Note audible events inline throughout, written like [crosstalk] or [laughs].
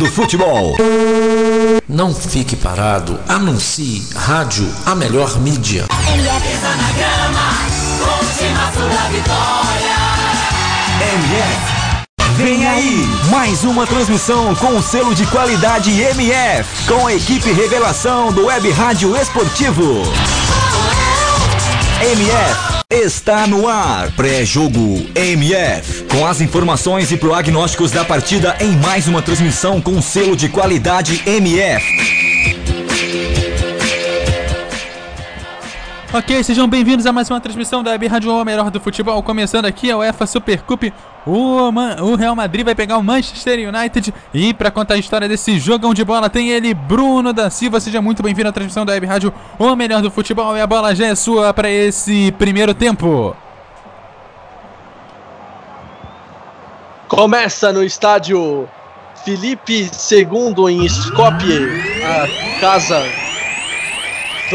do futebol. Não fique parado, anuncie rádio a melhor mídia. MF. Vem aí, mais uma transmissão com o selo de qualidade MF, com a equipe revelação do Web Rádio Esportivo. MF está no ar. Pré-jogo MF, com as informações e prognósticos da partida em mais uma transmissão com selo de qualidade MF. Ok, sejam bem-vindos a mais uma transmissão da Web Rádio O Melhor do Futebol. Começando aqui a UEFA Super Cup. O, o Real Madrid vai pegar o Manchester United. E para contar a história desse jogão de bola, tem ele, Bruno da Silva. Seja muito bem-vindo à transmissão da Web Rádio O Melhor do Futebol. E a bola já é sua para esse primeiro tempo. Começa no estádio Felipe II em Skopje, a casa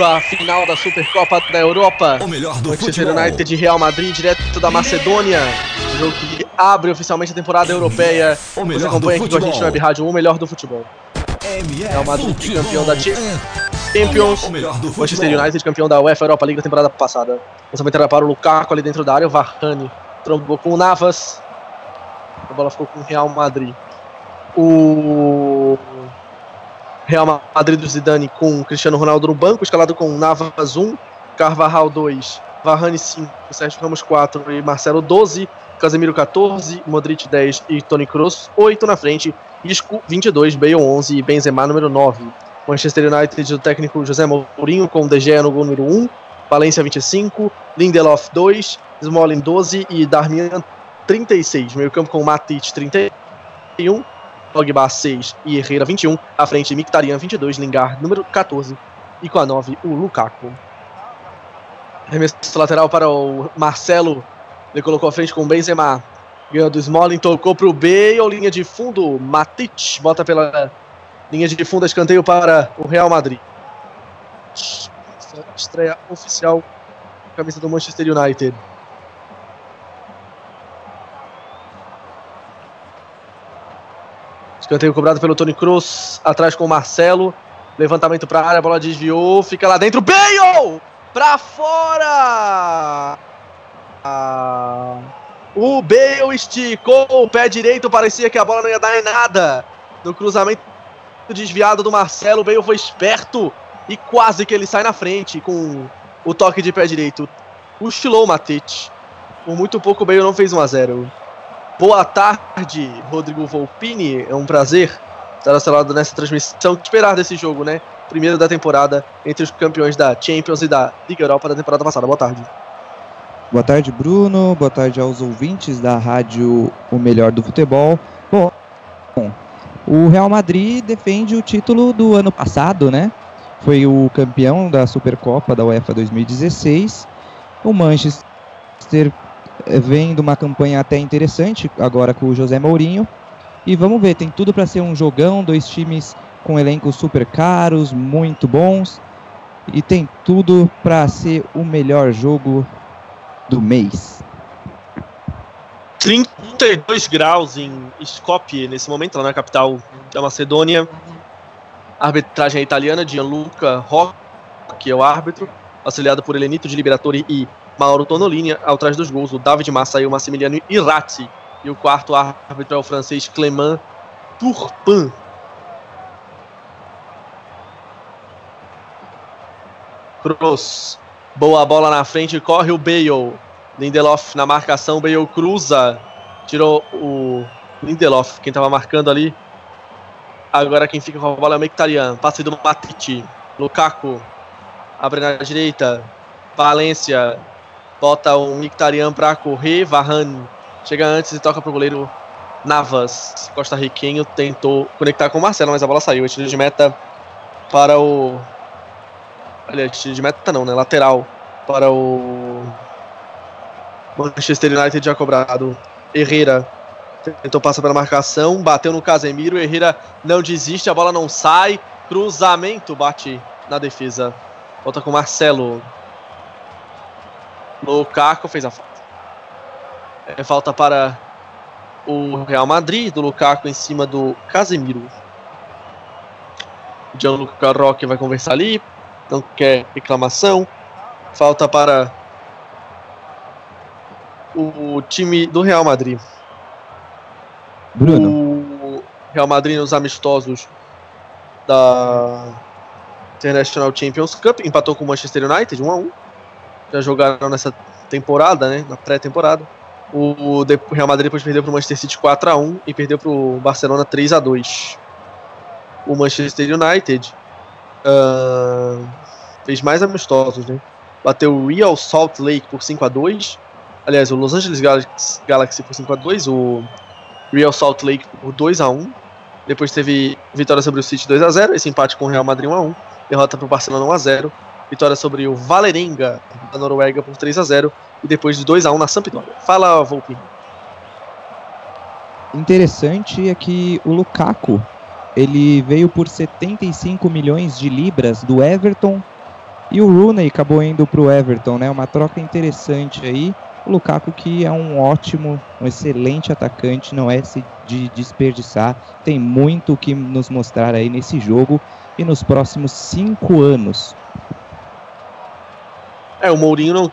a final da Supercopa da Europa. O melhor do Manchester futebol. United de Real Madrid, direto da Macedônia. O jogo que abre oficialmente a temporada europeia. O melhor Você acompanha do aqui com a gente futebol. na Web Rádio, o melhor do futebol. MF. Real Madrid Futebol. campeão da Champions. O melhor do Manchester futebol. United campeão da UEFA Europa League da temporada passada. Lançamento era para o Lukaku ali dentro da área. O Varane trombou com o Navas. A bola ficou com o Real Madrid. O Real Madrid do Zidane com Cristiano Ronaldo no banco, escalado com Navas 1, Carvajal 2, Varane 5, Sérgio Ramos 4 e Marcelo 12, Casemiro 14, Modric 10 e Toni Kroos 8 na frente, Isco 22, Bale 11 e Benzema número 9. Manchester United do técnico José Mourinho com De Gea no gol número 1, Valência 25, Lindelof 2, Smalling 12 e Darmian 36. Meio campo com Matic 31, Pogba 6 e Herrera 21. À frente, Mkhitaryan 22, Lingard número 14 e com a 9 o Lukaku. Arremesso lateral para o Marcelo. Ele colocou à frente com o Benzema. Ganhou do Smalling, tocou para o Bale, linha de fundo. Matic bota pela linha de fundo, escanteio para o Real Madrid. Estreia oficial camisa do Manchester United. Escanteio cobrado pelo Tony Cruz, atrás com o Marcelo. Levantamento para área, a bola desviou, fica lá dentro. Bale! Pra fora! Ah, o Bale esticou o pé direito, parecia que a bola não ia dar em nada. No cruzamento desviado do Marcelo, o Bale foi esperto e quase que ele sai na frente com o toque de pé direito. Cochilou o Matete. Por muito pouco o Bale não fez 1 a 0 Boa tarde, Rodrigo Volpini. É um prazer estar ao seu lado nessa transmissão. O que esperar desse jogo, né? Primeiro da temporada entre os campeões da Champions e da Liga Europa da temporada passada. Boa tarde. Boa tarde, Bruno. Boa tarde aos ouvintes da rádio O Melhor do Futebol. Bom, o Real Madrid defende o título do ano passado, né? Foi o campeão da Supercopa da UEFA 2016. O Manchester eh, vem de uma campanha até interessante, agora com o José Mourinho. E vamos ver, tem tudo para ser um jogão, dois times com elencos super caros, muito bons. E tem tudo para ser o melhor jogo do mês. 32 graus em Skopje nesse momento, lá na capital da Macedônia. A arbitragem é italiana, Gianluca Rocchi, que é o árbitro, auxiliado por Elenito de Liberatore e Mauro Tonolini, ao trás dos gols, o David Massa e o Massimiliano Irati. E o quarto árbitro é o francês Clément Turpin. Kroos. Boa bola na frente, corre o Bale. Lindelof na marcação, Bale cruza. Tirou o Lindelof, quem estava marcando ali. Agora quem fica com a bola é o Mkhitaryan. Passe do Matite. Lukaku. Abre na direita. Valência. Bota o Mkhitaryan para correr. Varane. Chega antes e toca pro goleiro Navas. Costa Riquenho tentou conectar com o Marcelo, mas a bola saiu. Tiro de meta para o. Aliás, tiro de meta não, né? Lateral para o Manchester United já cobrado. Herrera tentou passar pela marcação, bateu no Casemiro. Herrera não desiste, a bola não sai. Cruzamento bate na defesa. Volta com Marcelo. Lukaku fez a falta. É falta para o Real Madrid, do Lukaku em cima do Casemiro. O Gianluca Roque vai conversar ali, não quer reclamação. Falta para o time do Real Madrid. Bruno. O Real Madrid nos amistosos da International Champions Cup empatou com o Manchester United 1 a 1. Já jogaram nessa temporada, né, na pré-temporada. O Real Madrid depois perdeu para o Manchester City 4 a 1 e perdeu para o Barcelona 3 a 2. O Manchester United uh, fez mais amistosos, né? Bateu o Real Salt Lake por 5 a 2. Aliás, o Los Angeles Galaxy, Galaxy por 5 a 2, o Real Salt Lake por 2 a 1. Depois teve vitória sobre o City 2 a 0, esse empate com o Real Madrid 1 a 1, derrota para o Barcelona 1 a 0, vitória sobre o Valerenga da Noruega por 3 a 0 e depois de 2 a 1 na Sampdoria. Fala, Volpi. Interessante é que o Lukaku ele veio por 75 milhões de libras do Everton e o Rooney acabou indo para o Everton, né? Uma troca interessante aí. O Lukaku que é um ótimo, um excelente atacante, não é de desperdiçar. Tem muito o que nos mostrar aí nesse jogo e nos próximos cinco anos. É, o Mourinho não,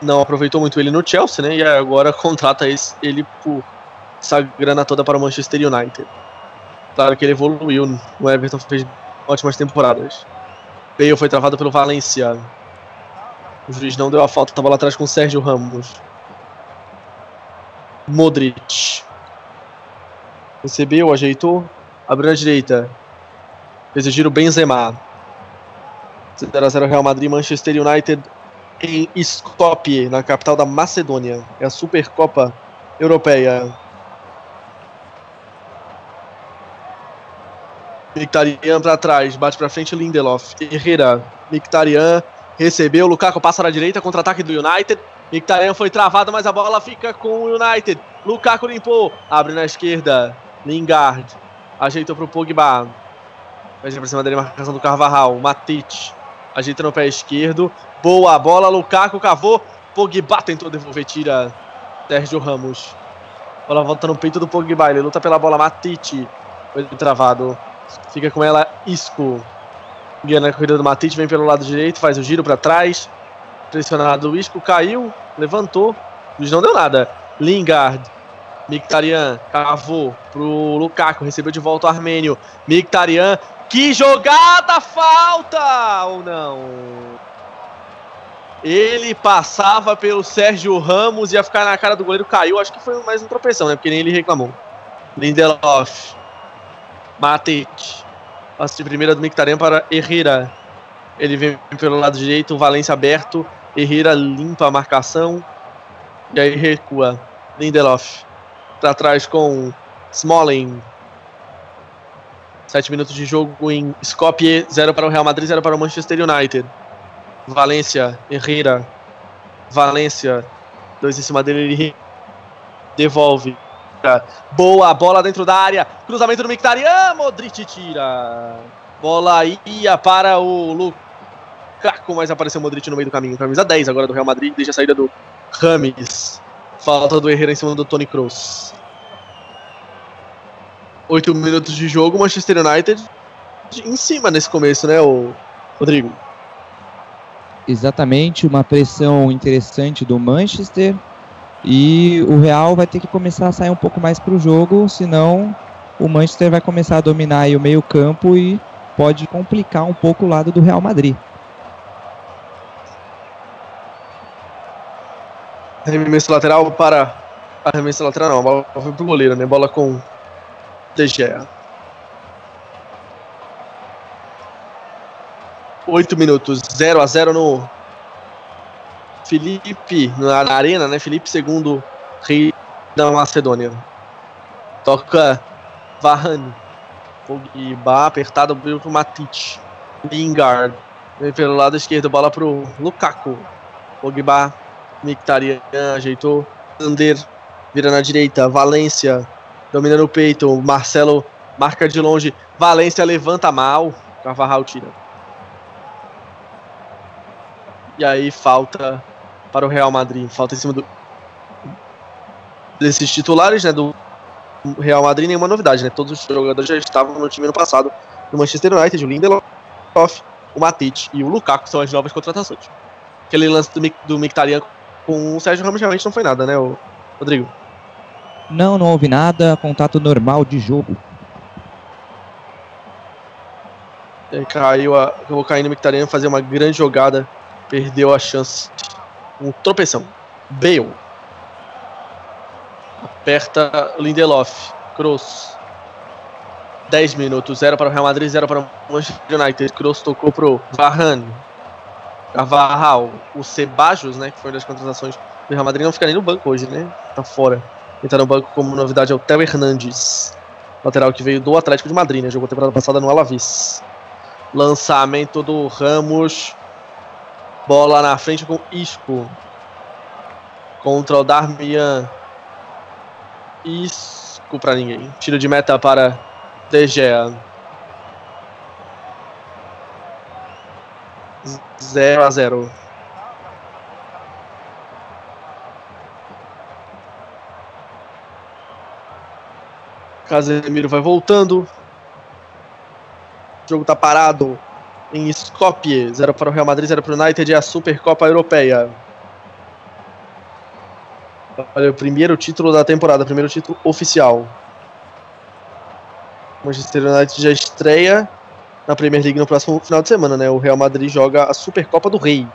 não aproveitou muito ele no Chelsea, né? E agora [laughs] contrata ele por essa grana toda para o Manchester United. Claro que ele evoluiu, o Everton fez ótimas temporadas. Bale foi travado pelo Valencia. O juiz não deu a falta, estava lá atrás com o Sérgio Ramos. Modric. Recebeu, ajeitou, abriu a direita. Fez o Benzema. 0x0 Real Madrid Manchester United em Skopje, na capital da Macedônia. É a Supercopa Europeia. Mictarian para trás, bate para frente Lindelof. Herrera, Mictarian recebeu, Lukaku passa na direita, contra-ataque do United. Mictarian foi travado, mas a bola fica com o United. Lukaku limpou, abre na esquerda. Lingard ajeitou para o Pogba. Vai para cima dele, marcação do Carvajal. Matic ajeita no pé esquerdo. Boa bola, Lukaku cavou. Pogba tentou devolver, tira Sérgio Ramos. Bola volta no peito do Pogba, ele luta pela bola. Matic foi travado. Fica com ela Isco. Guia na corrida do Matite, vem pelo lado direito, faz o giro para trás. Pressionado o Isco, caiu, levantou. Luiz não deu nada. Lingard. Mictarian cavou pro Lukaku, recebeu de volta o Armênio. Mictarian, que jogada! Falta! Ou não? Ele passava pelo Sérgio Ramos, ia ficar na cara do goleiro, caiu. Acho que foi mais um tropeção, né? Porque nem ele reclamou. Lindelof Matic. Passe de primeira do Mictarian para Herrera. Ele vem pelo lado direito, Valência aberto. Herrera limpa a marcação. E aí recua. Lindelof. Para trás com Smalling. Sete minutos de jogo em Skopje. Zero para o Real Madrid, zero para o Manchester United. Valência, Herrera. Valência. Dois em cima dele, ele devolve. Boa bola dentro da área. Cruzamento do Mictarian. Modric tira. Bola ia para o Lukaku, mas apareceu o Modric no meio do caminho. Camisa 10 agora do Real Madrid. Deixa a saída do Rames. Falta do Herrera em cima do Tony Kroos. Oito minutos de jogo. Manchester United em cima nesse começo, né, o Rodrigo? Exatamente, uma pressão interessante do Manchester. E o Real vai ter que começar a sair um pouco mais para o jogo, senão o Manchester vai começar a dominar o meio-campo e pode complicar um pouco o lado do Real Madrid. Arremesso lateral para. Arremesso lateral não, a bola foi pro goleiro, né? Bola com De Gea. 8 minutos, 0 a 0 no Felipe na, na arena, né? Felipe segundo rei da Macedônia. Toca Varane. Pogba apertado pro Matic. Lingard. Vem pelo lado esquerdo, bola pro Lukaku. Pogba, Mictarian ajeitou. Sander vira na direita. Valência domina no peito. Marcelo marca de longe. Valência levanta mal. Carvajal tira. E aí falta para o Real Madrid. Falta em cima do, desses titulares, né? Do Real Madrid nenhuma novidade, né? Todos os jogadores já estavam no time no passado no Manchester United, o Lindelof, o Matite e o Lukaku são as novas contratações. Aquele lance do, do com o Sérgio Ramos realmente não foi nada, né, o Rodrigo? Não, não houve nada, contato normal de jogo. E caiu a, acabou caindo o Mictarian fazer uma grande jogada, perdeu a chance. Um tropeção. Bale. Aperta Lindelof. Kroos. 10 minutos, 0 para o Real Madrid, 0 para o Manchester United. Kroos tocou pro Varane. Carvajal, o Sebajos, né, que foi uma das contratações do Real Madrid, não fica nem no banco hoje, né? Tá fora. Tá no banco como novidade é o Theo Hernandes, lateral que veio do Atlético de Madrid, né? Jogou temporada passada no Alaves. Lançamento do Ramos. Bola na frente com Isco. Contra o Darmian. Isco para ninguém. Tiro de meta para De Gea. 0 a 0. Casemiro vai voltando. O jogo tá parado em Skopje. 0 para o Real Madrid, 0 para o United e a Supercopa Europeia. Olha, o primeiro título da temporada, primeiro título oficial. Manchester United já estreia na Premier League no próximo final de semana, né? O Real Madrid joga a Supercopa do Rei.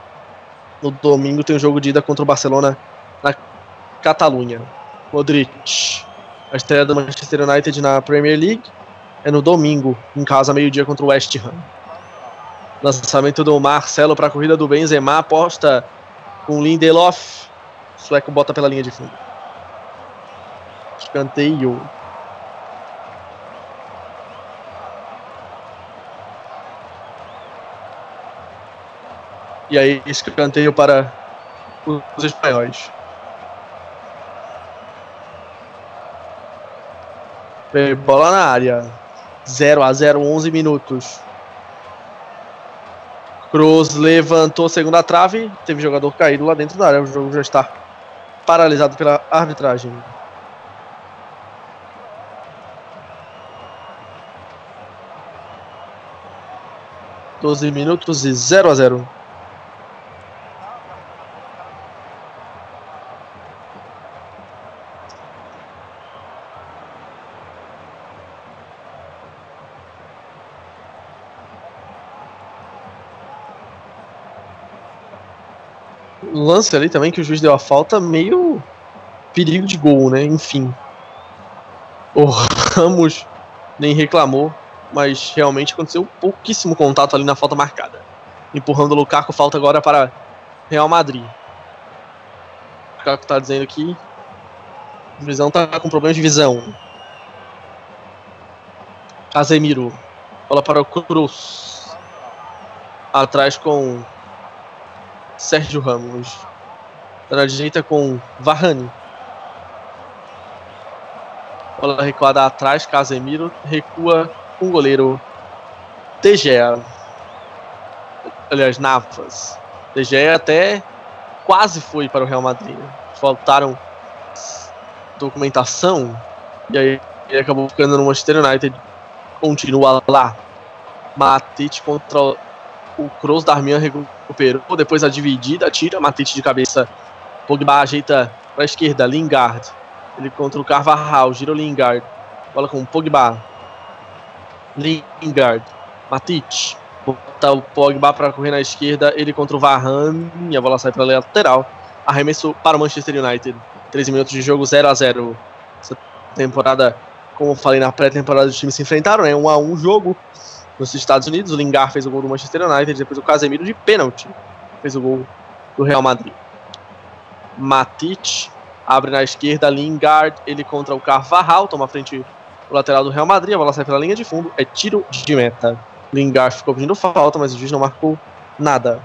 No domingo tem o um jogo de ida contra o Barcelona na Catalunha. Modric. A estreia do Manchester United na Premier League é no domingo, em casa, meio-dia contra o West Ham. Lançamento do Marcelo para a corrida do Benzema, aposta com Lindelof. O sueco bota pela linha de fundo. Escanteio. E aí, escanteio para os espanhóis. Bola na área. 0 a 0 11 minutos. Cruz levantou segunda trave. Teve jogador caído lá dentro da área. O jogo já está paralisado pela arbitragem. Doze minutos e 0 a 0. Lance ali também que o juiz deu a falta, meio perigo de gol, né? Enfim. O Ramos nem reclamou, mas realmente aconteceu pouquíssimo contato ali na falta marcada. Empurrando o Lukaku, falta agora para Real Madrid. O Lukaku tá dizendo que a visão tá com problema de visão. Casemiro. Bola para o Cruz. Atrás com Sérgio Ramos. Na direita com Varane. Bola recuada atrás, Casemiro recua com o goleiro De Gea. Aliás, Navas. De Gea até quase foi para o Real Madrid. Faltaram documentação e aí ele acabou ficando no Manchester United. Continua lá. Matite contra o Kroos Darmian recuperou, depois a dividida, tira, Matite de cabeça, Pogba ajeita para a esquerda, Lingard, ele contra o Carvajal, gira o Lingard, bola com o Pogba, Lingard, Matite, bota o Pogba para correr na esquerda, ele contra o Varane, a bola sai para a lateral, arremesso para o Manchester United, 13 minutos de jogo, 0 a 0 Essa temporada, como eu falei na pré-temporada, os times se enfrentaram, é né? um a um jogo, nos Estados Unidos. O Lingard fez o gol do Manchester United, depois o Casemiro de pênalti fez o gol do Real Madrid. Matic abre na esquerda, Lingard, ele contra o Carvajal, toma frente o lateral do Real Madrid, a bola sai pela linha de fundo, é tiro de meta. Lingard ficou pedindo falta, mas o juiz não marcou nada.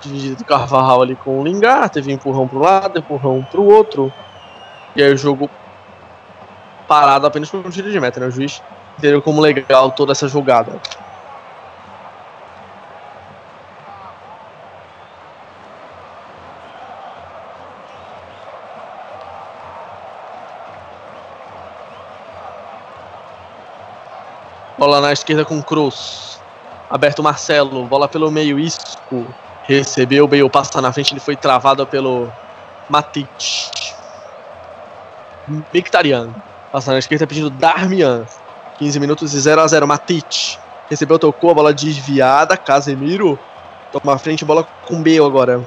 Dividido do Carvajal ali com o Lingard, teve empurrão para um lado, empurrão para o outro. E aí o jogo parado apenas por um tiro de meta, né? O juiz entendeu como legal toda essa jogada. Bola na esquerda com Cruz. Aberto Marcelo. Bola pelo meio. Isco. Recebeu. Bale passa na frente. Ele foi travado pelo Matic. Mictarian. Passa na esquerda pedindo Darmian. 15 minutos e 0 a 0 Matic. Recebeu, tocou. A bola desviada. Casemiro. Toma a frente. Bola com Bale agora.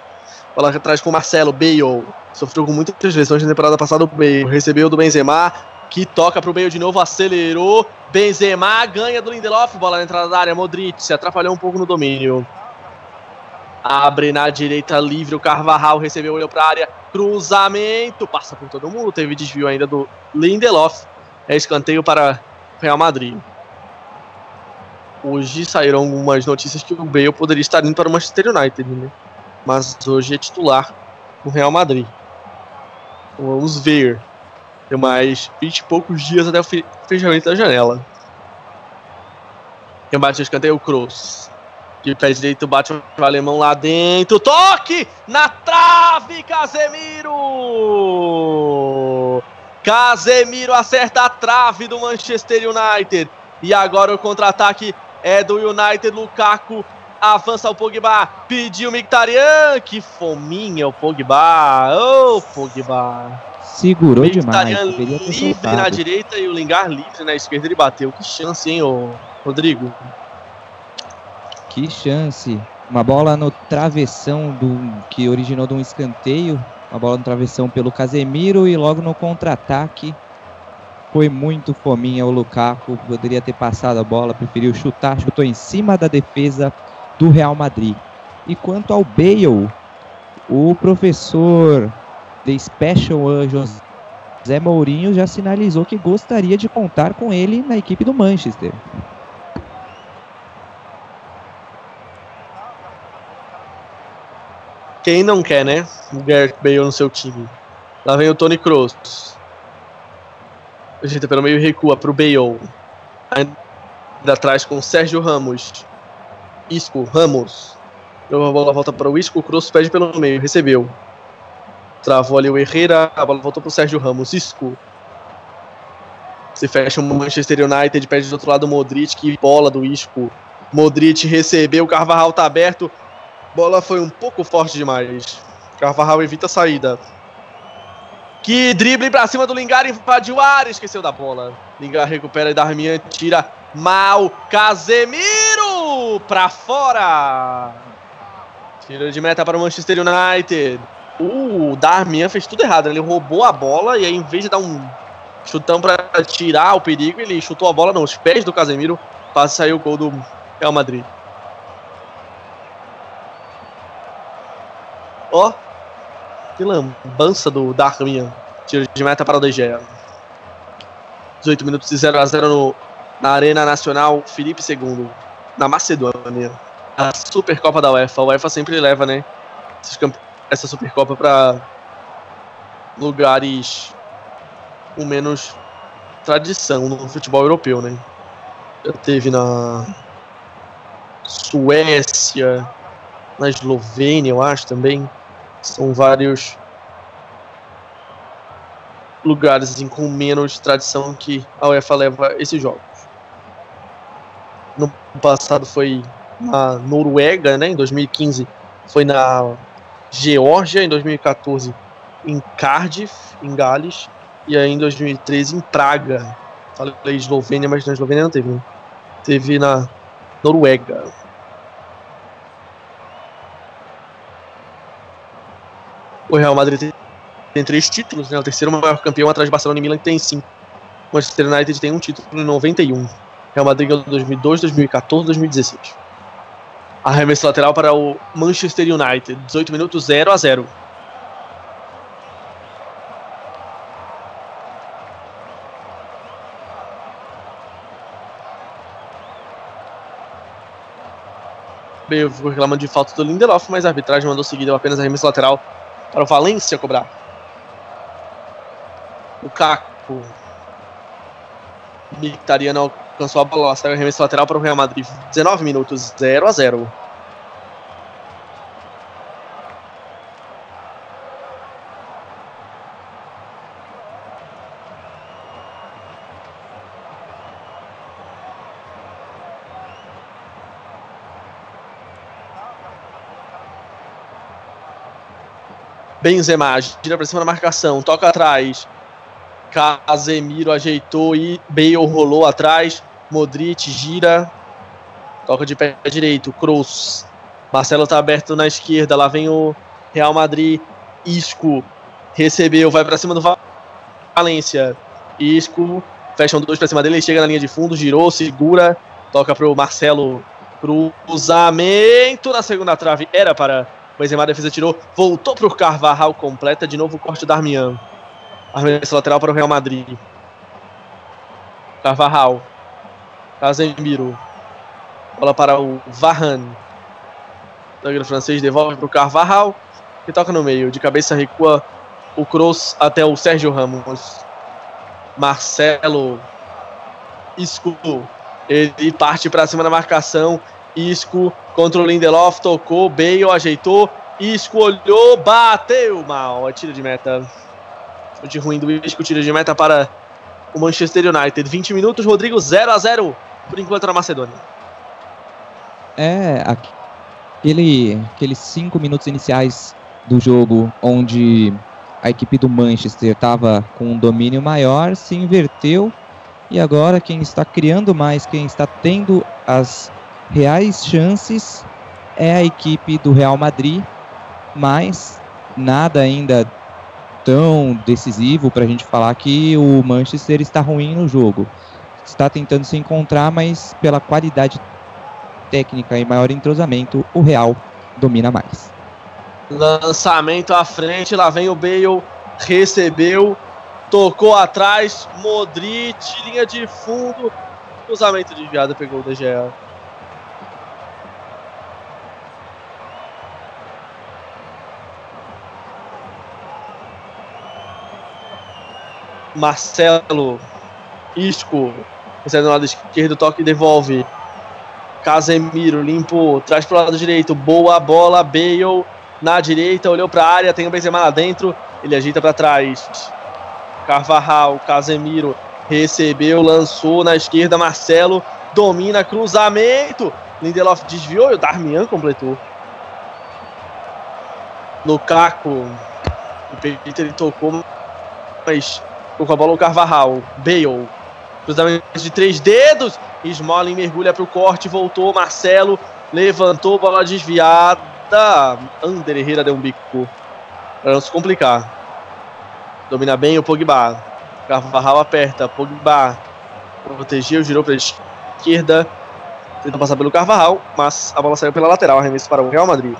Bola atrás com Marcelo. Bale. Sofreu com muitas lesões na temporada passada. O Bale recebeu do Benzema que toca pro meio de novo, acelerou. Benzema ganha do Lindelof, bola na entrada da área. Modric se atrapalhou um pouco no domínio. Abre na direita livre, o Carvajal recebeu, olhou pra área. Cruzamento, passa por todo mundo. Teve desvio ainda do Lindelof. É escanteio para Real Madrid. Hoje saíram algumas notícias que o Bale poderia estar indo para o Manchester United, né? Mas hoje é titular no Real Madrid. Vamos ver. Tem mais 20 e poucos dias até o fechamento da janela. Quem bate o escanteio? O Kroos. De pé direito bate o alemão lá dentro. Toque! Na trave, Casemiro! Casemiro acerta a trave do Manchester United. E agora o contra-ataque é do United. Lukaku avança o Pogba. Pediu o Mictarian. Que fominha o Pogba. Ô, oh, Pogba. Segurou demais. livre na direita e o Lingar livre na esquerda. Ele bateu. Que chance, hein, ô Rodrigo? Que chance. Uma bola no travessão do que originou de um escanteio. Uma bola no travessão pelo Casemiro e logo no contra-ataque foi muito fominha o Lukaku. Poderia ter passado a bola, preferiu chutar, chutou em cima da defesa do Real Madrid. E quanto ao Bale, o professor The Special José Mourinho já sinalizou que gostaria de contar com ele na equipe do Manchester. Quem não quer, né? O Gareth Bale no seu time. Lá vem o Tony Kroos. Ajeita pelo meio e recua pro Bale. Ainda atrás com o Sérgio Ramos. Isco, Ramos. A bola volta para o Isco, o Kroos pede pelo meio, recebeu. Travou ali o Herrera, a bola voltou pro Sérgio Ramos. Isco. Se fecha o Manchester United, perde do outro lado o Modric, que bola do Isco. Modric recebeu, o Carvajal tá aberto. Bola foi um pouco forte demais. Carvajal evita a saída. Que drible pra cima do Lingar, invadiu a área, esqueceu da bola. Lingar recupera e Darmian tira mal. Casemiro pra fora. Tira de meta para o Manchester United o Darmian fez tudo errado. Ele roubou a bola e aí, em vez de dar um chutão para tirar o perigo, ele chutou a bola nos pés do Casemiro para sair o gol do Real Madrid. Ó, oh, que lambança do Darmian. Tiro de meta para o Gea. 18 minutos e 0 a 0 no, na Arena Nacional Felipe II, na Macedônia. A Supercopa da UEFA. A UEFA sempre leva, né? Essa Supercopa para lugares com menos tradição no futebol europeu, né? Já teve na Suécia, na Eslovênia, eu acho também. São vários lugares assim, com menos tradição que a UEFA leva esses jogos. No passado foi na Noruega, né? Em 2015 foi na Geórgia em 2014 em Cardiff, em Gales, e aí em 2013 em Praga. Falei Eslovênia, mas na Eslovênia não teve. Né? Teve na Noruega. O Real Madrid tem, três títulos, né? O terceiro maior campeão atrás de Barcelona e Milan que tem cinco. O Manchester United tem um título em 91. Real Madrid ganhou 2002, 2014, 2016. Arremesso lateral para o Manchester United. 18 minutos 0 a 0. Bem, eu fico reclamando de falta do Lindelof, mas a arbitragem mandou seguir, deu apenas arremesso lateral para o Valência cobrar. O Caco. Mictariano alcançou a bola, saiu arremesso lateral para o Real Madrid. 19 minutos, 0 a 0. Benzema gira pra cima da marcação, toca atrás. Casemiro ajeitou e Bale rolou atrás. Modric gira. Toca de pé direito. Cruz. Marcelo tá aberto na esquerda. Lá vem o Real Madrid. Isco recebeu, vai para cima do Valência. Isco fecha um dois para cima dele, chega na linha de fundo, girou, segura, toca pro Marcelo. Cruzamento na segunda trave, era para Benzema, a defesa tirou, voltou pro Carvajal, completa de novo o corte da Armian. Arremessa lateral para o Real Madrid. Carvajal. Casemiro. Bola para o Varane. O francês devolve para o Carvajal. Que toca no meio. De cabeça recua o Cross até o Sérgio Ramos. Marcelo. Isco. Ele parte para cima da marcação. Isco contra o Lindelof. Tocou. Bale ajeitou. Isco olhou. Bateu mal. É tiro de meta. Chute ruim do Isco. Tiro de meta para o Manchester United. 20 minutos. Rodrigo 0 a 0 por enquanto na Macedônia. É, aquele, aqueles cinco minutos iniciais do jogo onde a equipe do Manchester estava com um domínio maior, se inverteu e agora quem está criando mais, quem está tendo as reais chances é a equipe do Real Madrid, mas nada ainda tão decisivo para a gente falar que o Manchester está ruim no jogo. Está tentando se encontrar, mas pela qualidade técnica e maior entrosamento, o Real domina mais. Lançamento à frente, lá vem o Bale, recebeu, tocou atrás, Modric, linha de fundo, cruzamento desviado, pegou o DGA. Marcelo, Isco, recebe no lado esquerdo, toque devolve. Casemiro limpou, traz pro lado direito, boa bola, Bale na direita, olhou para a área, tem o Benzema lá dentro, ele agita para trás. Carvajal, Casemiro recebeu, lançou na esquerda, Marcelo domina, cruzamento. Lindelof desviou e o Darmian completou. Lukaku, o Peter ele tocou, mas com a bola o Carvajal, Bale, cruzamento de três dedos, Smalling mergulha para o corte, voltou, Marcelo levantou, bola desviada da Ander Herrera deu um bico para não se complicar. Domina bem o Pogba. Carvajal aperta. Pogba protegeu, girou para a esquerda. Tentou passar pelo Carvajal, mas a bola saiu pela lateral. Arremesso para o Real Madrid.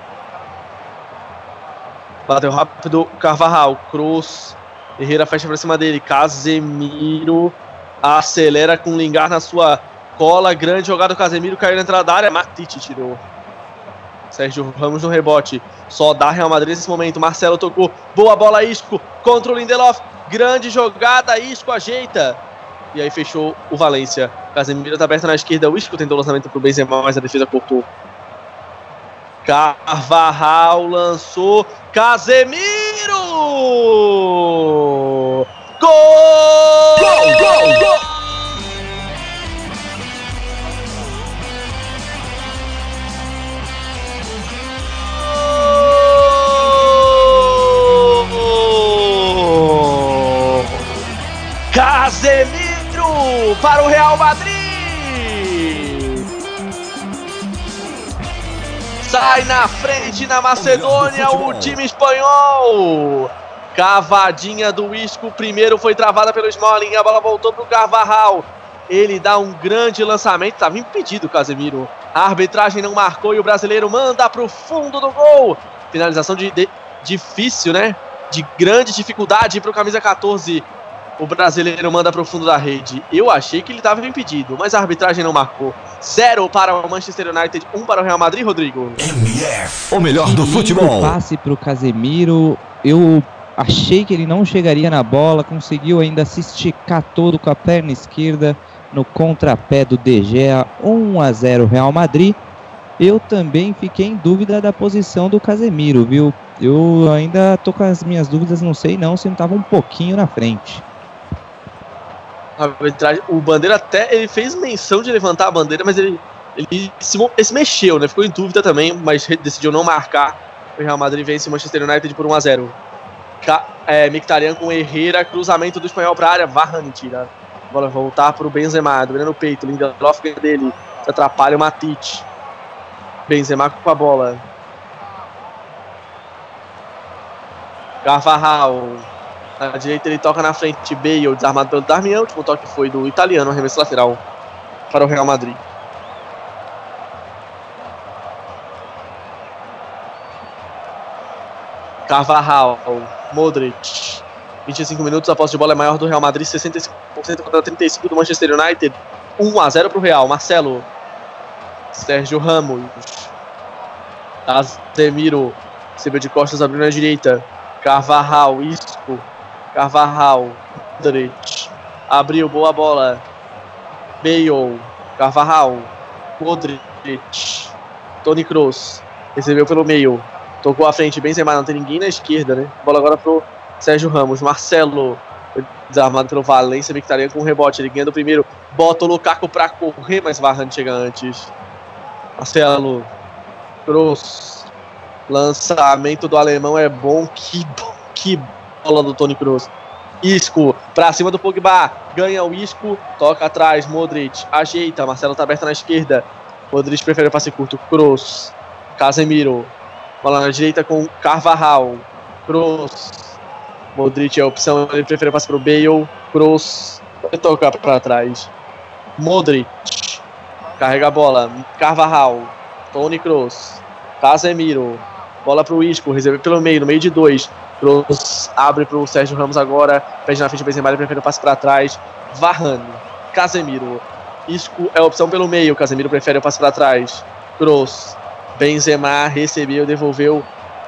Bateu rápido. Carvajal. Cruz. Herrera fecha para cima dele. Casemiro acelera com Lingar na sua cola. Grande jogada do Casemiro. Caiu na entrada da área. Matite tirou. Sérgio Ramos no rebote. Só dá Real Madrid nesse momento. Marcelo tocou. Boa bola, Isco. Contra o Lindelof. Grande jogada. Isco ajeita. E aí fechou o Valência. Casemiro tá aberto na esquerda. O Isco tentou o lançamento pro Benzema, mas a defesa cortou. Carvajal lançou. Casemiro! Gol! Gol, gol, gol! Casemiro para o Real Madrid. Sai na frente na Macedônia o time espanhol. Cavadinha do Isco, primeiro foi travada pelo Smalling, a bola voltou para o Carvajal. Ele dá um grande lançamento, estava impedido Casemiro. A arbitragem não marcou e o brasileiro manda para o fundo do gol. Finalização de, de, difícil, né? De grande dificuldade para o camisa 14 o brasileiro manda para o fundo da rede. Eu achei que ele estava impedido, mas a arbitragem não marcou. Zero para o Manchester United, um para o Real Madrid, Rodrigo. MF, o melhor do futebol. passe para o Casemiro. Eu achei que ele não chegaria na bola, conseguiu ainda se esticar todo com a perna esquerda no contrapé do De Gea, 1 a 0 Real Madrid. Eu também fiquei em dúvida da posição do Casemiro, viu? Eu ainda tô com as minhas dúvidas, não sei não se não estava um pouquinho na frente arbitragem. O Bandeira até ele fez menção de levantar a bandeira, mas ele, ele, se, ele se mexeu, né? Ficou em dúvida também, mas decidiu não marcar. O Real Madrid vence o Manchester United por 1 a 0 é, Mictarian com Herrera, cruzamento do espanhol para a área, Varane tira. Bola voltar para o Benzema, dominando o peito, Lindelof dele, atrapalha o Matite. Benzema com a bola. Carvajal. Na direita ele toca na frente, Bale, desarmado pelo Darmian. O último toque foi do italiano, arremesso lateral para o Real Madrid. Carvajal, Modric. 25 minutos, a posse de bola é maior do Real Madrid, 65% contra 35% do Manchester United. 1 a 0 para o Real. Marcelo. Sérgio Ramos. Casemiro. Recebeu de costas, abriu na direita. Carvajal, Isco. Carvajal. Modric. Abriu, boa bola. Bale. Carvajal. Modric. Tony Kroos. Recebeu pelo meio. Tocou à frente, Benzema, não tem ninguém na esquerda, né? Bola agora pro Sérgio Ramos. Marcelo, desarmado pelo Valência, Mictarian com um rebote. Ele ganha do primeiro, bota o Lukaku pra correr, mas Varane chega antes. Marcelo, Kroos, lançamento do alemão é bom. Que, que bola do Tony Kroos. Isco pra cima do Pogba, ganha o Isco, toca atrás, Modric, ajeita, Marcelo tá aberto na esquerda. Modric prefere o passe curto, Kroos, Casemiro, Bola na direita com Carvajal. Kroos. Modric é a opção, ele prefere passar para o Bale. Vai tocar para trás. Modric. Carrega a bola. Carvajal. Tony Kroos. Casemiro. Bola para o Isco. Recebe pelo meio, no meio de dois. Kroos abre para o Sérgio Ramos agora. Pede na frente, Benzema, ele prefere o passe para trás. Varane. Casemiro. Isco é a opção pelo meio. Casemiro prefere o passe para trás. Kroos. Benzema recebeu, devolveu.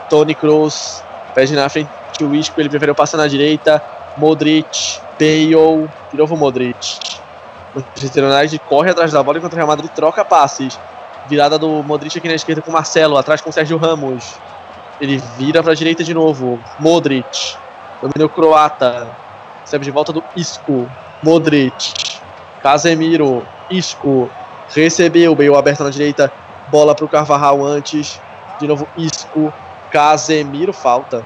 Tony Kroos pede na frente o Isco, ele preferiu passar na direita. Modric, Bale, de novo Modric. O Manchester United corre atrás da bola enquanto o Real Madrid troca passes. Virada do Modric aqui na esquerda com Marcelo, atrás com Sérgio Ramos. Ele vira para a direita de novo. Modric, domínio croata. Recebe de volta do Isco. Modric, Casemiro, Isco. Recebeu, Bale aberto na direita. Bola para o Carvajal antes. De novo, Isco. Casemiro falta.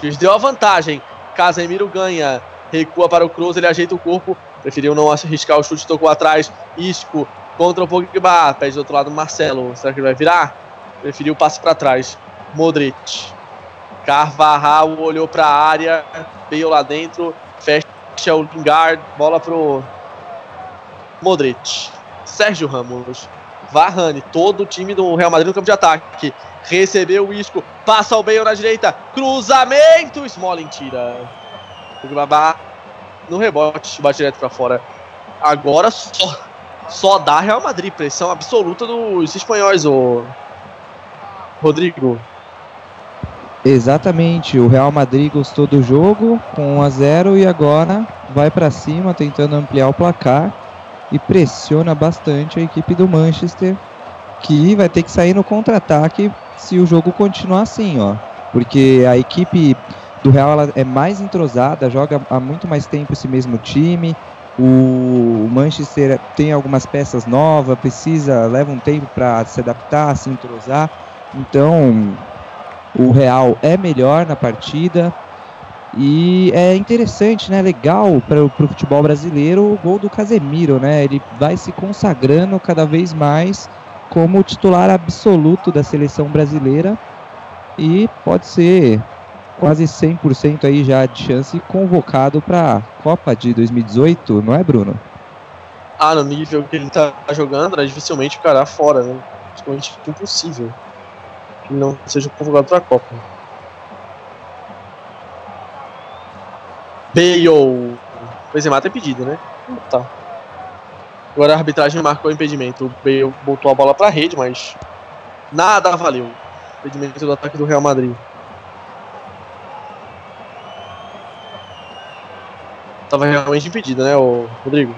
Juiz deu a vantagem. Casemiro ganha. Recua para o Cruz, ele ajeita o corpo. Preferiu não arriscar o chute, tocou atrás. Isco contra o Pogba. Pede do outro lado Marcelo. Será que ele vai virar? Preferiu o passe para trás. Modric. Carvajal olhou para a área. Veio lá dentro. Fecha o Lingard. Bola pro Modric. Sérgio Ramos. Varane, todo o time do Real Madrid no campo de ataque. Recebeu o Isco, passa o Bale na direita, cruzamento, Smalling tira. Babá no rebote, bate direto para fora. Agora só, só dá Real Madrid, pressão absoluta dos espanhóis, o Rodrigo. Exatamente, o Real Madrid gostou do jogo com 1 a 0 e agora vai para cima tentando ampliar o placar e pressiona bastante a equipe do Manchester, que vai ter que sair no contra-ataque se o jogo continuar assim, ó. Porque a equipe do Real é mais entrosada, joga há muito mais tempo esse mesmo time. O Manchester tem algumas peças novas, precisa, leva um tempo para se adaptar, se entrosar. Então, o Real é melhor na partida, e é interessante, né? Legal para o futebol brasileiro o gol do Casemiro, né? Ele vai se consagrando cada vez mais como titular absoluto da seleção brasileira e pode ser quase 100% aí já de chance convocado para a Copa de 2018, não é, Bruno? Ah, no nível que ele tá jogando, né, dificilmente ficará fora, né? Praticamente impossível que não seja convocado para a Copa. Bale. O Benzema tem pedido, né? Tá. Agora a arbitragem marcou o impedimento. O Bale botou a bola pra rede, mas nada valeu. Impedimento do ataque do Real Madrid. Tava realmente impedido, né, o Rodrigo?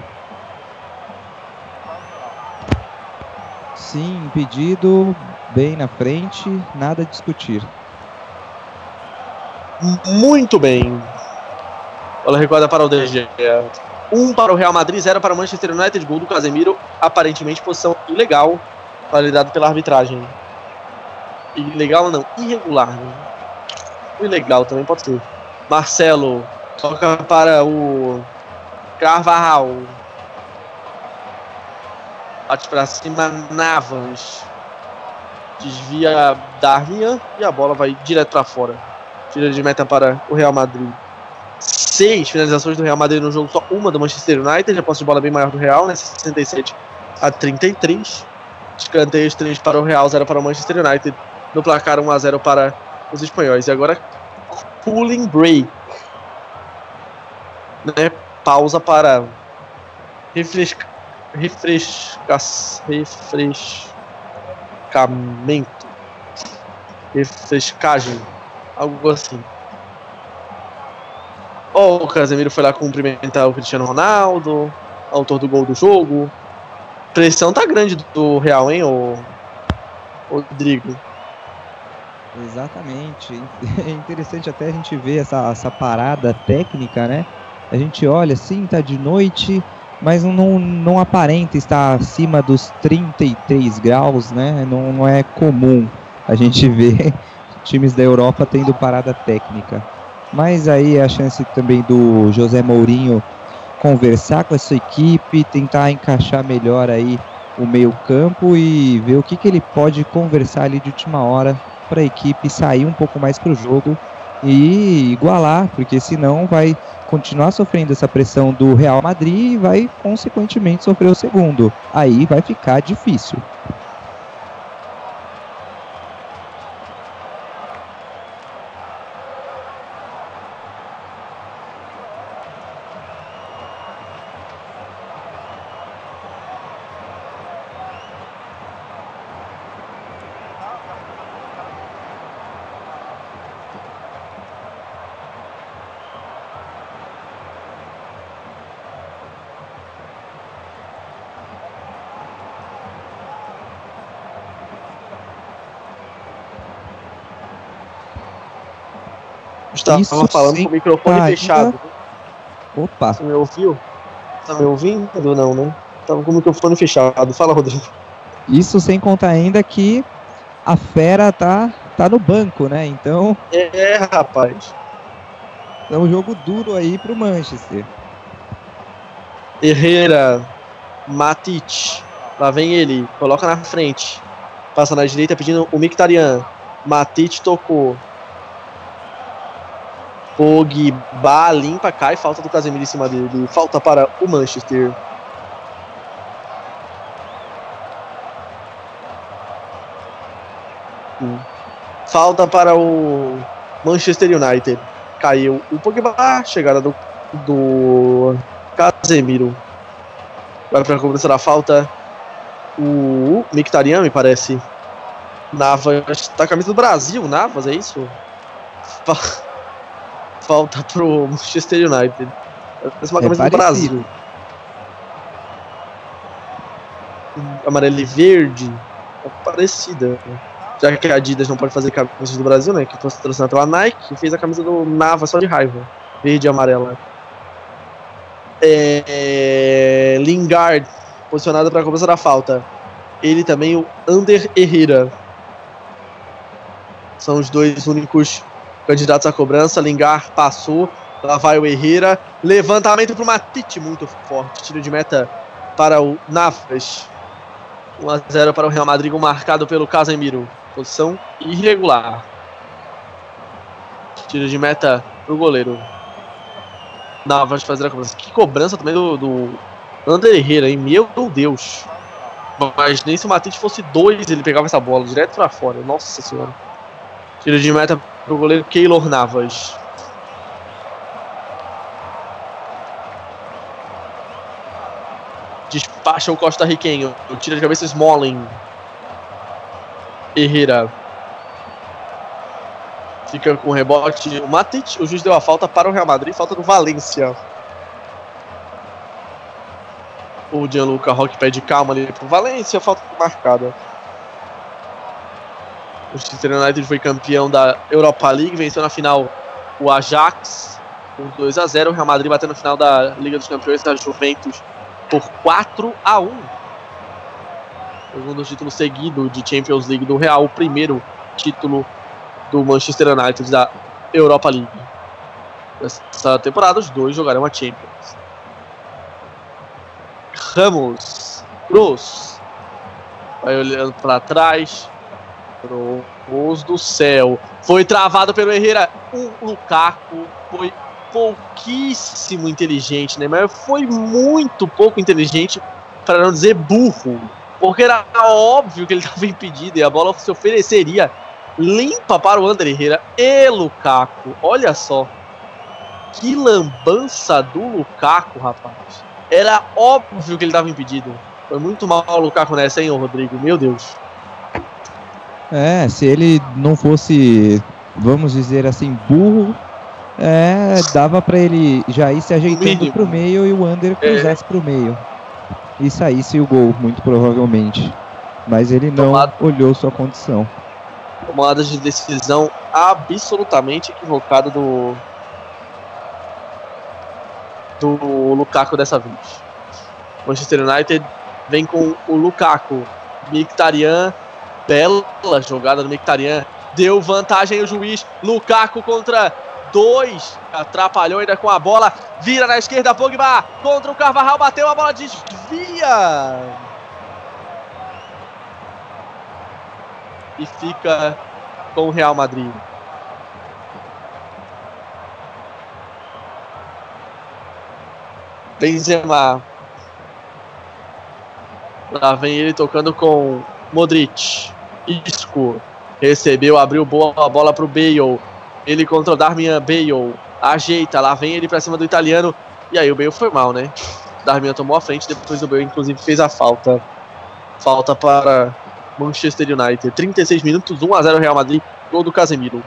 Sim, impedido, bem na frente, nada a discutir. Muito bem. Bola recuada para o DG. Um para o Real Madrid, zero para o Manchester United. Gol do Casemiro. Aparentemente posição ilegal, validado pela arbitragem. Ilegal não, irregular. Né? ilegal também pode ser. Marcelo toca para o Carvajal. Bate para cima Navas. Desvia Darmian e a bola vai direto para fora. Tira de meta para o Real Madrid. Seis finalizações do Real Madrid no jogo, só uma do Manchester United. A posse de bola bem maior do Real, né? 67 a 33. Escanteios 3 para o Real, 0 para o Manchester United. No placar 1 a 0 para os espanhóis. E agora, cooling break. Né? Pausa para refresca, refresca, refrescamento. Refrescagem. Algo assim. O Casemiro foi lá cumprimentar o Cristiano Ronaldo, autor do gol do jogo. Pressão tá grande do Real, hein, o Rodrigo? Exatamente. [laughs] É interessante até a gente ver essa, essa parada técnica, né? A gente olha assim, tá de noite, mas não, não aparenta estar acima dos 33 graus, né? Não, não é comum a gente [laughs] ver times da Europa tendo parada técnica. Mas aí a chance também do José Mourinho conversar com essa equipe, tentar encaixar melhor aí o meio-campo e ver o que, que ele pode conversar ali de última hora para a equipe sair um pouco mais para o jogo e igualar, porque senão vai continuar sofrendo essa pressão do Real Madrid e vai consequentemente sofrer o segundo. Aí vai ficar difícil. Isso tava falando sim, com o microfone fechado. Opa, Você me ouviu? Tá me ouvindo? Não, né? Tava com o microfone fechado. Fala, Rodrigo. isso sem contar ainda que a fera tá, tá no banco, né? Então É, rapaz. é um jogo duro aí pro Manchester. Herrera, Matic. Lá vem ele, coloca na frente. Passa na direita pedindo o Mictarian. Matic tocou. Pogba limpa, cai, falta do Casemiro em cima dele. Falta para o Manchester. Hum. Falta para o Manchester United. Caiu o Pogba, chegada do, do Casemiro. Vai para a cobrança da falta. O Mictarian, me parece. Navas. Tá a camisa do Brasil, Navas, é isso? Fa- Falta pro Manchester United. Parece uma É camisa do. Brasil. Amarelo e verde. É parecida. Já que a Adidas não pode fazer camisas do Brasil, né? Que se patrocinada pela Nike, fez a camisa do Navas só de raiva. Verde e amarela. É... Lingard, posicionado para a cobrança da falta. Ele também, o Ander Herrera. São os dois únicos candidatos à cobrança. Lingard passou. Lá vai o Herrera. Levantamento para o Matite, muito forte. Tiro de meta para o Navas. 1 a 0 para o Real Madrid, marcado pelo Casemiro. Posição irregular. Tiro de meta para o goleiro. Navas fazer a cobrança. Que cobrança também do, do Ander Herrera, hein? Meu Deus. Mas nem se o Matite fosse dois, ele pegava essa bola direto pra fora. Nossa senhora. Tiro de meta pro goleiro Keylor Navas. Despacha o Costa Riquenho. Tira de cabeça Smalling. Herrera. Fica com o rebote. O Matic, o juiz deu a falta para o Real Madrid. Falta do Valência. O Gianluca Roque pede calma ali pro Valência. Falta marcada. Manchester United foi campeão da Europa League. Venceu na final o Ajax por 2 a 0 O Real Madrid bateu na final da Liga dos Campeões da Juventus por 4 a 1 Segundo título seguido de Champions League do Real. O primeiro título do Manchester United da Europa League. Nessa temporada, os dois jogarão a Champions. Ramos, Cruz, vai olhando para trás. Cruz do céu, foi travado pelo Herrera. O Lukaku foi pouquíssimo inteligente, né? Mas foi muito pouco inteligente, para não dizer burro, porque era óbvio que ele [laughs] estava impedido e a bola se ofereceria limpa para o André Herrera e Lukaku. Olha só. Que lambança do Lukaku, rapaz. Era óbvio que ele estava impedido. Foi muito mal o Lukaku nessa, hein, Rodrigo? Meu Deus. É, se ele não fosse, vamos dizer assim, burro, é, dava para ele já ir se ajeitando para o meio e o Under cruzasse é. para o meio. E saísse o gol, muito provavelmente. Mas ele não Tomado. olhou sua condição tomada de decisão absolutamente equivocada do do Lukaku dessa vez. Manchester United vem com o Lukaku, Mictarian, bela jogada do Mictarian, deu vantagem o juiz, Lukaku contra dois, atrapalhou ainda com a bola, vira na esquerda, Pogba contra o Carvajal, bateu a bola, desvia. e fica com o Real Madrid. Benzema. Lá vem ele tocando com Modric. Isco. Recebeu, abriu boa a bola para o Bale. Ele contra o Darmian Bale. Ajeita, lá vem ele para cima do italiano. E aí o Bale foi mal, né? Darmian tomou a frente, depois o Bale inclusive fez a falta. Falta para Manchester United. 36 minutos, 1 a 0 Real Madrid, gol do Casemiro.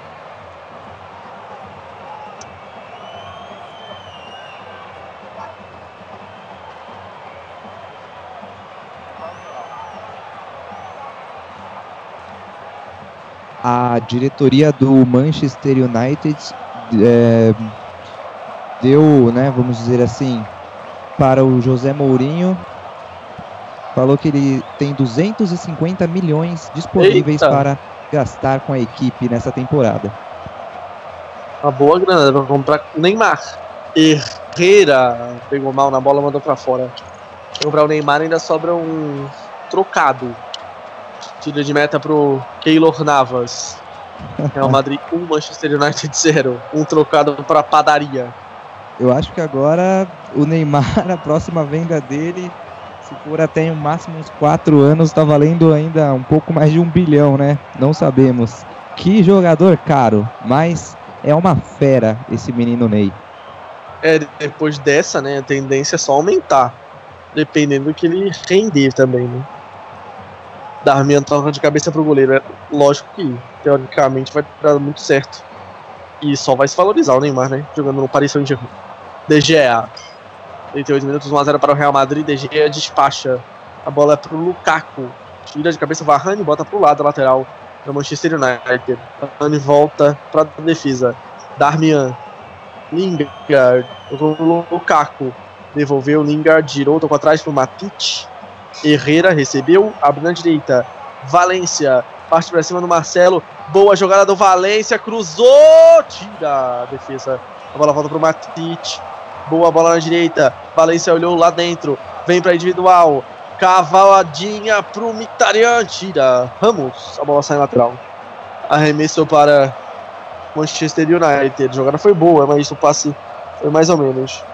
A diretoria do Manchester United é, deu, né, vamos dizer assim, para o José Mourinho falou que ele tem 250 milhões disponíveis Eita. para gastar com a equipe nessa temporada. Uma boa grana para comprar Neymar. Herrera pegou mal na bola, mandou para fora. Pra comprar o Neymar ainda sobra um trocado. Tira de meta pro Keylor Navas. Real [laughs] Madrid 1, Manchester United 0. Um trocado para padaria. Eu acho que agora o Neymar, [laughs] a próxima venda dele se for até o máximo uns 4 anos, está valendo ainda um pouco mais de um bilhão, né? Não sabemos. Que jogador caro, mas é uma fera esse menino Ney. É, depois dessa, né, a tendência é só aumentar. Dependendo do que ele render também, né? Darmian toca de cabeça pro goleiro. É lógico que, teoricamente, vai dar muito certo. E só vai se valorizar o Neymar, né? Jogando no Paris Saint-Germain. DGA. 38 minutos, 1x0 para o Real Madrid. De Gea despacha. A bola é para o Lukaku. Tira de cabeça Varane, bota para o lado lateral do Manchester United. Varane volta para a defesa. Darmian. Lingard. Lukaku. Devolveu. Lingard girou, tocou atrás para o Matic. Herrera recebeu. Abre na direita. Valência. Parte para cima do Marcelo. Boa jogada do Valência. Cruzou. Tira a defesa. A bola volta para o Matic. Boa bola na direita. Valência olhou lá dentro. Vem para individual. Cavaladinha pro Mictarian. Tira. Ramos. A bola sai lateral. Arremesso para Manchester United. A jogada foi boa, mas o passe foi mais ou menos.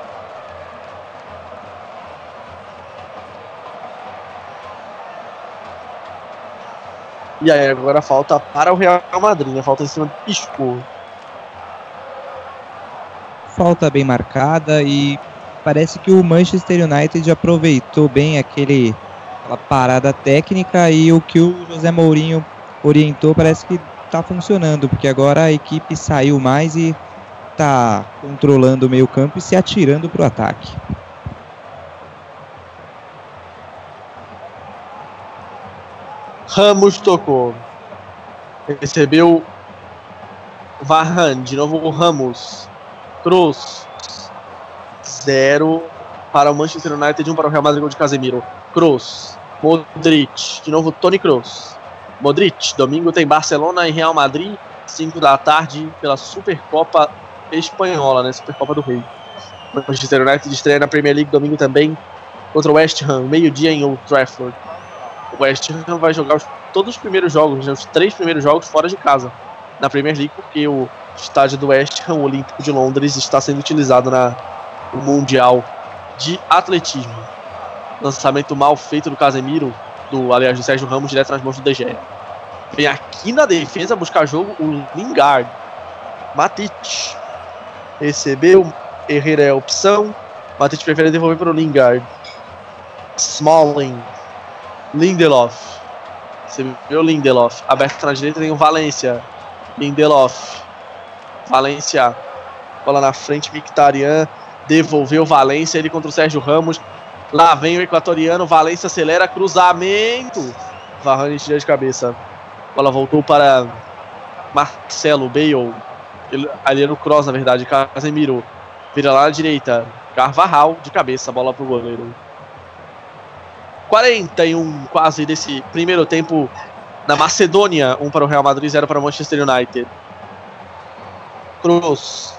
E aí agora falta para o Real Madrid, né? Falta em cima do Pisco falta bem marcada e parece que o Manchester United aproveitou bem aquele, aquela parada técnica e o que o José Mourinho orientou parece que está funcionando, porque agora a equipe saiu mais e está controlando o meio campo e se atirando para o ataque. Ramos tocou. Recebeu Varane, de novo o Ramos. Cruz. 0 para o Manchester United, 1 um para o Real Madrid, gol de Casemiro. Cruz. Modric. De novo, Tony Cruz. Modric. Domingo tem Barcelona e Real Madrid 5 da tarde, pela Supercopa Espanhola, né? Supercopa do Rei. Manchester United estreia na Premier League domingo também contra o West Ham, meio-dia em Old Trafford. O West Ham vai jogar os, todos os primeiros jogos, né, os três primeiros jogos fora de casa na Premier League, porque o estádio do West Ham Olímpico de Londres está sendo utilizado na no Mundial de Atletismo. Lançamento mal feito do Casemiro, do aliás do Sérgio Ramos, direto nas mãos do DG. Vem aqui na defesa buscar jogo o Lingard. Matic recebeu, Herrera é a opção. Matic prefere devolver para o Lingard. Smalling. Lindelof. Recebeu Lindelof. Aberto na direita tem o Valência. Lindelof. Valência. Bola na frente, Mictarian. Devolveu Valência. Ele contra o Sérgio Ramos. Lá vem o equatoriano. Valência acelera. Cruzamento. Varane tira de cabeça. Bola voltou para Marcelo Bale. Ele, ali era o cross, na verdade. Casemiro. Vira lá na direita. Carvajal de cabeça. Bola pro goleiro. 41 quase desse primeiro tempo na Macedônia. 1 um para o Real Madrid, 0 para o Manchester United. Cruz.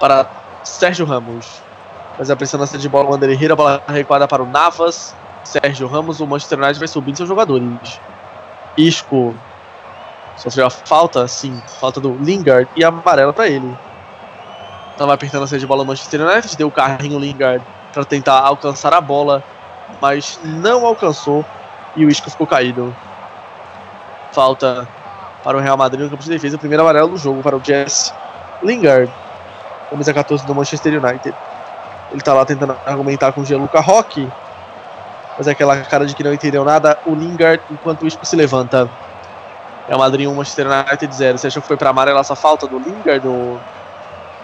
Para Sérgio Ramos. Faz a pressionância de bola, o André Herrera, bola recuada para o Navas. Sérgio Ramos, o Manchester United vai subindo seus jogadores. Isco sofreu a falta, sim, falta do Lingard e amarela para ele. Tava apertando a saída de bola o Manchester United, deu o carrinho Lingard para tentar alcançar a bola, mas não alcançou e o Isco ficou caído. Falta para o Real Madrid no campo de defesa, o primeiro amarelo do jogo para o Jesse Lingard, camisa 14 do Manchester United. Ele tá lá tentando argumentar com o Gianluca Roque, mas é aquela cara de que não entendeu nada. O Lingard, enquanto o Isco se levanta. O Madrid 1, Manchester United 0. Você achou que foi para amarela essa falta do Lingard, ou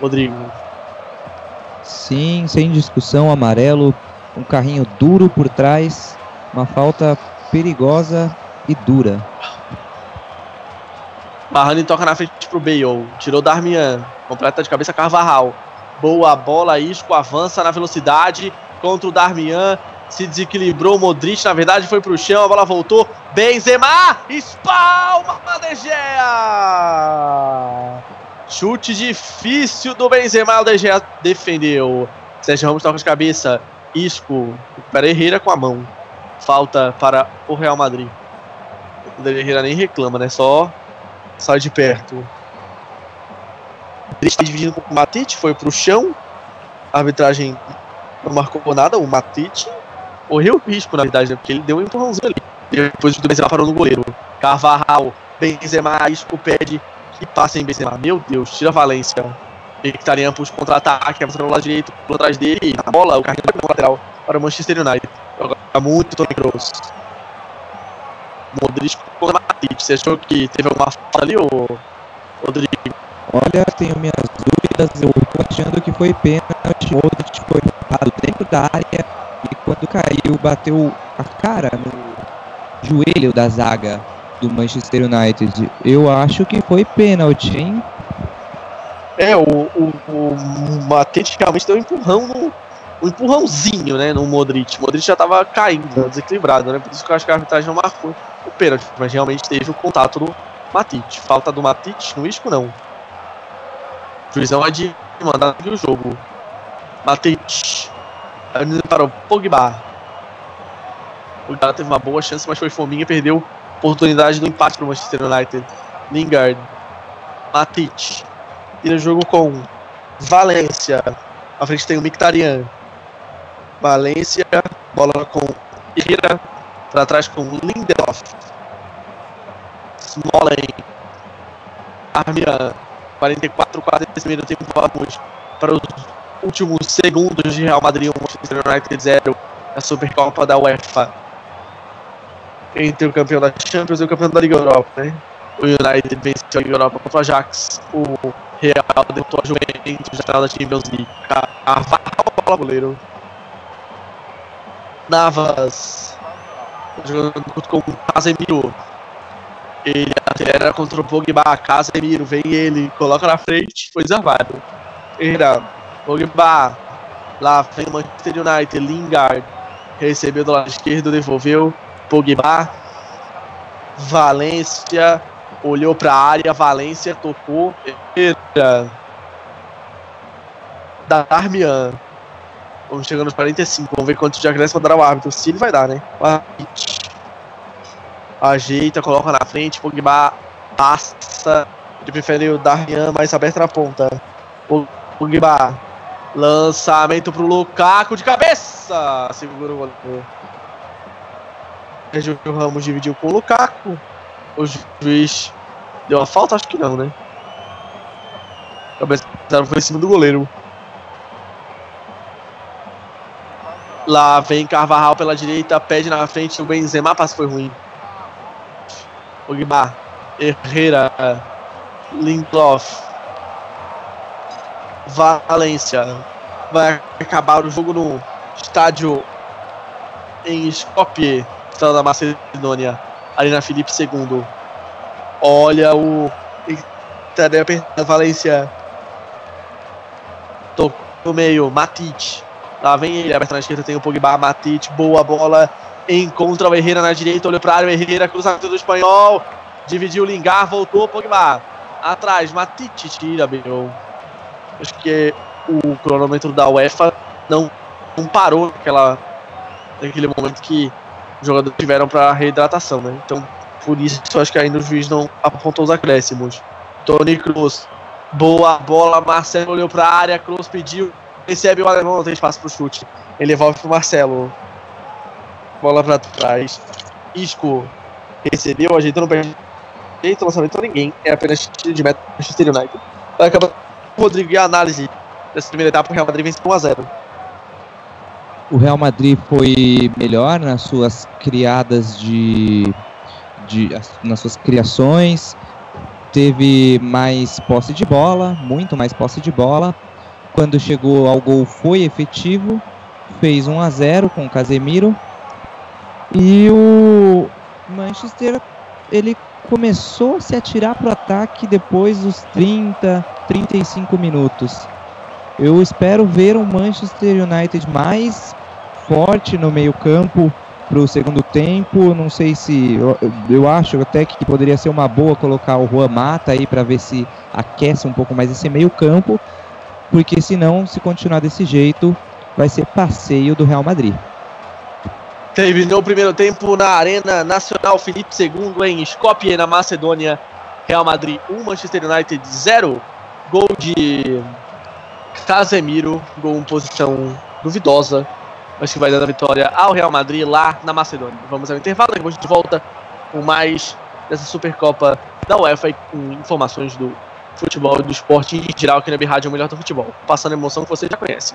Rodrigo? Sim, sem discussão, amarelo. Um carrinho duro por trás. Uma falta perigosa e dura. Barrani toca na frente pro Bale. Tirou Darmian. Completa de cabeça Carvajal. Boa bola, Isco avança na velocidade contra o Darmian se desequilibrou. O Modric, na verdade, foi pro chão. A bola voltou. Benzema! Espalma De Gea! Chute difícil do Benzema. O De Gea defendeu. Sérgio Ramos toca de cabeça. Isco para Herrera com a mão. Falta para o Real Madrid. O Herrera nem reclama, né? Só sai de perto. Está dividindo com o Matite, foi pro chão. A arbitragem não marcou nada. O Matite correu risco, na verdade, né? Porque ele deu um empurrãozinho ali. Depois do Benzema parou no goleiro. Carvajal, Benzema, Isco pede que passe em Benzema. Meu Deus, tira a Valência. Mkhitaryan puxa contra-ataque, avança no lado direito, por trás dele, a bola, o carrinho no lateral para o Manchester United. Joga muito Tony Kroos. Modric contra Matip. Você achou que teve alguma falta ali, Rodrigo? Olha, tenho minhas dúvidas. Eu tô achando que foi pênalti. Modric foi roubado dentro da área e quando caiu, bateu a cara no joelho da zaga do Manchester United. Eu acho que foi pênalti, hein? É, o, o, o Matete realmente deu um empurrão no. Um empurrãozinho, né, no Modric. O Modric já tava caindo, desequilibrado, né? Por isso que eu acho que a arbitragem não marcou o pênalti, mas realmente teve o contato do Matite. Falta do Matite no isco, não. Juizão vai de mandar o jogo. Matite. Para o Pogba. O cara teve uma boa chance, mas foi fominha, perdeu oportunidade do empate para o Manchester United. Lingard. Matite. Vira jogo com Valência. À frente tem o Mictarian. Valência. Bola com Ira. Para trás com Lindelof. Smolley. Armian. 44 quase nesse primeiro tempo. Para os últimos segundos de Real Madrid 1, Manchester United 0. A Supercopa da UEFA. Entre o campeão da Champions e o campeão da Liga Europa, né? O United venceu a Liga Europa contra o Ajax. O Real derrotou a Juventus na final da Champions League. Carvalho, bola goleiro. Navas. Jogando com o Casemiro. Ele acelera contra o Pogba. Casemiro, vem ele, coloca na frente. Foi desarmado. Herrera. Pogba. Lá vem o Manchester United. Lingard. Recebeu do lado esquerdo, devolveu. Pogba. Valência. Olhou para a área, Valência tocou. Herrera. Darmian. Vamos chegando aos 45. Vamos ver quanto de acréscimo dará o árbitro. Se ele vai dar, né? Ajeita, coloca na frente. Pogba passa. Ele prefere o Darmian mais aberto na ponta. Pogba. Lançamento pro Lukaku de cabeça. Segura o goleiro. Sérgio Ramos dividiu com o Lukaku. O juiz deu uma falta? Acho que não, né? Cabeça foi em cima do goleiro. Lá vem Carvajal pela direita, pede na frente o Benzema, passe foi ruim. Pogba, Herrera, Lindelof, Valência. Vai acabar o jogo no estádio em Skopje, estado da Macedônia, ali na Felipe II. Olha o. Eita, apertando Valência. Tocou no meio, Matic. Lá vem ele, aberto na esquerda tem o Pogba, Matic, boa bola. Encontra o Herrera na direita, olhou para o Herrera, cruzamento do espanhol. Dividiu o Lingar, voltou Pogba. Atrás, Matic tira, meu. Acho que o cronômetro da UEFA não, não parou naquela, naquele momento que jogadores tiveram para reidratação, né? Então, por isso, acho que ainda o juiz não apontou os acréscimos. Tony Cruz, boa bola, Marcelo olhou para a área, Cruz pediu, recebe o alemão, não tem espaço para o chute. Ele devolve para Marcelo. Bola para trás. Isco recebeu, ajeitando pé direito, lançamento para ninguém. É apenas tiro de meta Manchester United. Vai acabar o Rodrigo e a análise dessa primeira etapa. O Real Madrid vence 1 a 0 O Real Madrid foi melhor nas suas criadas de, de nas suas criações. Teve mais posse de bola, muito mais posse de bola, quando chegou ao gol foi efetivo, fez 1 a 0 com o Casemiro. E o Manchester ele começou a se atirar para o ataque depois dos 30, 35 minutos. Eu espero ver um Manchester United mais forte no meio-campo para o segundo tempo. Não sei se. Eu, eu, acho até que poderia ser uma boa colocar o Juan Mata aí para ver se aquece um pouco mais esse meio-campo porque senão, se continuar desse jeito, vai ser passeio do Real Madrid. Terminou o primeiro tempo na Arena Nacional Felipe II em Skopje, na Macedônia. Real Madrid 1, Manchester United 0. Gol de Casemiro, gol em posição duvidosa. Acho que vai dar a vitória ao Real Madrid lá na Macedônia. Vamos ao intervalo, depois de volta com mais dessa Supercopa da UEFA com informações do futebol e do esporte em geral aqui na Rádio, o melhor do futebol. Passando a emoção que você já conhece.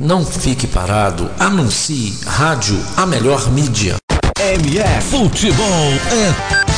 Não fique parado, anuncie Rádio A Melhor Mídia. MF Futebol é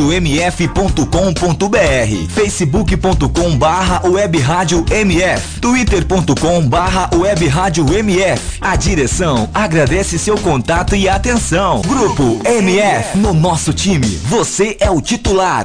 radiomf.com.br, facebook.com barra web rádio mf, twitter.com barra web rádio mf. A direção agradece seu contato e atenção. Grupo MF, no nosso time, você é o titular.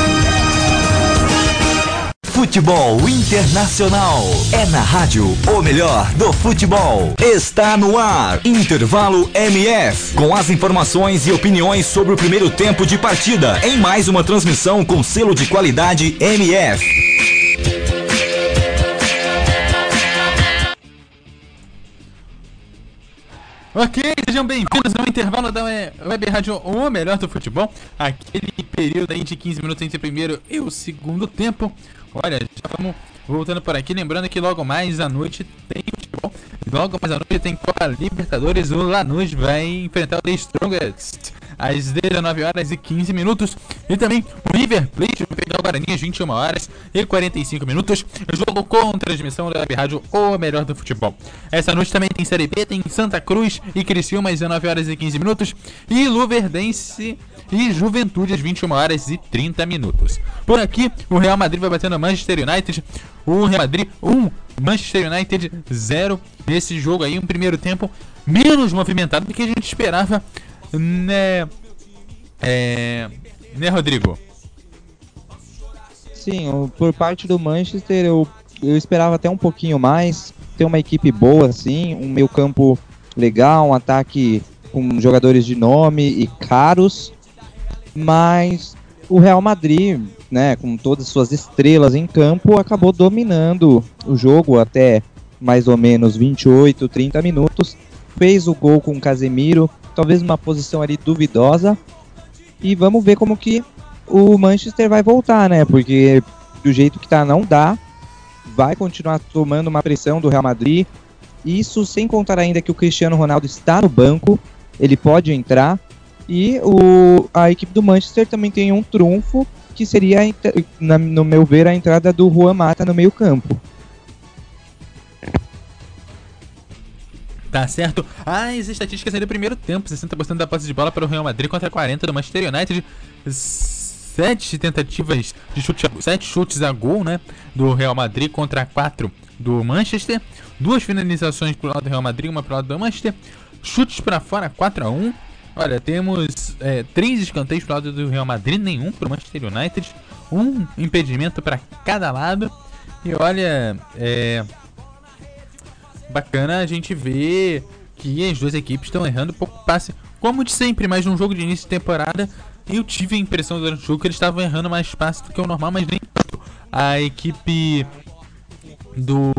Futebol Internacional. É na rádio o melhor do futebol. Está no ar. Intervalo MF. Com as informações e opiniões sobre o primeiro tempo de partida. Em mais uma transmissão com selo de qualidade MF. Ok, sejam bem-vindos ao intervalo da We- Web Rádio O Melhor do Futebol. Aquele período aí de 15 minutos entre o primeiro e o segundo tempo. Olha, já vamos voltando por aqui. Lembrando que logo mais à noite tem futebol. Logo mais à noite tem Copa Libertadores. O Lanús vai enfrentar o The Strongest às 19 horas e 15 minutos. E também o River Plate vai pegar o Guarani às 21 horas e 45 minutos. Jogo com transmissão da Web Rádio O Melhor do Futebol. Essa noite também tem Série B, tem Santa Cruz e Criciúma às 19 horas e 15 minutos. E Luverdense e Juventude às 21 horas e 30 minutos. Por aqui, o Real Madrid vai batendo Manchester United. O Real Madrid 1, Manchester United 0 nesse jogo aí, um primeiro tempo menos movimentado do que a gente esperava, né? É, né, Rodrigo? Sim, por parte do Manchester eu, eu esperava até um pouquinho mais. Ter uma equipe boa, assim, um meio campo legal, um ataque com jogadores de nome e caros. Mas o Real Madrid, né, com todas as suas estrelas em campo, acabou dominando o jogo até mais ou menos 28, 30 minutos. Fez o gol com o Casemiro, talvez numa posição ali duvidosa. E vamos ver como que o Manchester vai voltar, né? Porque do jeito que tá, não dá. Vai continuar tomando uma pressão do Real Madrid. Isso sem contar ainda que o Cristiano Ronaldo está no banco. Ele pode entrar. E o, a equipe do Manchester também tem um trunfo, que seria, na- no meu ver, a entrada do Juan Mata no meio campo. Tá certo. As estatísticas aí do primeiro tempo: 60% da posse de bola para o Real Madrid contra 40% do Manchester United. Sete tentativas de chute, sete chutes a gol, né? Do Real Madrid contra 4 do Manchester. Duas finalizações pro lado do Real Madrid, uma pro lado do Manchester. Chutes para fora, 4 a 1 Olha, temos é, três escanteios pro lado do Real Madrid, nenhum pro Manchester United. Um impedimento para cada lado. E olha, é, bacana a gente ver que as duas equipes estão errando pouco passe, como de sempre, mas num jogo de início de temporada eu tive a impressão durante o jogo que eles estavam errando mais passe do que o normal, mas nem tanto. A equipe do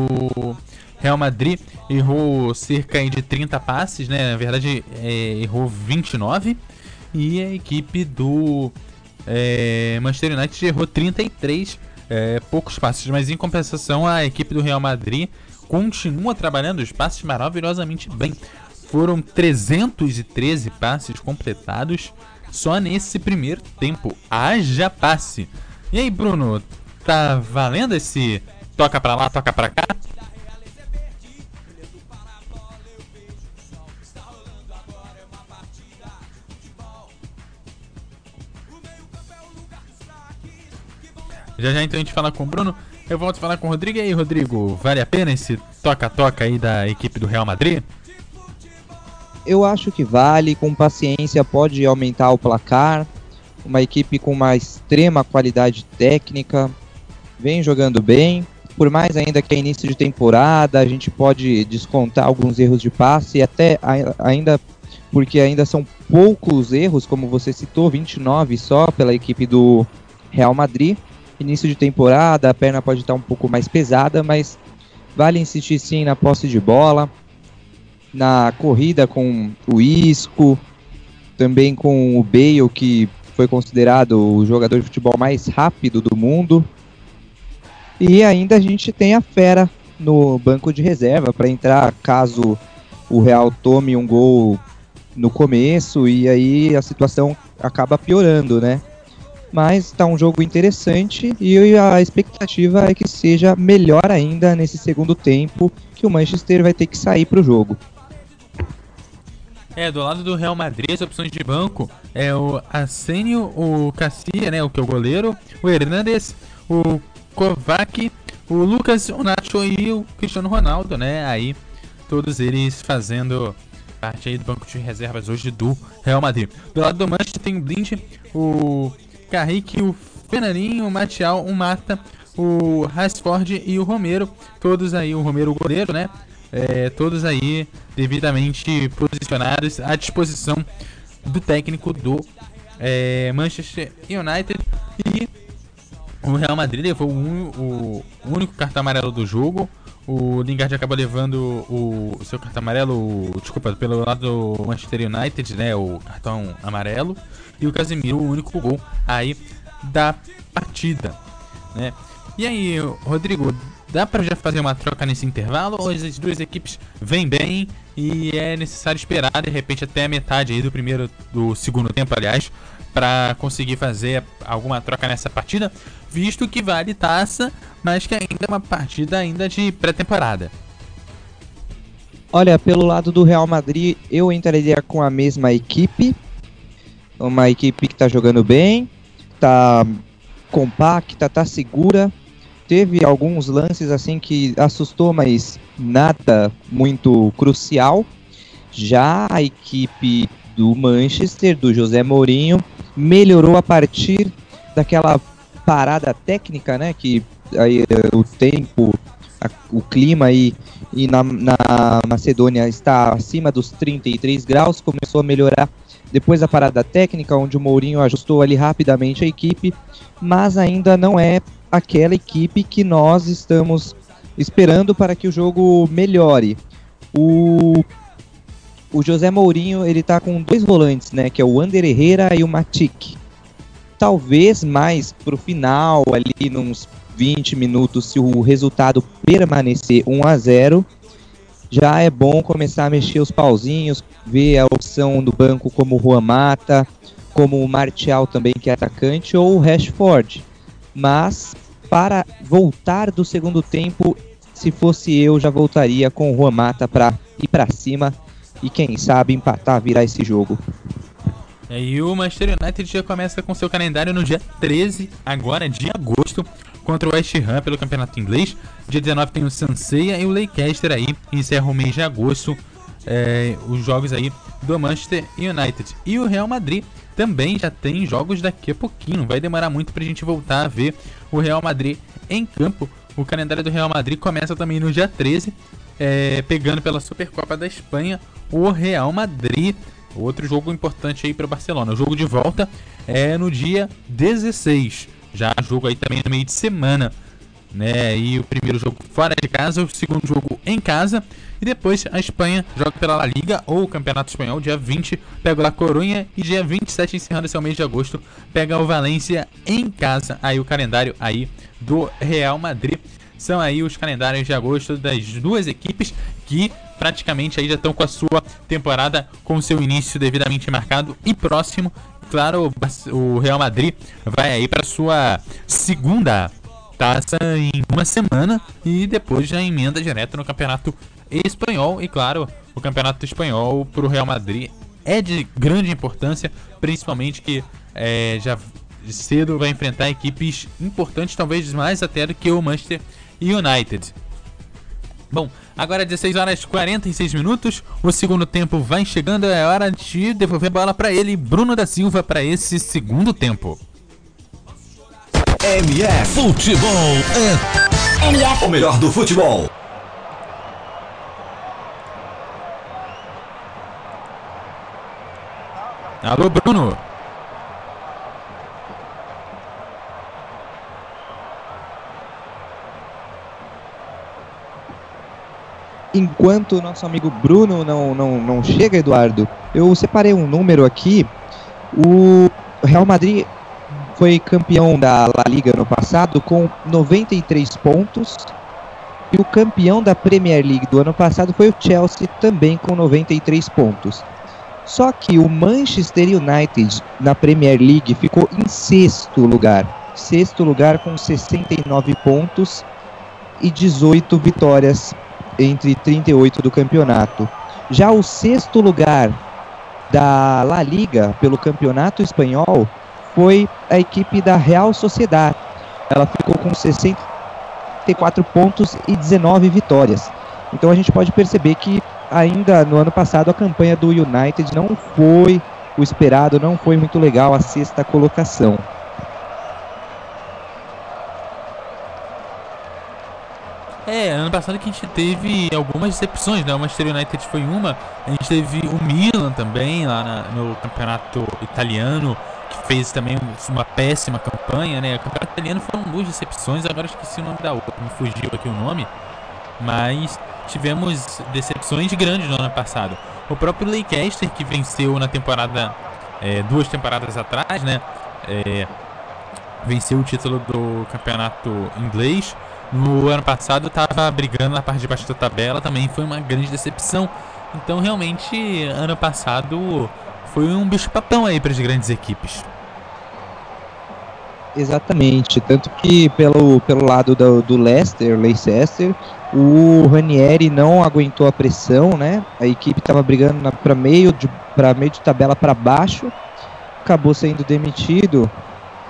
Real Madrid errou cerca de 30 passes, né? Na verdade, é, errou 29. E a equipe do é, Manchester United errou 33, é, poucos passes. Mas em compensação, a equipe do Real Madrid, continua trabalhando os passes maravilhosamente bem. Foram 313 passes completados só nesse primeiro tempo. Haja passe. E aí, Bruno, tá valendo esse toca pra lá, toca pra cá? Já já então a gente fala com o Bruno. Eu volto a falar com o Rodrigo. E aí, Rodrigo, vale a pena esse toca-toca aí da equipe do Real Madrid? Eu acho que vale, com paciência pode aumentar o placar. Uma equipe com uma extrema qualidade técnica, vem jogando bem. Por mais ainda que é início de temporada, a gente pode descontar alguns erros de passe, e até ai- ainda porque ainda são poucos erros, como você citou, 29 só pela equipe do Real Madrid. Início de temporada, a perna pode estar um pouco mais pesada, mas vale insistir sim na posse de bola, na corrida com o Isco, também com o Bale, que foi considerado o jogador de futebol mais rápido do mundo. E ainda a gente tem a Fera no banco de reserva para entrar caso o Real tome um gol no começo e aí a situação acaba piorando, né? Mas está um jogo interessante e a expectativa é que seja melhor ainda nesse segundo tempo, que o Manchester vai ter que sair para o jogo. É, do lado do Real Madrid, as opções de banco é o Arsenio, o Cassia, né, o que é o goleiro, o Hernandes, o Kovac, o Lucas, o Nacho e o Cristiano Ronaldo, né? Aí todos eles fazendo parte aí do banco de reservas hoje do Real Madrid. Do lado do Manchester tem o Blind, o Carrique, o Fernandinho, o Martial, o Mata, o Rashford e o Romero, todos aí, o Romero goleiro, né? É, todos aí devidamente posicionados à disposição do técnico do é, Manchester United e o Real Madrid levou o único cartão amarelo do jogo. O Lingard acabou levando o, seu cartão amarelo, o- desculpa, pelo lado do Manchester United, né, o cartão amarelo. E o Casemiro, o único gol aí da partida, né. E aí, Rodrigo, dá pra já fazer uma troca nesse intervalo ou as duas equipes vêm bem e é necessário esperar de repente até a metade aí do primeiro do segundo tempo, aliás, para conseguir fazer alguma troca nessa partida, visto que vale taça, mas que ainda é uma partida ainda de pré-temporada. Olha, pelo lado do Real Madrid, eu entraria com a mesma equipe. Uma equipe que tá jogando bem, tá compacta, tá segura. Teve alguns lances assim que assustou, mas nada muito crucial. Já a equipe do Manchester, do José Mourinho, melhorou a partir daquela parada técnica, né? Que aí, eh, o tempo, a- o clima aí e na, na Macedônia está acima dos 33 graus, começou a melhorar depois da parada técnica, onde o Mourinho ajustou ali rapidamente a equipe, mas ainda não é aquela equipe que nós estamos esperando para que o jogo melhore. O, o José Mourinho ele tá com dois volantes, né, que é o Ander Herrera e o Matic. Talvez mais pro final, ali nos 20 minutos, se o resultado permanecer 1 a 0 já é bom começar a mexer os pauzinhos, ver a opção do banco como o Juan Mata, como o Martial também, que é atacante, ou o Rashford. Mas, para voltar do segundo tempo, se fosse eu, já voltaria com o Juan Mata para ir para cima e, quem sabe, empatar, virar esse jogo. É, E o Manchester United já começa com seu calendário no dia 13, agora de agosto, contra o West Ham pelo Campeonato Inglês. Dia 19 tem o Sanseia e o Leicester aí, encerra o mês de agosto, é, os jogos aí do Manchester United. E o Real Madrid também já tem jogos daqui a pouquinho, não vai demorar muito pra gente voltar a ver o Real Madrid em campo. O calendário do Real Madrid começa também no dia 13, é, pegando pela Supercopa da Espanha o Real Madrid. Outro jogo importante aí para o Barcelona. O jogo de volta é no dia 16. Já jogo aí também no meio de semana. Né? E o primeiro jogo fora de casa, o segundo jogo em casa. E depois a Espanha joga pela La Liga ou Campeonato Espanhol. Dia 20 pega o La Coruña. E dia 27, encerrando esse mês de agosto, pega o Valência em casa. Aí o calendário aí do Real Madrid. São aí os calendários de agosto das duas equipes que praticamente aí já estão com a sua temporada com seu início devidamente marcado e próximo. Claro, o Real Madrid vai aí para sua segunda taça em uma semana e depois já emenda direto no campeonato espanhol. E claro, o campeonato espanhol para o Real Madrid é de grande importância, principalmente que é, já cedo vai enfrentar equipes importantes, talvez mais até do que o Manchester. Bom, agora 16 horas e 46 minutos. O segundo tempo vai chegando. É hora de devolver a bola para ele, Bruno da Silva, para esse segundo tempo. MF Futebol é MF. o melhor do futebol. Alô, Bruno. Enquanto o nosso amigo Bruno não, não, não chega, Eduardo, eu separei um número aqui. O Real Madrid foi campeão da La Liga no passado com 93 pontos. E o campeão da Premier League do ano passado foi o Chelsea, também com 93 pontos. Só que o Manchester United na Premier League ficou em sexto lugar. Sexto lugar com 69 pontos e 18 vitórias entre 38 do campeonato. Já o sexto lugar da La Liga pelo campeonato espanhol foi a equipe da Real Sociedad. Ela ficou com 64 pontos e 19 vitórias. Então a gente pode perceber que ainda no ano passado a campanha do United não foi o esperado, não foi muito legal a sexta colocação. É, ano passado que a gente teve algumas decepções, né? O Manchester United foi uma, a gente teve o Milan também lá na- no campeonato italiano, que fez também uma péssima campanha, né? O campeonato italiano foram duas decepções, agora esqueci o nome da outra, me fugiu aqui o nome, mas tivemos decepções grandes no ano passado. O próprio Leicester, que venceu na temporada, é, duas temporadas atrás, né? É, venceu o título do campeonato inglês. No ano passado estava brigando na parte de baixo da tabela, também foi uma grande decepção. Então realmente ano passado foi um bicho papão aí para as grandes equipes. Exatamente, tanto que pelo, pelo lado do, do Leicester, Leicester, o Ranieri não aguentou a pressão, né? A equipe estava brigando para meio de para meio de tabela para baixo, acabou sendo demitido.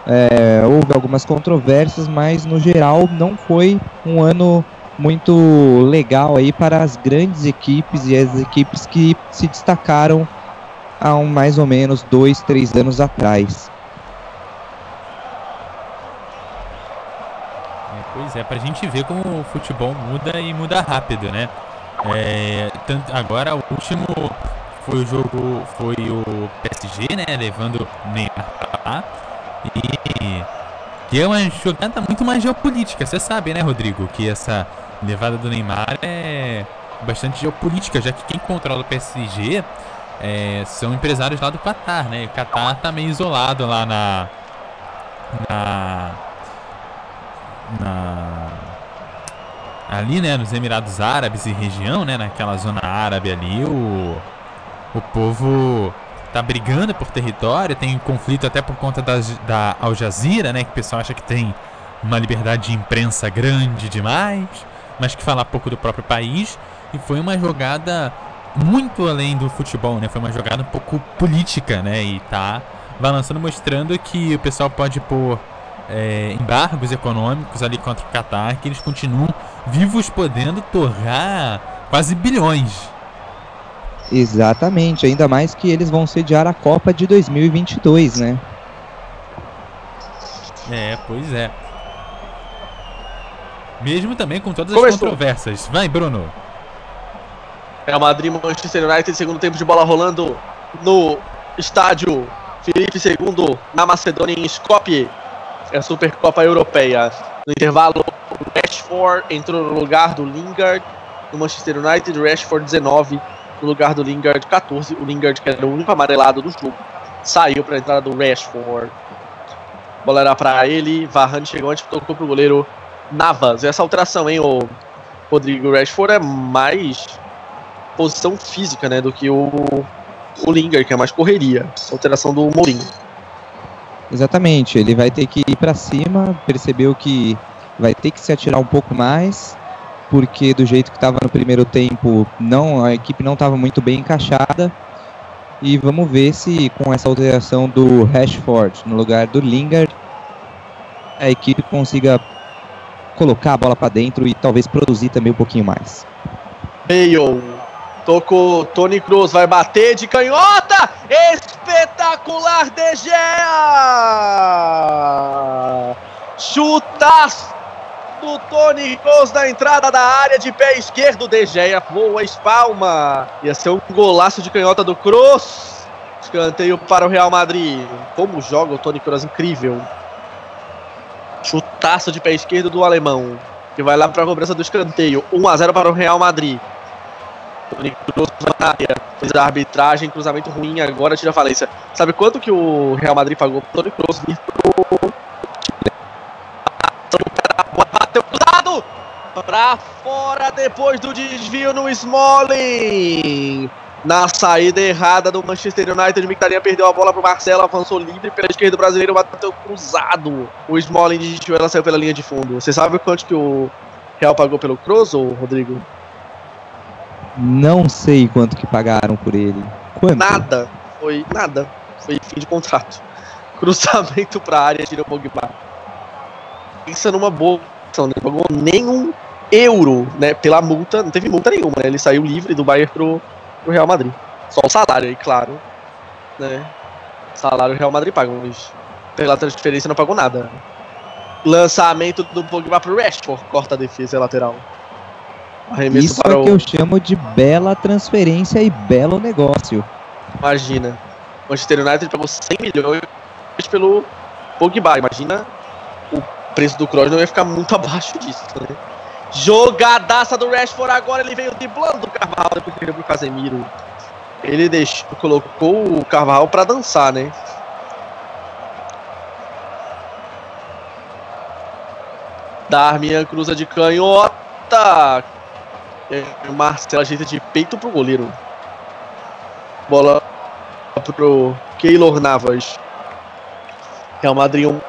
É, houve algumas controvérsias, mas no geral não foi um ano muito legal aí para as grandes equipes e as equipes que se destacaram há um, mais ou menos dois, três anos atrás. É, pois é, pra gente ver como o futebol muda e muda rápido, né? É, tanto, agora o último foi o jogo, foi o PSG, né? Levando o Neymar pra lá. E que é uma jogada muito mais geopolítica. Você sabe, né, Rodrigo? Que essa levada do Neymar é bastante geopolítica, já que quem controla o PSG é, são empresários lá do Qatar, né? O Qatar tá meio isolado lá na. na na ali, né, nos Emirados Árabes e região, né, naquela zona árabe ali, o o povo tá brigando por território, tem conflito até por conta das, da Al Jazeera, né, que o pessoal acha que tem uma liberdade de imprensa grande demais, mas que fala pouco do próprio país, e foi uma jogada muito além do futebol, né, foi uma jogada um pouco política, né, e tá balançando, mostrando que o pessoal pode pôr é, embargos econômicos ali contra o Qatar, que eles continuam vivos podendo torrar quase bilhões. Exatamente, ainda mais que eles vão sediar a Copa de 2022, né? É, pois é. Mesmo também com todas as Começou. controvérsias. Vai, Bruno. Real Madrid, Manchester United, segundo tempo de bola rolando no estádio Felipe II, na Macedônia, em Skopje. É a Supercopa Europeia. No intervalo, o Rashford entrou no lugar do Lingard no Manchester United. Rashford 19 no lugar do Lingard 14. O Lingard, que era o único amarelado do jogo, saiu para a entrada do Rashford. Bola era para ele. Varane chegou antes, tocou pro goleiro Navas. Essa alteração, hein, o Rodrigo Rashford é mais posição física, né, do que o, o Linger, que é mais correria. Alteração do Mourinho. Exatamente, ele vai ter que ir para cima, percebeu que vai ter que se atirar um pouco mais, porque do jeito que estava no primeiro tempo, não a equipe não estava muito bem encaixada. E vamos ver se com essa alteração do Rashford no lugar do Lingard, a equipe consiga colocar a bola para dentro e talvez produzir também um pouquinho mais. Bale. Tocou, Tony Cruz vai bater de canhota! Espetacular De Gea! Chutaço do Tony Cruz na entrada da área de pé esquerdo. De Gea voa, espalma. Ia ser um golaço de canhota do Cruz. Escanteio para o Real Madrid. Como joga o Tony Cruz, incrível. Chutaço de pé esquerdo do alemão. Que vai lá para a cobrança do escanteio. 1 a 0 para o Real Madrid. Tony Kroos na área. Fez a arbitragem, cruzamento ruim, agora tira a falência. Sabe quanto que o Real Madrid pagou pro Tony Kroos vir. Bateu cruzado! Pra fora depois do desvio no Smalling. Na saída errada do Manchester United, Mictarian perdeu a bola pro Marcelo, avançou livre pela esquerda, o brasileiro bateu cruzado. O Smalling desviou, ela saiu pela linha de fundo. Você sabe quanto que o Real pagou pelo Kroos, ou Rodrigo? Não sei quanto que pagaram por ele. Quanto? Nada. Foi nada. Foi fim de contrato. [laughs] Cruzamento pra área, tira o Pogba. Pensa numa boa né? Não pagou nenhum euro, né? Pela multa, não teve multa nenhuma, né? Ele saiu livre do Bayern pro, pro Real Madrid. Só o salário aí, claro. Né? Salário o Real Madrid paga, mas pela transferência não pagou nada. Lançamento do Pogba pro Rashford, corta a defesa lateral. Arremesso Isso para é o... que eu chamo de bela transferência e belo negócio. Imagina. Manchester United pagou 100 milhões pelo Pogba. Imagina preço do Kroos não ia ficar muito [laughs] abaixo disso, né? Jogadaça do Rashford agora, ele veio driblando o Carvalho depois que pro Casemiro. Ele deixou, colocou o Carvalho pra dançar, né? Darmian cruza de canhota. O Marcelo ajeita de peito pro goleiro. Bola pro Keylor Navas. Real Madrid 1,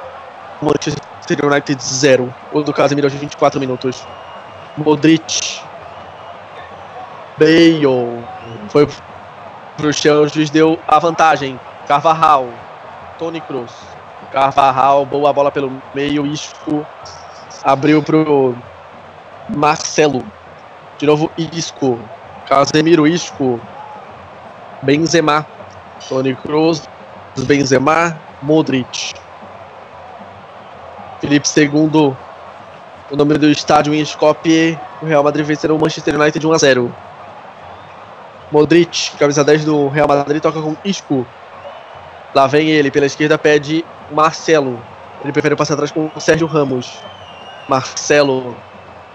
Manchester United 0. O do Casemiro aos 24 minutos. Modric. Bale. Foi pro chão, o juiz deu a vantagem. Carvajal. Tony Cruz. Carvajal, boa bola pelo meio. Isco abriu pro Marcelo. De novo, Isco. Casemiro, Isco. Benzema. Tony Cruz. Benzema. Modric. Felipe II. O nome do estádio em Skopje. O Real Madrid vencerá o Manchester United 1 a 0. Modric, camisa 10 do Real Madrid, toca com Isco. Lá vem ele, pela esquerda pede Marcelo. Ele prefere passar atrás com o Sérgio Ramos. Marcelo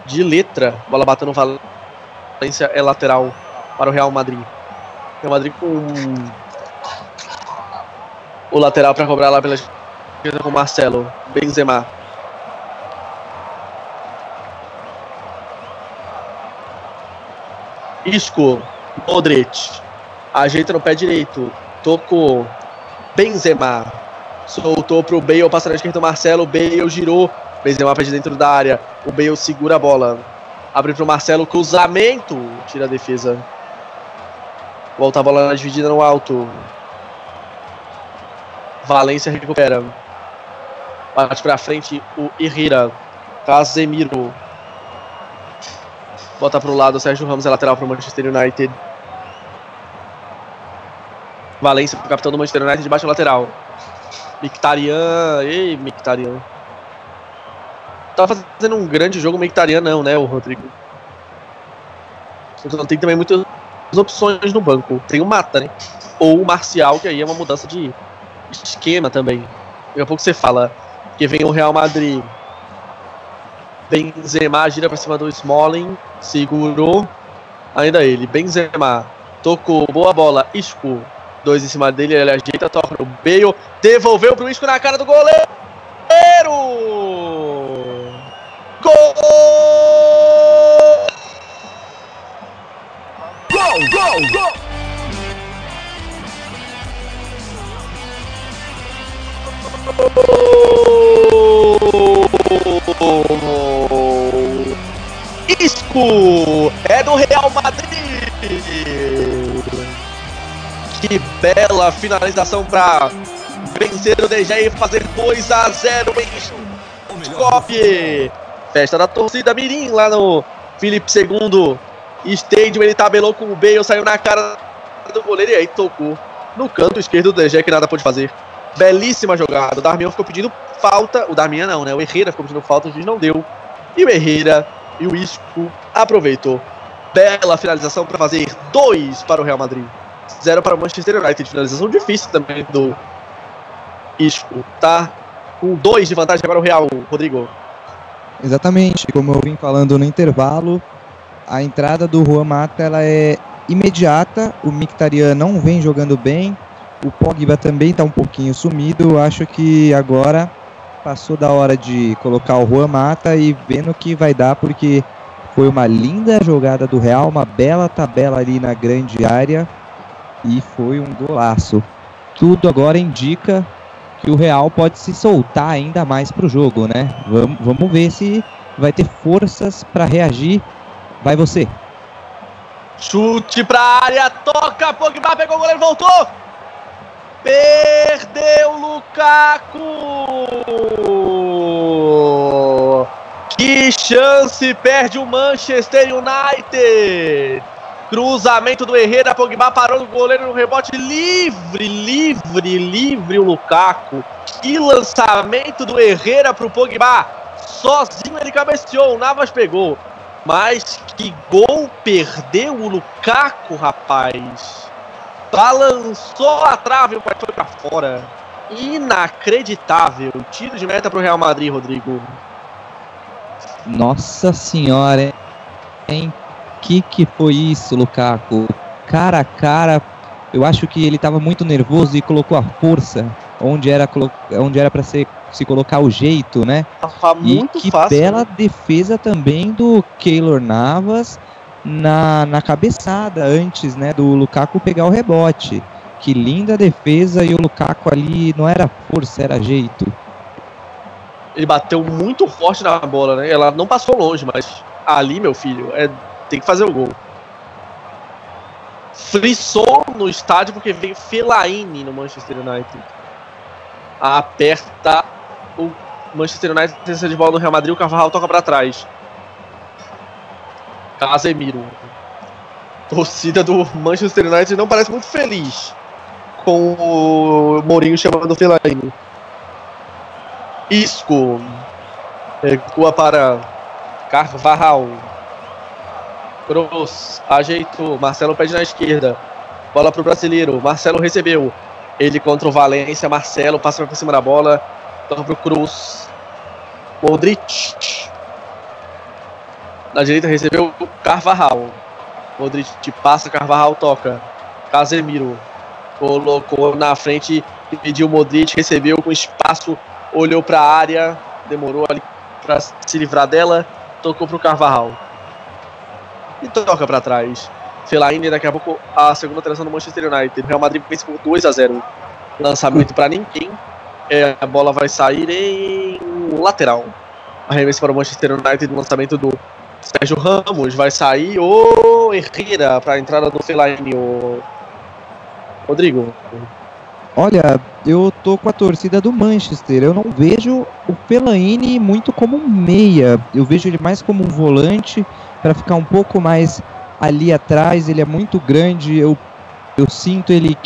de letra. Bola batendo Valência é lateral para o Real Madrid. Real Madrid com o lateral para cobrar lá pela esquerda com Marcelo. Benzema. Isco. Modric. Ajeita no pé direito. Tocou. Benzema. Soltou pro Bale, passa na esquerda o Marcelo. Bale girou. Benzema pede dentro da área. O Bale segura a bola. Abre pro Marcelo. Cruzamento. Tira a defesa. Volta a bola na dividida no alto. Valência recupera. Bate pra frente o Herrera. Casemiro. Bota pro lado o Sérgio Ramos, é lateral pro Manchester United. Valência, o capitão do Manchester United, de baixo lateral. Mictarian. Ei, Mictarian. Tá fazendo um grande jogo Mictarian, não, né, o Rodrigo? Então tem também muitas opções no banco. Tem o Mata, né? Ou o Marcial, que aí é uma mudança de esquema também. Daqui a pouco você fala que vem o Real Madrid. Benzema gira para cima do Smalling, segurou. Ainda ele, Benzema, tocou, boa bola, Isco, dois em cima dele, ele ajeita, toca no meio. devolveu pro Isco na cara do goleiro. Gol! Gol, gol, gol! Isco é do Real Madrid. Que bela finalização para vencer o DG e fazer 2 a 0 em Skopje. Festa da torcida Mirim lá no Felipe II Stadium. Ele tabelou com o B, saiu na cara do goleiro e aí tocou no canto esquerdo do DG que nada pôde fazer. Belíssima jogada. O Darmian ficou pedindo falta. O Darmian não, né? O Herrera ficou pedindo falta, o juiz não deu. E o Herrera e o Isco aproveitou. Bela finalização para fazer dois para o Real Madrid. Zero para o Manchester United. Finalização difícil também do Isco. Tá com dois de vantagem agora o Real, Rodrigo. Exatamente, como eu vim falando no intervalo, a entrada do Juan Mata ela é imediata. O Mictarian não vem jogando bem. O Pogba também está um pouquinho sumido. Acho que agora passou da hora de colocar o Juan Mata e vendo que vai dar, porque foi uma linda jogada do Real, uma bela tabela ali na grande área e foi um golaço. Tudo agora indica que o Real pode se soltar ainda mais para o jogo, né? Vamos, vamos ver se vai ter forças para reagir. Vai você. Chute pra área, toca, Pogba pegou o goleiro, voltou! Perdeu Lukaku! Que chance perde o Manchester United! Cruzamento do Herrera, Pogba parou no goleiro no rebote livre, livre, livre o Lukaku. Que lançamento do Herrera pro Pogba. Sozinho ele cabeceou, o Navas pegou. Mas que gol perdeu o Lukaku, rapaz. Balançou a trave, mas foi pra fora. Inacreditável. Tiro de meta pro Real Madrid, Rodrigo. Nossa senhora, hein? Que que foi isso, Lukaku? Cara a cara, eu acho que ele estava muito nervoso e colocou a força onde era onde era para ser se colocar o jeito, né? Tava E muito que fácil. bela né? defesa também do Keylor Navas na, na cabeçada antes, né, do Lukaku pegar o rebote. Que linda defesa e o Lukaku ali não era força, era jeito. Ele bateu muito forte na bola, né? Ela não passou longe, mas ali, meu filho, é tem que fazer o gol. Frissou no estádio porque veio Fellaini no Manchester United. Aperta o Manchester United terceira de bola no Real Madrid, o Carvajal toca pra trás. Casemiro. Torcida do Manchester United não parece muito feliz com o Mourinho chamando o Fellaini. Isco. Recua para Carvajal. Kroos. Ajeitou. Marcelo pede na esquerda. Bola pro brasileiro. Marcelo recebeu. Ele contra o Valência. Marcelo passa por cima da bola. Toca pro Cruz. Modric. Na direita recebeu o Carvajal. Modric passa, Carvajal toca. Casemiro. Colocou na frente. Pediu Modric. Recebeu com espaço. Olhou pra área. Demorou ali pra se livrar dela. Tocou pro Carvajal. E toca pra trás. Fellaini daqui a pouco a segunda alteração do Manchester United. Real Madrid vence por 2 a 0 Lançamento pra ninguém. É, a bola vai sair em lateral. Arremesso para o Manchester United. Lançamento do Sérgio Ramos. Vai sair o Herrera para a entrada do Fellaini. O Rodrigo. Olha, eu tô com a torcida do Manchester. Eu não vejo o Fellaini muito como meia. Eu vejo ele mais como um volante para ficar um pouco mais ali atrás. Ele é muito grande. Eu, eu sinto ele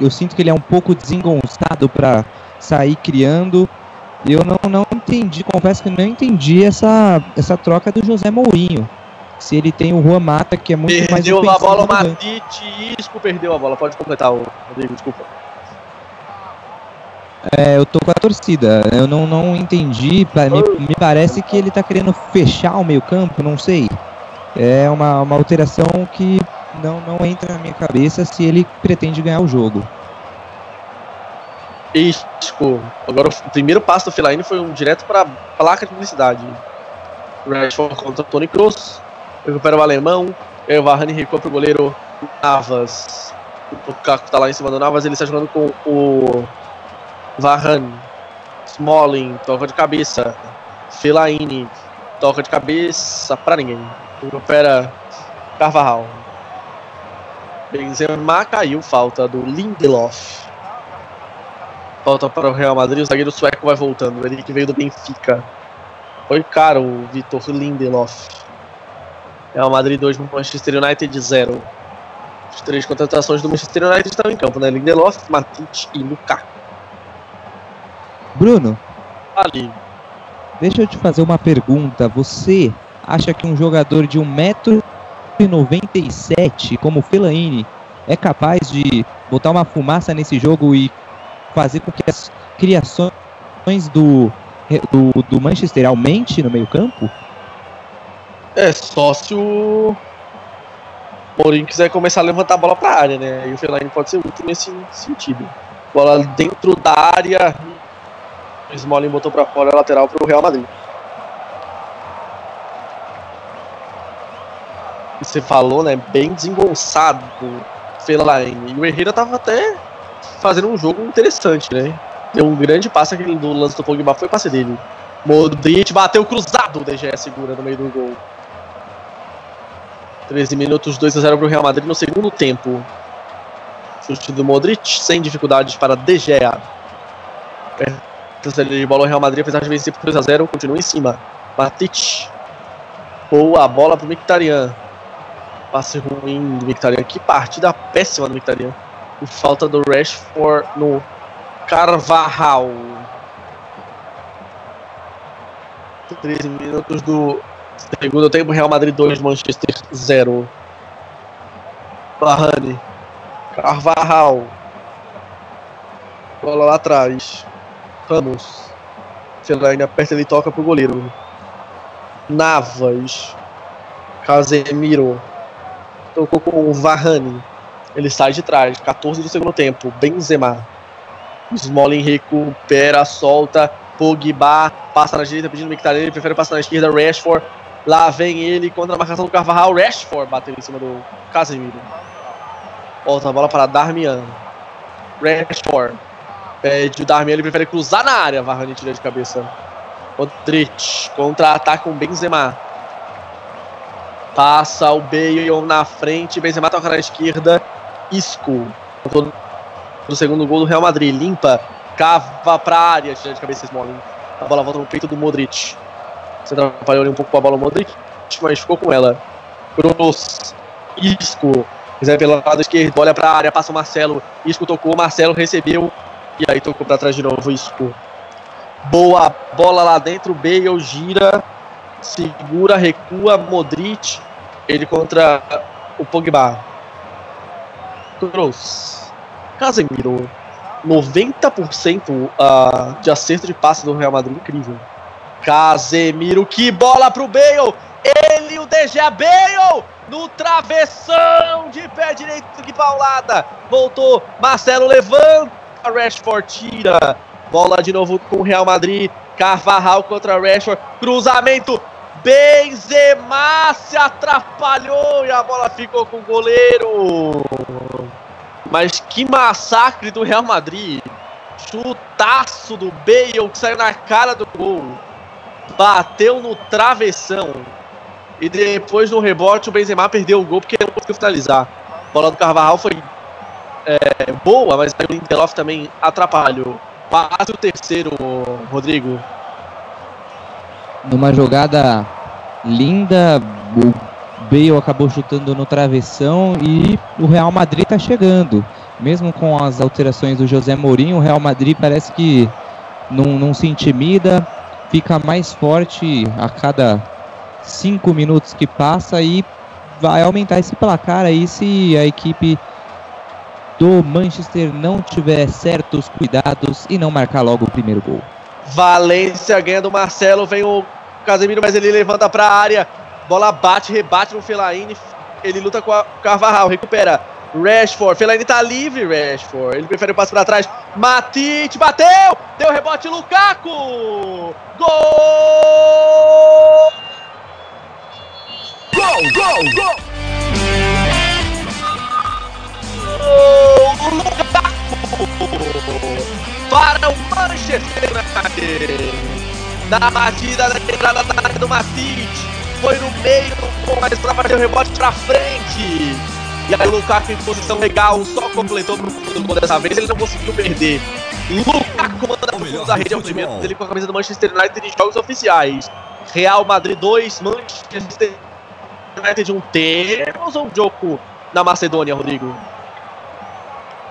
eu sinto que ele é um pouco desengonçado para sair criando. Eu não, não entendi, confesso que não entendi essa, essa troca do José Mourinho. Se ele tem o Juan Mata, que é muito mais Perdeu a bola, o Matite. Isco perdeu a bola. Pode completar, o Rodrigo, desculpa. É, eu tô com a torcida. Eu não, não entendi. pra- Me, me parece que ele tá querendo fechar o meio campo, não sei. É uma, uma alteração que não, não entra na minha cabeça se ele pretende ganhar o jogo. Isco. Agora o primeiro passo do Fellaini foi um direto para placa de publicidade. Rashford contra Tony Kroos. Recupera o alemão. E o Varane recua pro goleiro Navas. O Lukaku tá lá em cima do Navas. Ele está jogando com o Varane. Smalling. Toca de cabeça. Fellaini toca de cabeça pra ninguém. Recupera Carvajal. Benzema caiu, falta do Lindelof. Falta para o Real Madrid, o zagueiro sueco vai voltando. Ele que veio do Benfica. Foi caro o Vitor Lindelof. Real Madrid 2, Manchester United 0. As três contratações do Manchester United estão em campo, né? Lindelof, Matite e Lukaku. Bruno, Ali. deixa eu te fazer uma pergunta. Você acha que um jogador de 1,97m como o Fellaini é capaz de botar uma fumaça nesse jogo e fazer com que as criações do, do, do Manchester aumente no meio campo? É só se o Mourinho quiser começar a levantar a bola pra área, né? Aí o Fellaini pode ser útil nesse sentido. Bola dentro da área. O Smalling botou pra fora a lateral pro Real Madrid. E Você falou, né? Bem desengonçado o Fellaini. E o Herrera tava até fazendo um jogo interessante, né? Deu um grande passe aquele do lance do Pogba, foi passe dele. Modric bateu cruzado, o DG segura no meio do gol. 13 minutos, 2 a 0 para o Real Madrid no segundo tempo. Chute do Modric, sem dificuldades para De Gea. Terceira de bola, o Real Madrid, apesar de vencer por 2 a 0 continua em cima. Matic. Boa bola para o Mkhitaryan. Passe ruim do Mkhitaryan. Que partida péssima do Mkhitaryan. E falta do Rashford no Carvajal. 13 minutos do segundo tempo, Real Madrid 2, Manchester 0. Varane. Carvajal. Bola lá atrás. Ramos. Fellaini aperta e toca pro goleiro. Navas. Casemiro. Tocou com o Varane. Ele sai de trás. 14 do segundo tempo. Benzema. Smalling recupera, solta. Pogba passa na direita pedindo Mkhitaryan, prefere passar na esquerda. Rashford, lá vem ele contra a marcação do Carvajal. Rashford bateu em cima do Casemiro. Volta a bola para Darmian. Rashford pede o Darmian, ele prefere cruzar na área. Varane tira de cabeça. Modric contra-ataque com Benzema. Passa o Bale na frente. Benzema toca na esquerda. Isco. Do segundo gol do Real Madrid. Limpa. Cava pra área. Tira de cabeça Smalling. A bola volta no peito do Modric. Você atrapalhou ali um pouco com a bola o Modric, mas ficou com ela. Kroos. Isco. Recebe pelo lado esquerdo. Olha pra área. Passa o Marcelo. Isco tocou. Marcelo recebeu. E aí tocou pra trás de novo. Isco. Boa bola lá dentro. Bale gira. Segura, recua. Modric. Ele contra o Pogba. Kroos. Casemiro. 90% uh, de acerto de passe do Real Madrid. Incrível. Casemiro. Que bola pro Bale. Ele, o DG Bale. No travessão de pé direito. Que paulada. Voltou. Marcelo levanta. Rashford tira. Bola de novo com o Real Madrid. Carvajal contra Rashford. Cruzamento. Benzema se atrapalhou e a bola ficou com o goleiro. Mas que massacre do Real Madrid. Chutaço do Bale que saiu na cara do gol. Bateu no travessão. E depois no rebote o Benzema perdeu o gol porque não conseguiu finalizar. A bola do Carvajal foi é, boa, mas o Lindelof também atrapalhou. Quase o terceiro, Rodrigo. Numa jogada linda, o Bale acabou chutando no travessão e o Real Madrid está chegando. Mesmo com as alterações do José Mourinho, o Real Madrid parece que não, não se intimida, fica mais forte a cada cinco minutos que passa e vai aumentar esse placar aí se a equipe do Manchester não tiver certos cuidados e não marcar logo o primeiro gol. Valência ganha do Marcelo, vem o Casemiro, mas ele levanta para a área. Bola bate, rebate no Fellaini. Ele luta com o Carvajal, recupera. Rashford, Fellaini tá livre, Rashford. Ele prefere o passe para trás. Matite bateu! Deu rebote, Lukaku! Gol! Gol, gol, gol! Gol do Lukaku! Para o Manchester United! Na batida da entrada da área do Matic. Foi no meio, mas pra fazer o rebote pra frente. E aí o Lukaku em posição legal, só completou pro fundo do gol dessa vez, ele não conseguiu perder. Lukaku manda o fundo da rede ao primeiro dele com a camisa do Manchester United em jogos oficiais. Real Madrid 2, Manchester United 1. Temos um jogo na Macedônia, Rodrigo.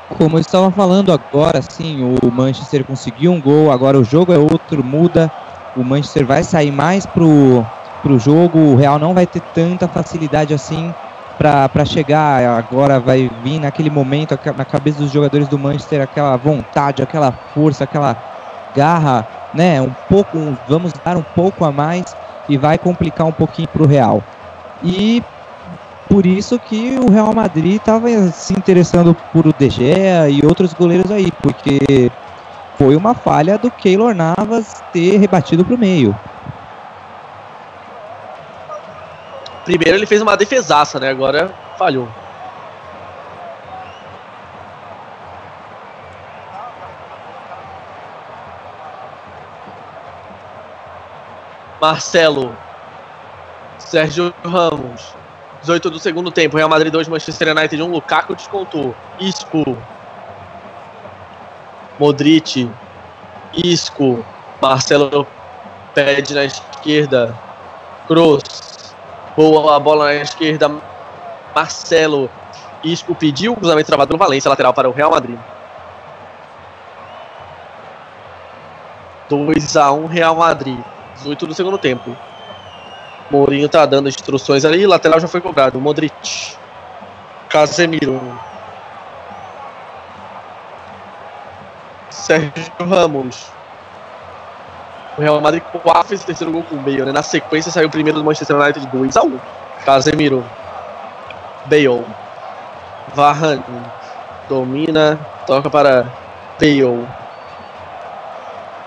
Como eu estava falando agora, sim, o Manchester conseguiu um gol, agora o jogo é outro, muda. O Manchester vai sair mais pro, pro jogo, o Real não vai ter tanta facilidade assim para chegar. Agora vai vir naquele momento na cabeça dos jogadores do Manchester aquela vontade, aquela força, aquela garra, né? Um pouco, vamos dar um pouco a mais e vai complicar um pouquinho pro Real. E por isso que o Real Madrid estava se interessando por o De Gea e outros goleiros aí, porque foi uma falha do Keylor Navas ter rebatido pro meio. Primeiro ele fez uma defesaça, né? Agora falhou. Marcelo. Sérgio Ramos. 18 do segundo tempo. Real Madrid 2, Manchester United 1. Lukaku descontou. Isco. Modric. Isco. Marcelo pede na esquerda. Kroos. Boa a bola na esquerda. Marcelo. Isco pediu o cruzamento travado no Valência, lateral para o Real Madrid. 2 a 1 Real Madrid. 18 do segundo tempo. Mourinho tá dando instruções ali, lateral já foi cobrado. Modric. Casemiro. Sérgio Ramos. O Real Madrid quase fez o terceiro gol com o Bale, né? Na sequência saiu o primeiro do Manchester United 2 a 1 Casemiro. Bale. Varane. Domina. Toca para Bale.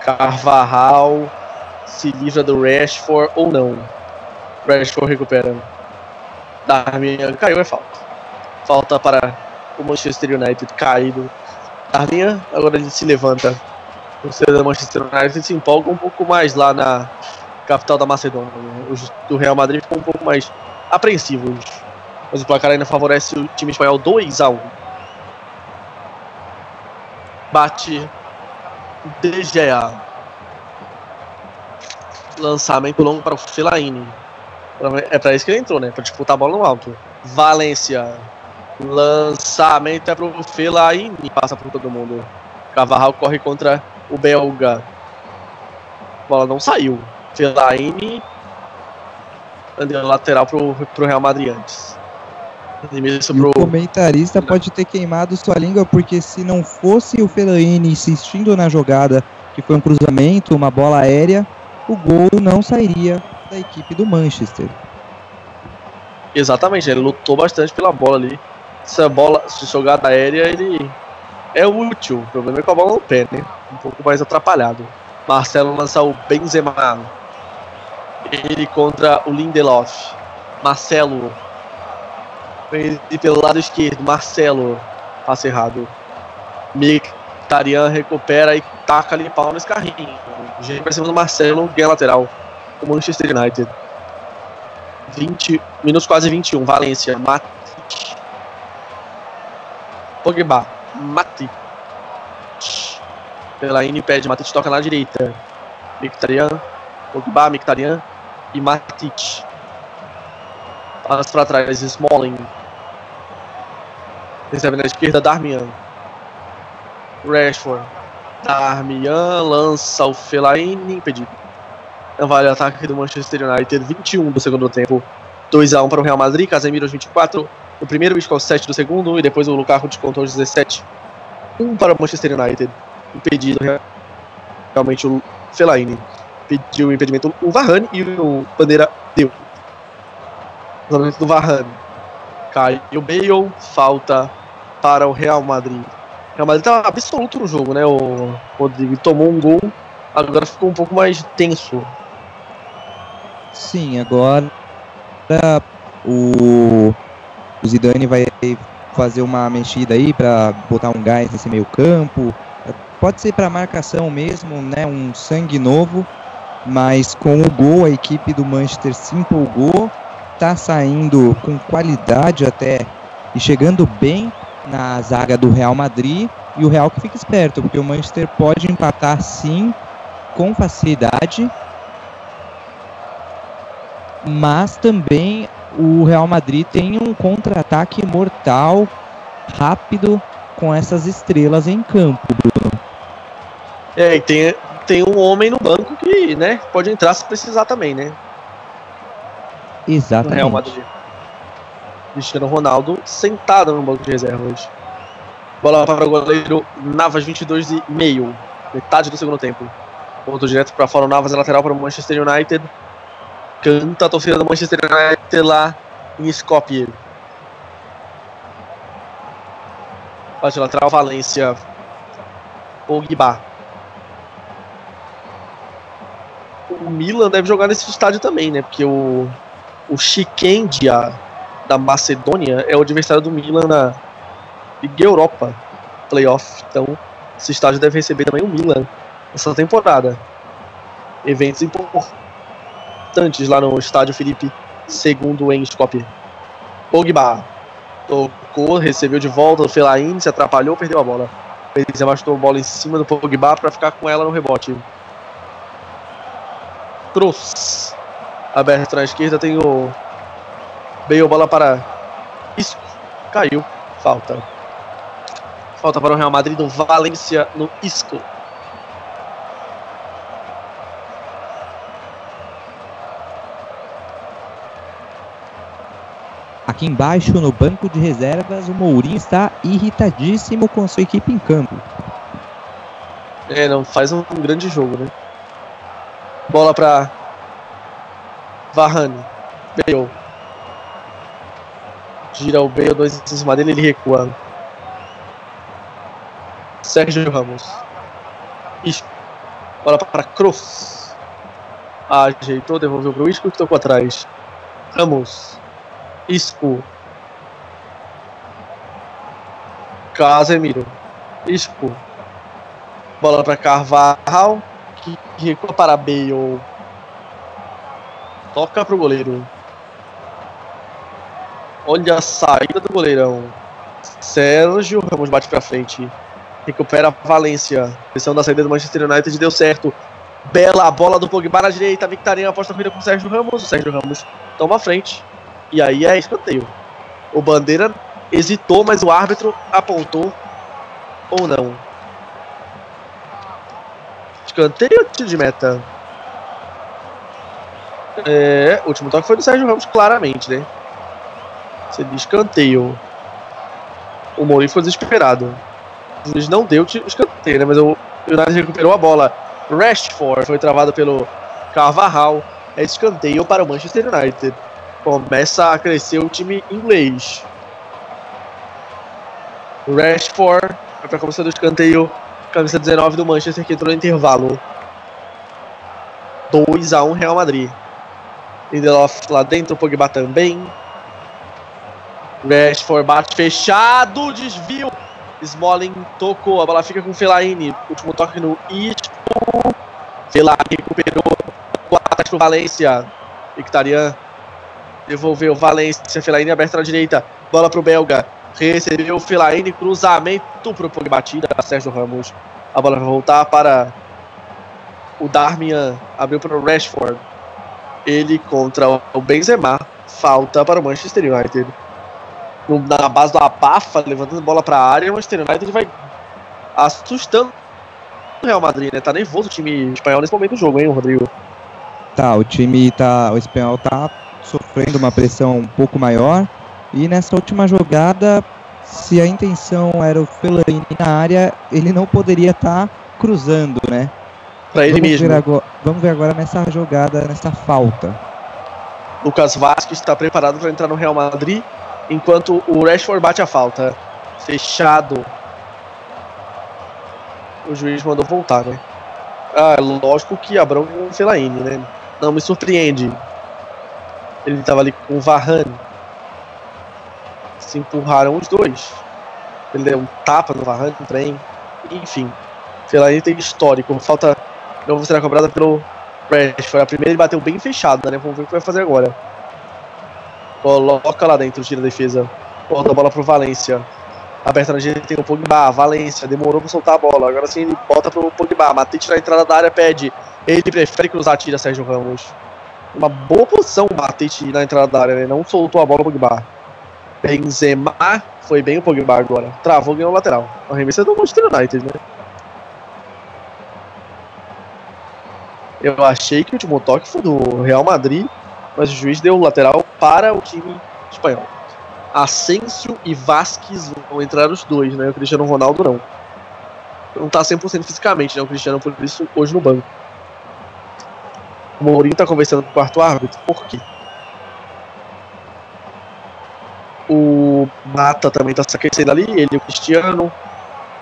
Carvajal. Se livra do Rashford ou não. Rashford recupera. Darmian caiu, é falta. Falta para o Manchester United caído. Darmian, agora ele se levanta. O torcedor do Manchester United se empolga um pouco mais lá na capital da Macedônia. né? Os do Real Madrid ficam um pouco mais apreensivos. Mas o placar ainda favorece o time espanhol 2 a 1 Bate De Gea. Lançamento longo para o Fellaini. É para isso que ele entrou, né? Para disputar a bola no alto. Valência. Lançamento é para o Fellaini. Passa por todo mundo. Cavarral corre contra o belga. A bola não saiu. Fellaini. Andeu lateral pro, pro Real Madrid antes. E o pro. comentarista pode ter queimado sua língua, porque se não fosse o Fellaini insistindo na jogada, que foi um cruzamento, uma bola aérea, o gol não sairia da equipe do Manchester. Exatamente, ele lutou bastante pela bola ali. Essa bola, essa jogada aérea, ele é útil. O problema é com a bola no pé, né? Um pouco mais atrapalhado. Marcelo lança o Benzema. Ele contra o Lindelof. Marcelo. Ele pelo lado esquerdo. Marcelo. Passe errado. Mkhitaryan recupera e taca ali pau nesse carrinho. Gente pra cima do Marcelo, ganha lateral. O Manchester United. 20 minutos quase 21. Valência. Matic. Pogba. Matic. Pelaine pede. Matic toca na direita. Mkhitaryan. Pogba, Mkhitaryan. E Matic. Passa pra trás. Smalling. Recebe na esquerda. Darmian. Rashford. Darmian lança o Fellaini. Impedido. Vale o ataque do Manchester United. 21 do segundo tempo. 2x1 para o Real Madrid. Casemiro aos 24. O primeiro Isco aos 7 do segundo. E depois o Lukaku descontou aos 17. 1 para o Manchester United. Impedido realmente o Fellaini. Pediu o impedimento o Varane e o Bandeira deu. Lançamento do Varane. Caiu o Bale. Falta para o Real Madrid. Real Madrid estava absoluto no jogo, né? O Rodrigo tomou um gol. Agora ficou um pouco mais tenso. Sim, agora o, o Zidane vai fazer uma mexida aí para botar um gás nesse meio campo. Pode ser para marcação mesmo, né? Um sangue novo. mas com o gol a equipe do Manchester se empolgou, tá saindo com qualidade até e chegando bem na zaga do Real Madrid e o Real que fica esperto, porque o Manchester pode empatar sim com facilidade, mas também o Real Madrid tem um contra-ataque mortal, rápido, com essas estrelas em campo, Bruno. É, e tem, tem um homem no banco que, né, pode entrar se precisar também, né? No Exatamente. Real Madrid. Cristiano Ronaldo sentado no banco de reservas. Bola para o goleiro Navas 22 e meio, metade do segundo tempo. Ponto direto para fora o Navas, é lateral para o Manchester United. Canta a torcida do Manchester United lá em Skopje. Bate lateral, Valência. Pogba. O Milan deve jogar nesse estádio também, né? Porque o, o Chikendia da Macedônia é o adversário do Milan na Liga Europa Playoff. Então, esse estádio deve receber também o Milan essa temporada. Eventos importantes lá no estádio Felipe II em Skopje. Pogba tocou, recebeu de volta o Fellaini, se atrapalhou, perdeu a bola. Benzema chutou a bola em cima do Pogba para ficar com ela no rebote. Kroos. Aberto na esquerda tem o Bale, bola para Isco. Caiu. Falta. Falta para o Real Madrid do Valência no Isco. Aqui embaixo, no banco de reservas, o Mourinho está irritadíssimo com sua equipe em campo. É, não faz um grande jogo, né? Bola para Varane. Bale. Gira o Bale, dois em cima dele, ele recua. Sérgio Ramos. Isco. Bola para Kroos. Ajeitou, devolveu para o Isco que tocou atrás. Ramos. Isco. Casemiro. Isco. Bola para Carvalho. Que recua para Bale. Toca pro goleiro. Olha a saída do goleirão. Sérgio Ramos bate pra frente. Recupera a Valência. Pressão da saída do Manchester United deu certo. Bela bola do Pogba na direita. Victarina aposta a corrida com o Sérgio Ramos. O Sérgio Ramos toma a frente. E aí é escanteio. O Bandeira hesitou, mas o árbitro apontou ou não. Escanteio ou tiro de meta? É, o último toque foi do Sérgio Ramos, claramente, né? De escanteio. O Mourinho ficou desesperado. O juiz não deu escanteio, né? Mas o United recuperou a bola. Rashford foi travado pelo Carvajal. É escanteio para o Manchester United. Começa a crescer o time inglês. Rashford vai para a começar do escanteio. Camisa 19 do Manchester que entrou no intervalo. 2 a 1 Real Madrid. Lindelof lá dentro, Pogba também. Rashford bate fechado, desvio. Smalling tocou, a bola fica com Fellaini. Último toque no Isco. Fellaini recuperou. O ataque pro Valência. Victarian devolveu. Valência, Fellaini aberto na direita. Bola pro Belga. Recebeu o Fellaini, cruzamento pro Pogba batida. Sérgio Ramos. A bola vai voltar para o Darmian. Abriu para o Rashford. Ele contra o Benzema. Falta para o Manchester United. Na base do abafa, levantando bola para a área, o Manchester United vai assustando o Real Madrid, né? Tá nervoso o time espanhol nesse momento do jogo, hein, Rodrigo? Tá, o time tá. O espanhol tá sofrendo uma pressão um pouco maior. E nessa última jogada, se a intenção era o Fellaini na área, ele não poderia estar cruzando, né? Para ele vamos, mesmo. Ver agora, vamos ver agora nessa jogada, nessa falta. Lucas Vasquez está preparado para entrar no Real Madrid, enquanto o Rashford bate a falta. Fechado. O juiz mandou voltar, né? Ah, lógico que a bronca com o Fellaini, né? Não me surpreende. Ele estava ali com o Varane. Se empurraram os dois. Ele deu um tapa no Varane, um trem. Enfim. Fellaini tem histórico. Falta não será cobrada pelo Rashford, a primeira ele bateu bem fechada, né? Vamos ver o que vai fazer agora. Coloca lá dentro, tira a defesa. Volta a bola pro Valência. Aberta na direita tem o Pogba. Valência demorou pra soltar a bola. Agora sim ele bota pro Pogba. Matite na entrada da área pede. Ele prefere cruzar, tira Sérgio Ramos. Uma boa posição o Matite na entrada da área, né? Não soltou a bola pro Pogba. Benzema foi bem o Pogba agora. Travou, ganhou o lateral. O arremesso é do Manchester United, né? Eu achei que o último toque foi do Real Madrid, mas o juiz deu o lateral para o time espanhol. Asensio e Vasquez vão entrar os dois, né? O Cristiano Ronaldo não. Não tá 100% fisicamente, né? O Cristiano, por isso, hoje no banco. O Mourinho tá conversando com o quarto árbitro, por quê? O Mata também tá se aquecendo ali, ele e o Cristiano.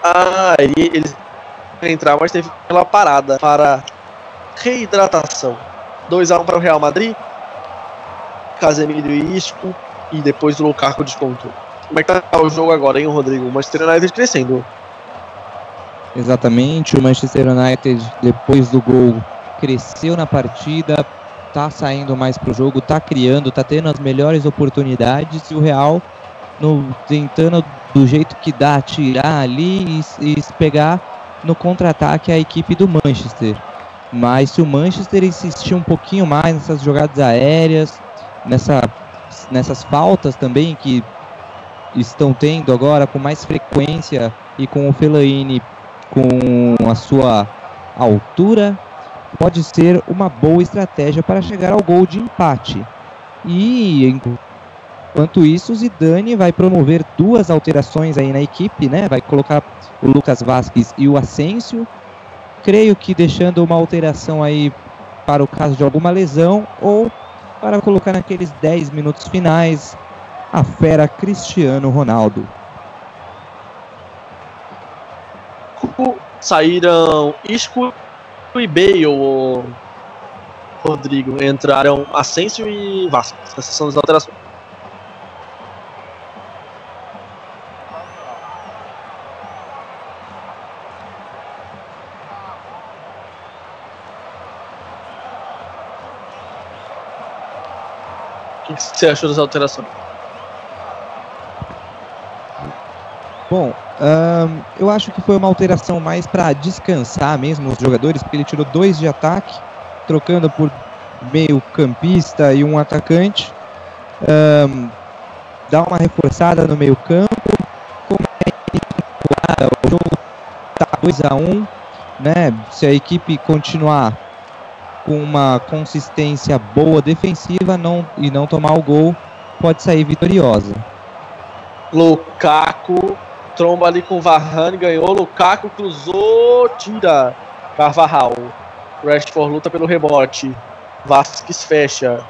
Ah, ele, ele ia entrar, mas teve aquela parada para reidratação. 2x1 para o Real Madrid. Casemiro e Isco. E depois o Lukaku descontou. Como é que tá o jogo agora, hein, Rodrigo? O Manchester United crescendo. Exatamente, o Manchester United, depois do gol, cresceu na partida, tá saindo mais pro jogo, tá criando, tá tendo as melhores oportunidades e o Real no, tentando do jeito que dá tirar ali e, e pegar no contra-ataque a equipe do Manchester. Mas se o Manchester insistir um pouquinho mais nessas jogadas aéreas, nessa, nessas faltas também que estão tendo agora com mais frequência e com o Fellaini com a sua altura, pode ser uma boa estratégia para chegar ao gol de empate. E enquanto isso, o Zidane vai promover duas alterações aí na equipe, né? Vai colocar o Lucas Vasquez e o Asensio. Creio que deixando uma alteração aí para o caso de alguma lesão ou para colocar naqueles 10 minutos finais a fera Cristiano Ronaldo. Saíram Isco e Bale, o Rodrigo. Entraram Asensio e Vasco. Essas são as alterações. O que você achou das alterações? Bom, ahn, eu acho que foi uma alteração mais para descansar mesmo os jogadores, porque ele tirou dois de ataque, trocando por meio campista e um atacante. Ahn, dá uma reforçada no meio campo. Como é o jogo tá 2 a 1 né? Se a equipe continuar com uma consistência boa defensiva não, e não tomar o gol, pode sair vitoriosa. Lukaku tromba ali com o Varane, ganhou. Lukaku cruzou, tira. Carvajal. Rashford luta pelo rebote. Vasquez fecha.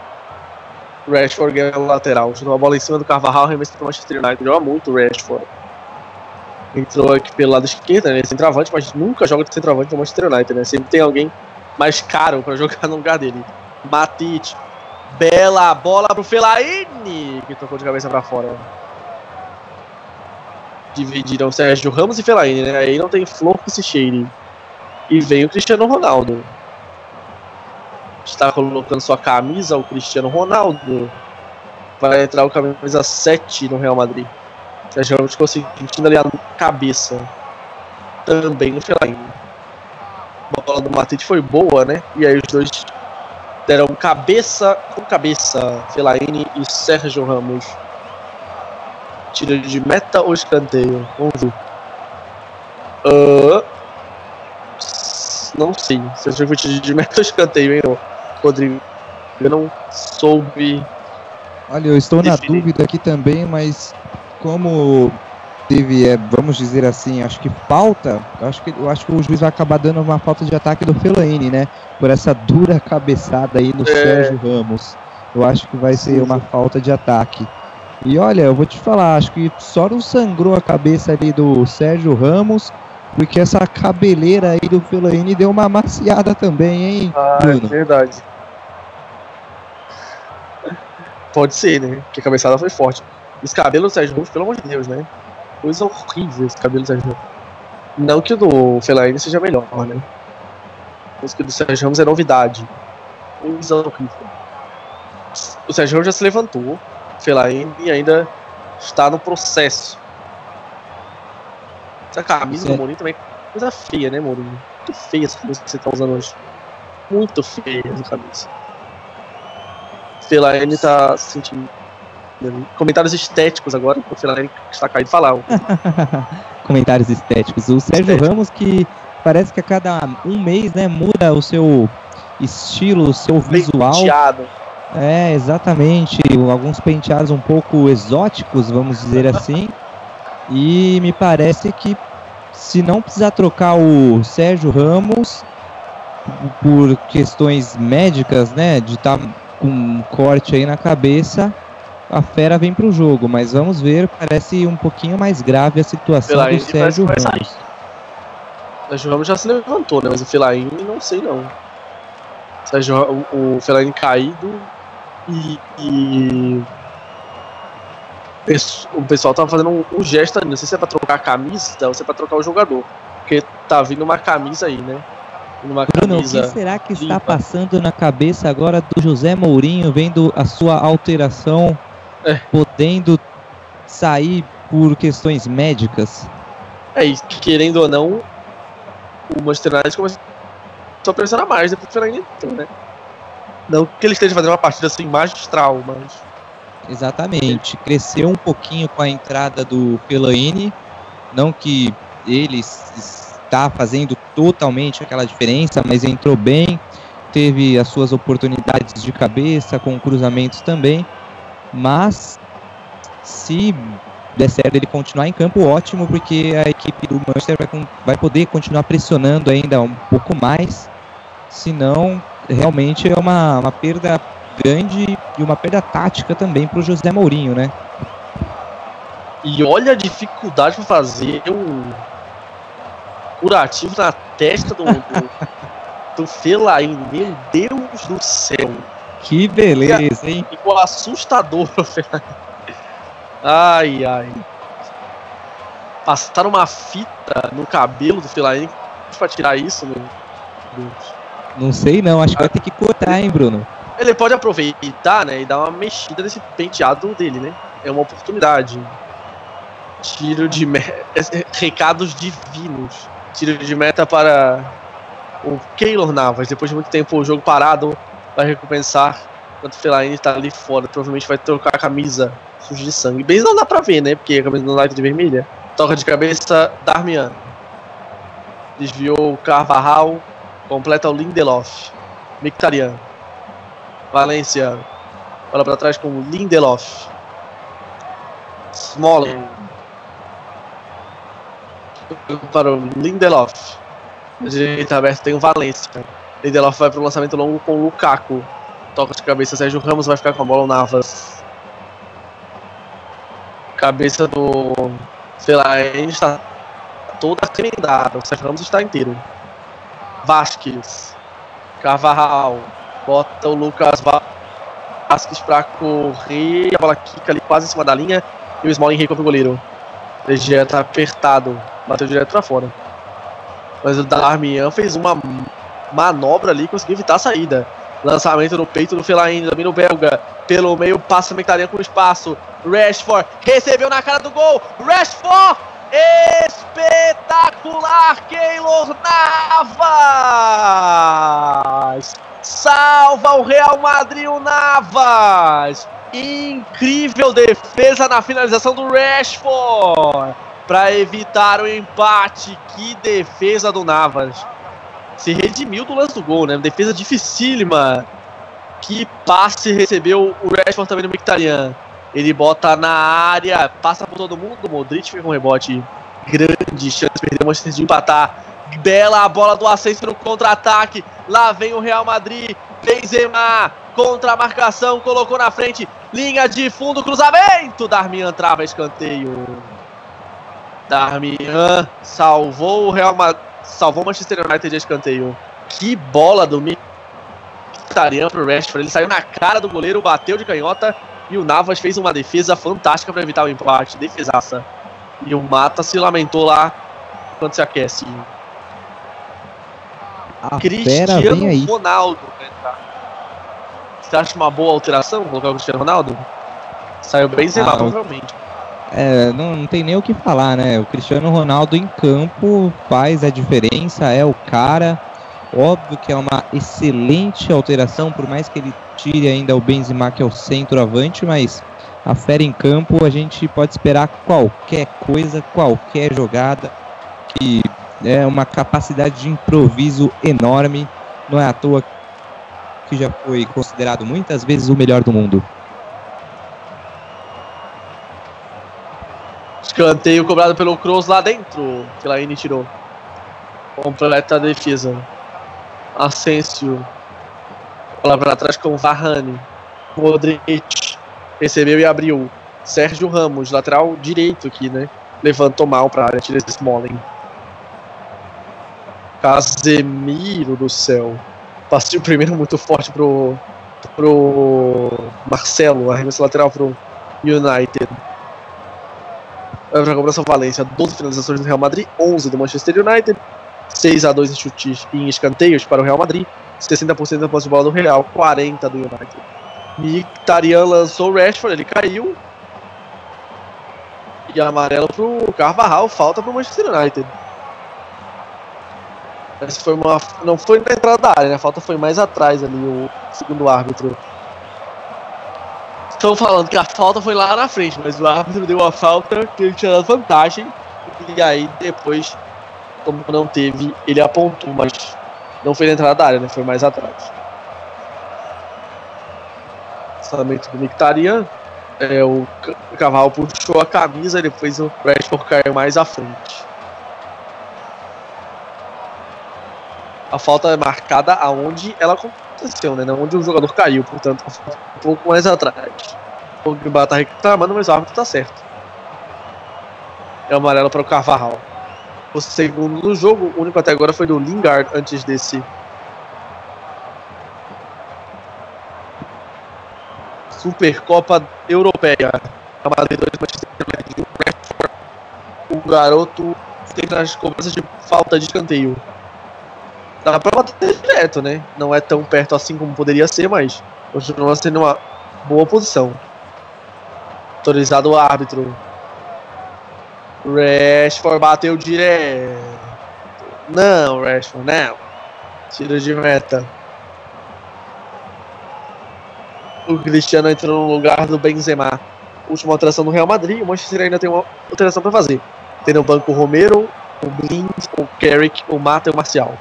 Rashford ganha o lateral. Chutou a bola em cima do Carvajal, arremesso pro Manchester United. Joga muito o Rashford. Entrou aqui pelo lado esquerdo, né? Centroavante, mas nunca joga de centroavante no Manchester United, né? Sempre tem alguém mais caro pra [laughs] jogar no lugar dele. Matite. Bela bola pro Fellaini, que tocou de cabeça pra fora. Dividiram Sérgio Ramos e Fellaini, né? Aí não tem flor que se cheire. E vem o Cristiano Ronaldo. Está colocando sua camisa o Cristiano Ronaldo. Vai entrar o camisa 7 no Real Madrid. Sérgio Ramos ficou sentindo ali a cabeça. Também no Fellaini. A bola do Matite foi boa, né? E aí os dois deram cabeça com cabeça. Fellaini e Sérgio Ramos. Tira de meta ou escanteio? Vamos ver. Ah, não sei. Se eu foi tiro de meta ou escanteio, hein, Rodrigo? Eu não soube. Olha, eu estou na Definir. dúvida aqui também, mas como teve, é, vamos dizer assim, acho que falta, eu acho que, eu acho que o juiz vai acabar dando uma falta de ataque do Fellaini, né? Por essa dura cabeçada aí no É. Sérgio Ramos. Eu acho que vai ser uma falta de ataque. E olha, eu vou te falar, acho que só não sangrou a cabeça ali do Sérgio Ramos, porque essa cabeleira aí do Fellaini deu uma maciada também, hein, Ah, é Bruno? verdade. Pode ser, né? Porque a cabeçada foi forte. Esse cabelo do Sérgio Ramos, pelo amor de Deus, né? Coisa horrível esse cabelo do Sérgio Ramos. Não que o do Fellaini seja melhor, né? Mas que o do Sérgio Ramos é novidade. coisa horrível. O Sérgio Ramos já se levantou. Fellaini ainda está no processo. Essa camisa do. Mourinho também é coisa feia, né, Mourinho? Muito feia essa camisa que você tá usando hoje. Muito feia essa camisa. Fellaini tá se sentindo. Comentários estéticos agora, o Fellaini está caído falar. [laughs] Comentários estéticos. O Sérgio Estético. Ramos que parece que a cada um mês, né, muda o seu estilo, o seu visual. Penteado. É, exatamente. Alguns penteados um pouco exóticos, vamos dizer assim. E me parece que se não precisar trocar o Sérgio Ramos por questões médicas, né, de estar com um corte aí na cabeça, a fera vem pro jogo. Mas vamos ver, parece um pouquinho mais grave a situação do Sérgio Ramos. O Sérgio Ramos já se levantou, né? Mas o Fellaini não sei não. O, Sérgio, o, o Fellaini caído e, e o pessoal tava fazendo um, um gesto ali. Não sei se é pra trocar a camisa ou se é pra trocar o jogador. Porque tá vindo uma camisa aí, né? Uma Bruno, o camisa. que será que está limpa. passando na cabeça agora do José Mourinho, vendo a sua alteração, É. podendo sair por questões médicas? É, e querendo ou não, o Manchester United começou a pressionar mais depois o Fellaini entrou, né? Não que ele esteja fazendo uma partida assim magistral, mas. Exatamente. Cresceu um pouquinho com a entrada do Fellaini, não que ele está fazendo totalmente aquela diferença, mas entrou bem, teve as suas oportunidades de cabeça, com cruzamentos também, mas se der certo ele continuar em campo, ótimo, porque a equipe do Manchester vai, vai poder continuar pressionando ainda um pouco mais, senão realmente é uma, uma perda grande e uma perda tática também para o José Mourinho, né? E olha a dificuldade pra fazer um curativo na testa do, do, [laughs] do. Meu Deus do céu. Que beleza, hein? Ficou assustador o Fellaini. Ai, ai. Passaram uma fita no cabelo do Fellaini pra tirar isso, meu Deus. Não sei não, acho que vai ter que cortar, hein, Bruno? Ele pode aproveitar, né, e dar uma mexida nesse penteado dele, né? É uma oportunidade. Tiro de meta. [laughs] Recados divinos. Tiro de meta para o Keylor Navas. Depois de muito tempo o jogo parado, vai recompensar. Enquanto o Fellaini tá ali fora. Provavelmente vai trocar a camisa suja de sangue. Bem, não dá pra ver, né? Porque a camisa United é vermelha. Toca de cabeça, Darmian. Desviou o Carvajal. Completa o Lindelof. Mictarian. Valência. Bola pra trás com o Lindelof. Smalling. Para o Lindelof. Na direita aberta tem o Valência. Lindelof vai pro lançamento longo com o Lukaku. Toca de cabeça, Sérgio Ramos vai ficar com a bola, o Navas. Cabeça do Fellaini está toda remendada. O Sérgio Ramos está inteiro. Vasquez. Carvajal. Bota o Lucas Va- Vasquez pra correr. A bola quica ali quase em cima da linha. E o Smalling recompra o goleiro. DG tá apertado. Bateu direto pra fora. Mas o Darmian fez uma manobra ali e conseguiu evitar a saída. Lançamento no peito do Fellaini, domina o belga. Pelo meio, passa o Mictarian com espaço. Rashford recebeu na cara do gol. Rashford! Espetacular! Keylor Navas! Salva o Real Madrid, o Navas! Incrível defesa na finalização do Rashford! Para evitar o empate. Que defesa do Navas! Se redimiu do lance do gol, né? Defesa dificílima. Que passe recebeu o Rashford também no Mictarian. Ele bota na área, passa por todo mundo. O Modric com um rebote. Grande chance de perder o Manchester de empatar. Bela bola do Ascenso no contra-ataque. Lá vem o Real Madrid. Benzema contra a marcação, colocou na frente. Linha de fundo, cruzamento. Darmian trava escanteio. Darmian salvou o Real Madrid. Salvou o Manchester United de escanteio. Que bola do Mkhitaryan pro Rashford. Ele saiu na cara do goleiro, bateu de canhota. E o Navas fez uma defesa fantástica para evitar o empate. Defesaça. E o Mata se lamentou lá quando se aquece. A aí. Cristiano Ronaldo vai entrar. Você acha uma boa alteração colocar o Cristiano Ronaldo? Saiu bem Benzema, Ah, provavelmente. É, não, não tem nem o que falar, né? O Cristiano Ronaldo em campo faz a diferença, é o cara. Óbvio que é uma excelente alteração, por mais que ele tire ainda o Benzema, que é o centroavante, mas a fera em campo a gente pode esperar qualquer coisa, qualquer jogada, que é uma capacidade de improviso enorme. Não é à toa que já foi considerado muitas vezes o melhor do mundo. Escanteio cobrado pelo Kroos lá dentro. Que Laine tirou. Completa a defesa. Asensio. Bola pra trás com Varane. Modric. Recebeu e abriu. Sérgio Ramos, lateral direito aqui, né? Levantou mal pra área. Tira esse Smalling. Casemiro do céu. Passou primeiro muito forte pro. pro. Marcelo. Arremesso lateral pro United. Vai pra cobrança Valência, 12 finalizações do Real Madrid, 11 do Manchester United, 6 a 2 em chutes e em escanteios para o Real Madrid, 60% da posse de bola do Real, 40 do United. Mkhitaryan lançou o Rashford, ele caiu. E amarelo pro Carvajal, falta pro Manchester United. Essa foi uma, não foi na entrada da área, né? A falta foi mais atrás ali, o segundo árbitro. Estão falando que a falta foi lá na frente, mas o árbitro deu a falta que ele tinha dado vantagem. E aí depois, como não teve, ele apontou, mas não foi na entrada da área, né? Foi mais atrás. Lançamento do Mictarian. É, o Ca- o Cavalo puxou a camisa, depois o Rashford caiu mais à frente. A falta é marcada aonde ela aconteceu, né? Onde o jogador caiu, portanto, é um pouco mais atrás. O Pogba tá reclamando, mas o árbitro tá certo. É amarelo para o Carvajal. O segundo do jogo, o único até agora foi do Lingard antes desse. Supercopa Europeia. A Madrid 2 Manchester United. O Rashford, O garoto tem nas cobranças de falta de escanteio. Dá pra bater direto, né? Não é tão perto assim como poderia ser, mas continua sendo uma boa posição. Autorizado o árbitro. Rashford bateu direto. Não, Rashford, não. Tiro de meta. O Cristiano entrou no lugar do Benzema. Última alteração do Real Madrid. O Manchester ainda tem uma alteração para fazer. Tem no banco o Romero, o Blind, o Carrick, o Mata e o Marcial.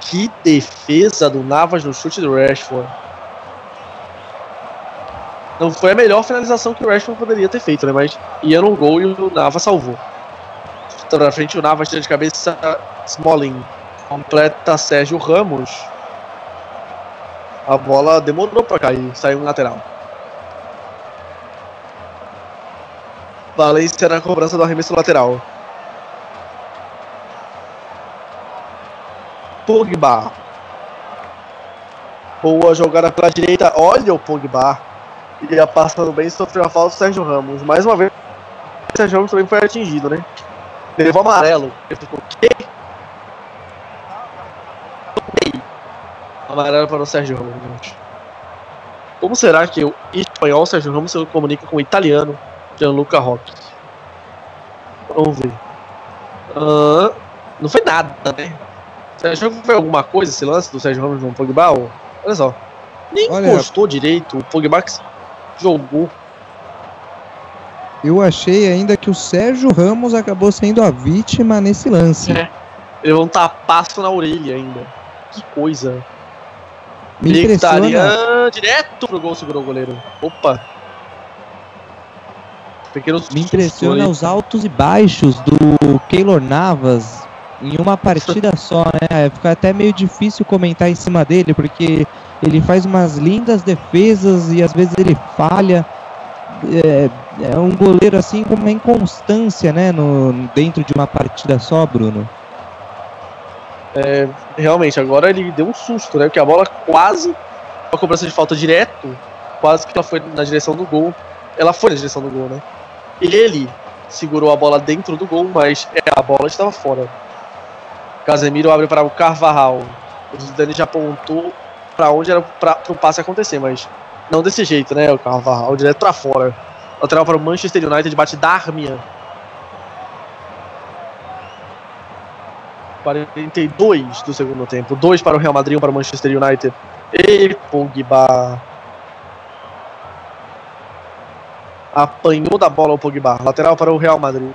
Que defesa do Navas no chute do Rashford. Não foi a melhor finalização que o Rashford poderia ter feito, né? Mas ia no gol e o Navas salvou. Então na frente o Navas tira de cabeça Smalling. Completa Sérgio Ramos. A bola demorou pra cair, saiu no lateral. Valência na cobrança do arremesso lateral. Pogba. Boa jogada pela direita. Olha o Pogba. Ia passando bem, sofreu a falta do Sérgio Ramos. Mais uma vez, o Sérgio Ramos também foi atingido, né? Levou amarelo. Ele ficou, o quê? Amarelo para o Sérgio Ramos. Como será que o espanhol Sérgio Ramos se comunica com o italiano Gianluca Roque? Vamos ver. Ah, não foi nada, né? Você achou que foi alguma coisa esse lance do Sérgio Ramos no Pogba? Olha só. Nem Olha- encostou direito. O Pogba que jogou. Eu achei ainda que o Sérgio Ramos acabou sendo a vítima nesse lance. É. Levou um tapaço na orelha ainda. Que coisa. Me impressiona, direto pro gol, segurou o goleiro. Opa. Pequeno me impressiona os altos e baixos do Keylor Navas em uma partida só, né? Fica até meio difícil comentar em cima dele, porque ele faz umas lindas defesas e às vezes ele falha. É, é um goleiro assim com uma inconstância, né? No, dentro de uma partida só, Bruno. Realmente, agora ele deu um susto, né? Porque a bola quase. A cobrança de falta direto. Quase que ela foi na direção do gol. Ela foi na direção do gol, né? Ele segurou a bola dentro do gol, mas é, a bola estava fora. Casemiro abre para o Carvajal. O Zidane já apontou pra onde era pra, pro passe acontecer, mas não desse jeito, né? O Carvajal direto pra fora. Lateral para o Manchester United, bate Darmian. 42 do segundo tempo. 2 para o Real Madrid, 1 para o Manchester United. E Pogba. Apanhou da bola o Pogba. Lateral para o Real Madrid.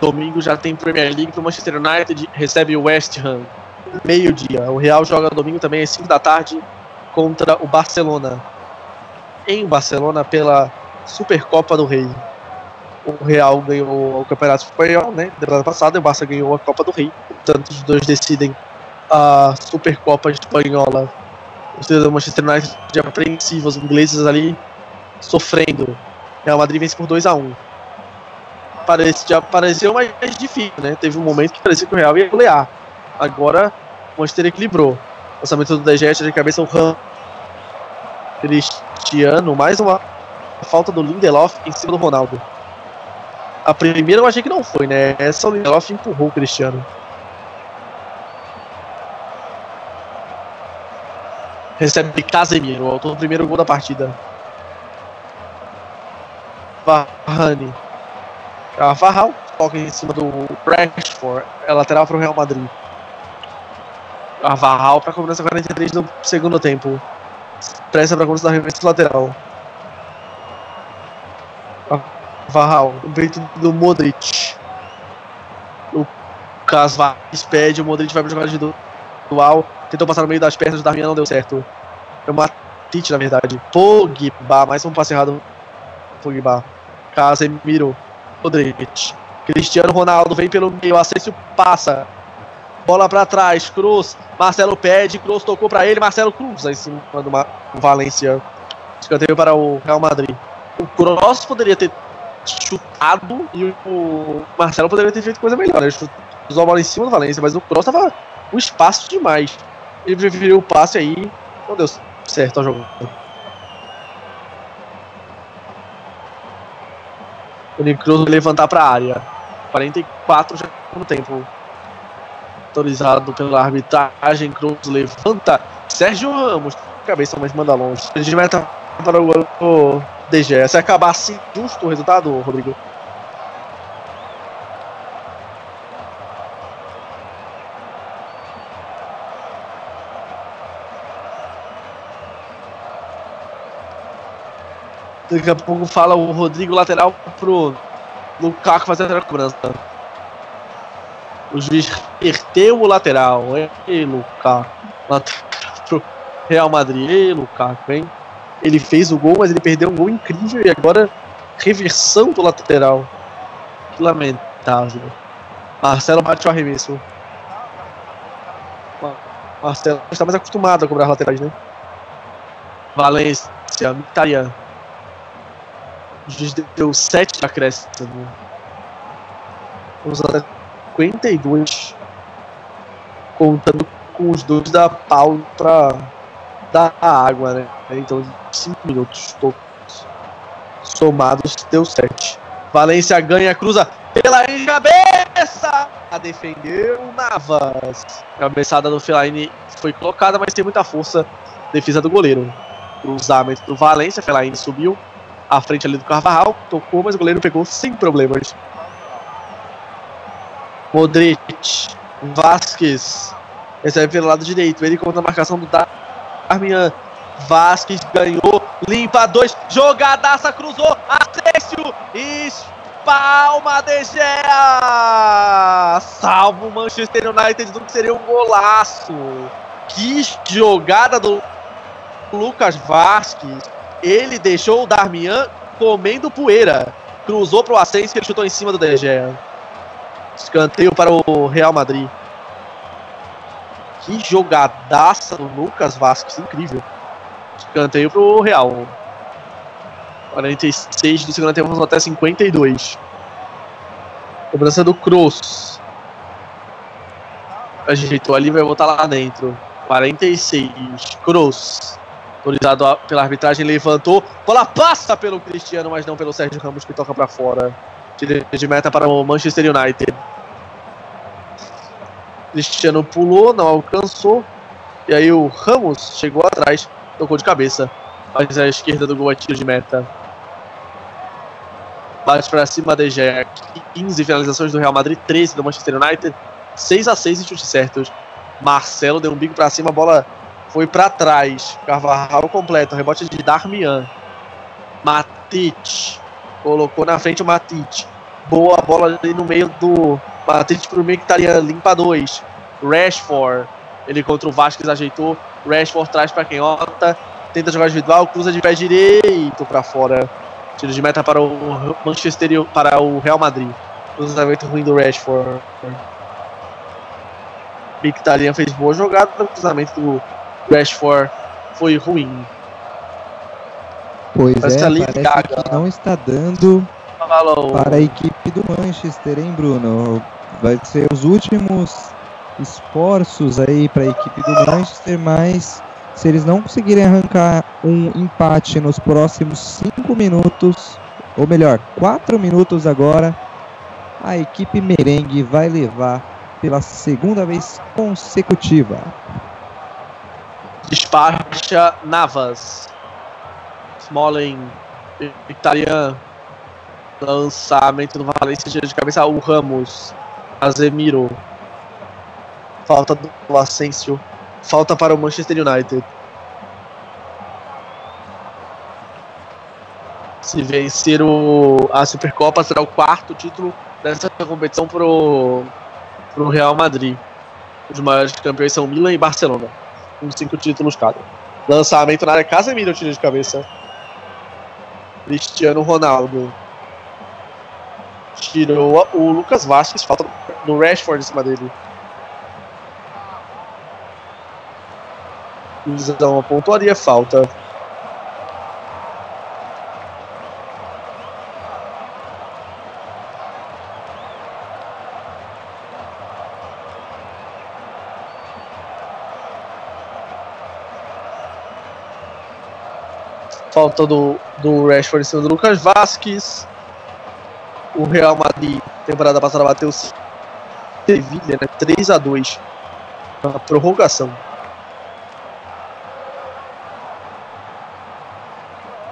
Domingo já tem Premier League para o Manchester United. Recebe o West Ham. Meio-dia. O Real joga domingo também às 5 da tarde contra o Barcelona. Em Barcelona pela Supercopa do Rei. O Real ganhou o Campeonato Espanhol, né? Temporada passada, o Barça ganhou a Copa do Rei. Portanto, os dois decidem a Supercopa Espanhola. Os do Manchester United de apreensivos, os ingleses ali sofrendo. Real Madrid vence por 2 a 1 Parece, já pareceu mais difícil, né? Teve um momento que parecia que o Real ia golear. Agora o Manchester equilibrou. Lançamento do DG de cabeça o Ram. Cristiano, mais uma falta do Lindelof em cima do Ronaldo. A primeira eu achei que não foi, né? Essa o Lindelof empurrou o Cristiano. Recebe Casemiro, autor do primeiro gol da partida. Varane. Carvajal, toca em cima do Rashford, é lateral para o Real Madrid. Carvajal para a cobrança 43 do segundo tempo. Pressa para a cobrança da revista lateral. Carvajal, o peito do Modric. O Casvaz pede, o Modric vai para jogada de dual. Tentou passar no meio das pernas do Darmian, não deu certo. É uma Tite, na verdade. Pogba, mais um passe errado. Pogba. Casemiro. Modric. Cristiano Ronaldo vem pelo meio, Asensio passa. Bola para trás, Cruz. Marcelo pede, Cruz tocou para ele, Marcelo cruza em cima do Valência. Escanteio para o Real Madrid. O Cross poderia ter chutado e o Marcelo poderia ter feito coisa melhor. Ele usou a bola em cima do Valência, mas o Cross tava um espaço demais. Ele preferiu o passe aí, não deu certo a jogada. O Cruz levantar para a área. 44 já no tempo. Autorizado pela arbitragem. Cruz levanta. Sérgio Ramos. Cabeça, mas manda longe. A gente meta para o DG. Se acabar assim, justo o resultado, Rodrigo? Daqui a pouco fala o Rodrigo lateral pro Lukaku fazer a cobrança. O juiz perdeu o lateral. Ei, Lukaku. Lateral pro Real Madrid. Ei, Lukaku, hein? Ele fez o gol, mas ele perdeu um gol incrível e agora reversão do lateral. Que lamentável. Marcelo bate o arremesso. Marcelo está mais acostumado a cobrar laterais, né? Valência, Mkhitaryan. O juiz deu 7 de acréscimo. Vamos até 52. Contando com os dois da pau pra dar a água, né? Então, 5 minutos somados, deu 7. Valência ganha, cruza pela cabeça! A defendeu Navas. Cabeçada do Fellaini foi colocada, mas tem muita força. Defesa do goleiro. Cruzamento do Valência, Fellaini subiu à frente ali do Carvajal, tocou, mas o goleiro pegou sem problemas. Modric, Vasquez, recebe pelo lado direito, ele contra a marcação do Darmian. Vasquez ganhou, limpa dois, jogadaça, cruzou, Asensio, espalma De Gea, salvo o Manchester United do que seria um golaço. Que jogada do Lucas Vasquez ele deixou o Darmian comendo poeira. Cruzou para o Asensio ele chutou em cima do De Gea. Escanteio para o Real Madrid. Que jogadaça do Lucas Vasquez, incrível. Escanteio para o Real. 46 do segundo tempo, vamos até 52. Cobrança do Cruz. Ajeitou ali, vai voltar lá dentro. 46. Cruz. Autorizado pela arbitragem, levantou. Bola passa pelo Cristiano, mas não pelo Sérgio Ramos, que toca para fora. Tira de meta para o Manchester United. Cristiano pulou, não alcançou. E aí o Ramos chegou atrás, tocou de cabeça. Mas a esquerda do gol é tiro de meta. Bate pra cima de Gea. 15 finalizações do Real Madrid, 13 do Manchester United. 6 a 6 em chutes certos. Marcelo deu um bico pra cima, a bola foi pra trás. Carvajal completo, rebote de Darmian. Matic colocou na frente o Matic. Boa bola ali no meio do Matic pro Mkhitaryan, limpa dois. Rashford, ele contra o Vasquez ajeitou. Rashford traz pra canhota, tenta jogar individual, cruza de pé direito pra fora. Tiro de meta para o Manchester para o Real Madrid. Cruzamento ruim do Rashford. Mkhitaryan fez boa jogada, o cruzamento do Rashford foi ruim. Pois é, tá ali, parece Gaga. que não está dando Falou. para a equipe do Manchester, hein, Bruno? Vai ser os últimos esforços aí para a equipe do Manchester, mas se eles não conseguirem arrancar um empate nos próximos cinco minutos, ou melhor, quatro minutos agora, a equipe merengue vai levar pela segunda vez consecutiva. Despacha Navas. Smalling. Mkhitaryan. Lançamento do Valência, tira de cabeça o Ramos. Azemiro. Falta do Asensio. Falta para o Manchester United. Se vencer o, a Supercopa, será o quarto título dessa competição pro, pro Real Madrid. Os maiores campeões são Milan e Barcelona, com cinco títulos cada. Lançamento na área, Casemiro tira de cabeça. Cristiano Ronaldo. Tirou o Lucas Vasquez, falta do Rashford em cima dele. Uma pontuaria, falta. Falta do, do Rashford em cima do Lucas Vasquez. O Real Madrid, temporada passada, bateu o Sevilha, né? 3 a 2 na prorrogação.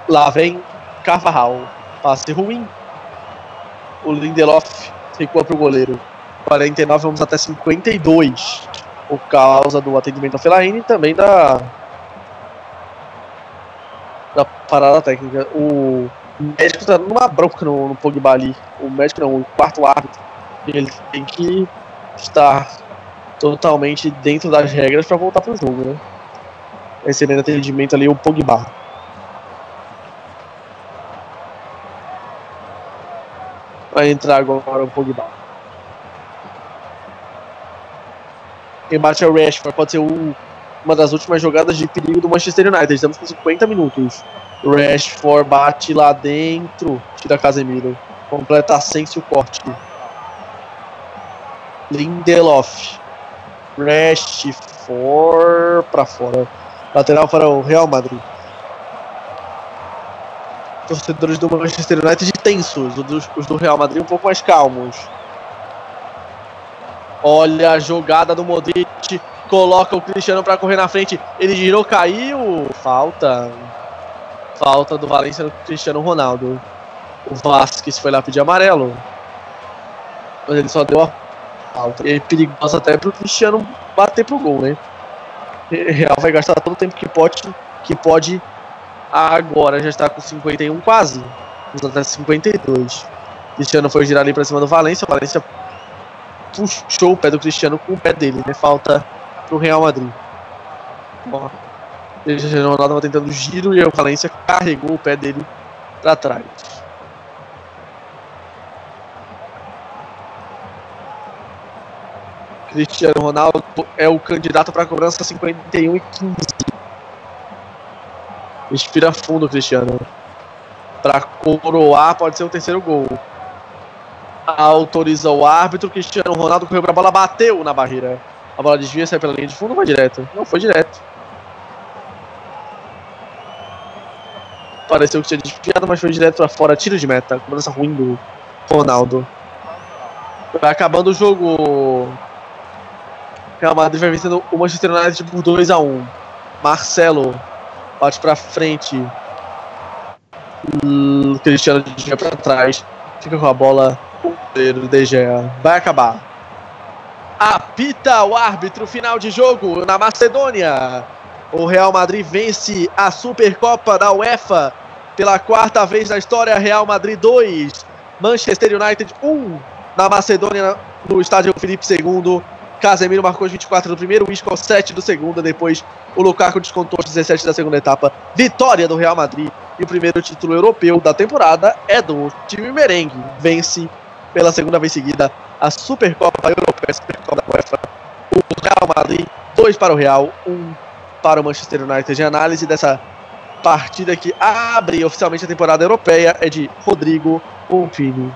Lá vem Carvajal. Passe ruim. O Lindelof recua para o goleiro. 49, vamos até 52. Por causa do atendimento ao Fellaini e também da, da parada técnica. O médico tá numa bronca no, no Pogba ali. O médico não, o quarto árbitro. Ele tem que estar totalmente dentro das regras para voltar pro jogo, né? Recebendo atendimento ali o Pogba. Vai entrar agora o Pogba. Quem bate é o Rashford, pode ser o- uma das últimas jogadas de perigo do Manchester United. Estamos com 50 minutos. Rashford bate lá dentro, tira Casemiro. Completa Asensio o corte. Lindelof. Rashford pra fora. Lateral para o Real Madrid. Torcedores do Manchester United tensos, os do Real Madrid um pouco mais calmos. Olha a jogada do Modric, coloca o Cristiano para correr na frente. Ele girou, caiu. Falta. Falta do Valência no Cristiano Ronaldo. O Vasquez foi lá pedir amarelo. Mas ele só deu a falta. E é perigoso até pro Cristiano bater pro gol, né? Real vai gastar todo o tempo que pode, que pode agora. Já está com 51 quase. Vamos até 52. Cristiano foi girar ali pra cima do Valência. O Valência puxou o pé do Cristiano com o pé dele, né? Falta pro Real Madrid. O Cristiano Ronaldo tava tentando giro e o Valência carregou o pé dele pra trás. Cristiano Ronaldo é o candidato para cobrança 51 e 15. Respira fundo, Cristiano. Para coroar, pode ser o terceiro gol. Autoriza o árbitro. Cristiano Ronaldo correu pra bola, bateu na barreira. A bola desvia, sai pela linha de fundo, vai direto. Não foi direto. Pareceu que tinha desviado, mas foi direto pra fora. Tiro de meta. Cobrança ruim do Ronaldo. Vai acabando o jogo. Real Madrid vai vencendo o Manchester United por 2 a 1 Marcelo bate pra frente. Hum, Cristiano de Gea pra trás. Fica com a bola. O goleiro. Vai acabar. Apita o árbitro final de jogo na Macedônia. O Real Madrid vence a Supercopa da UEFA pela quarta vez na história. Real Madrid 2, Manchester United 1 na Macedônia no estádio Felipe II. Casemiro marcou os 24 do primeiro, o Isco aos 7 do segundo, depois o Lukaku descontou os 17 da segunda etapa. Vitória do Real Madrid e o primeiro título europeu da temporada é do time merengue. Vence pela segunda vez seguida a Supercopa Europeia, Supercopa da UEFA. O Real Madrid, 2 para o Real, 1 um para o Manchester United. Em análise dessa partida que abre oficialmente a temporada europeia é de Rodrigo Bonfini.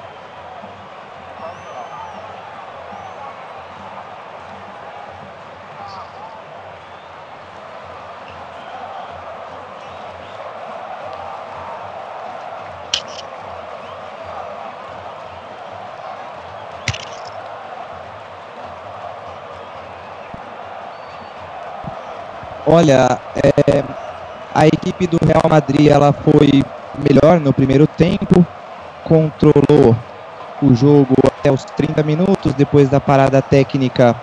Olha, é, a equipe do Real Madrid ela foi melhor no primeiro tempo, controlou o jogo até os 30 minutos. Depois da parada técnica,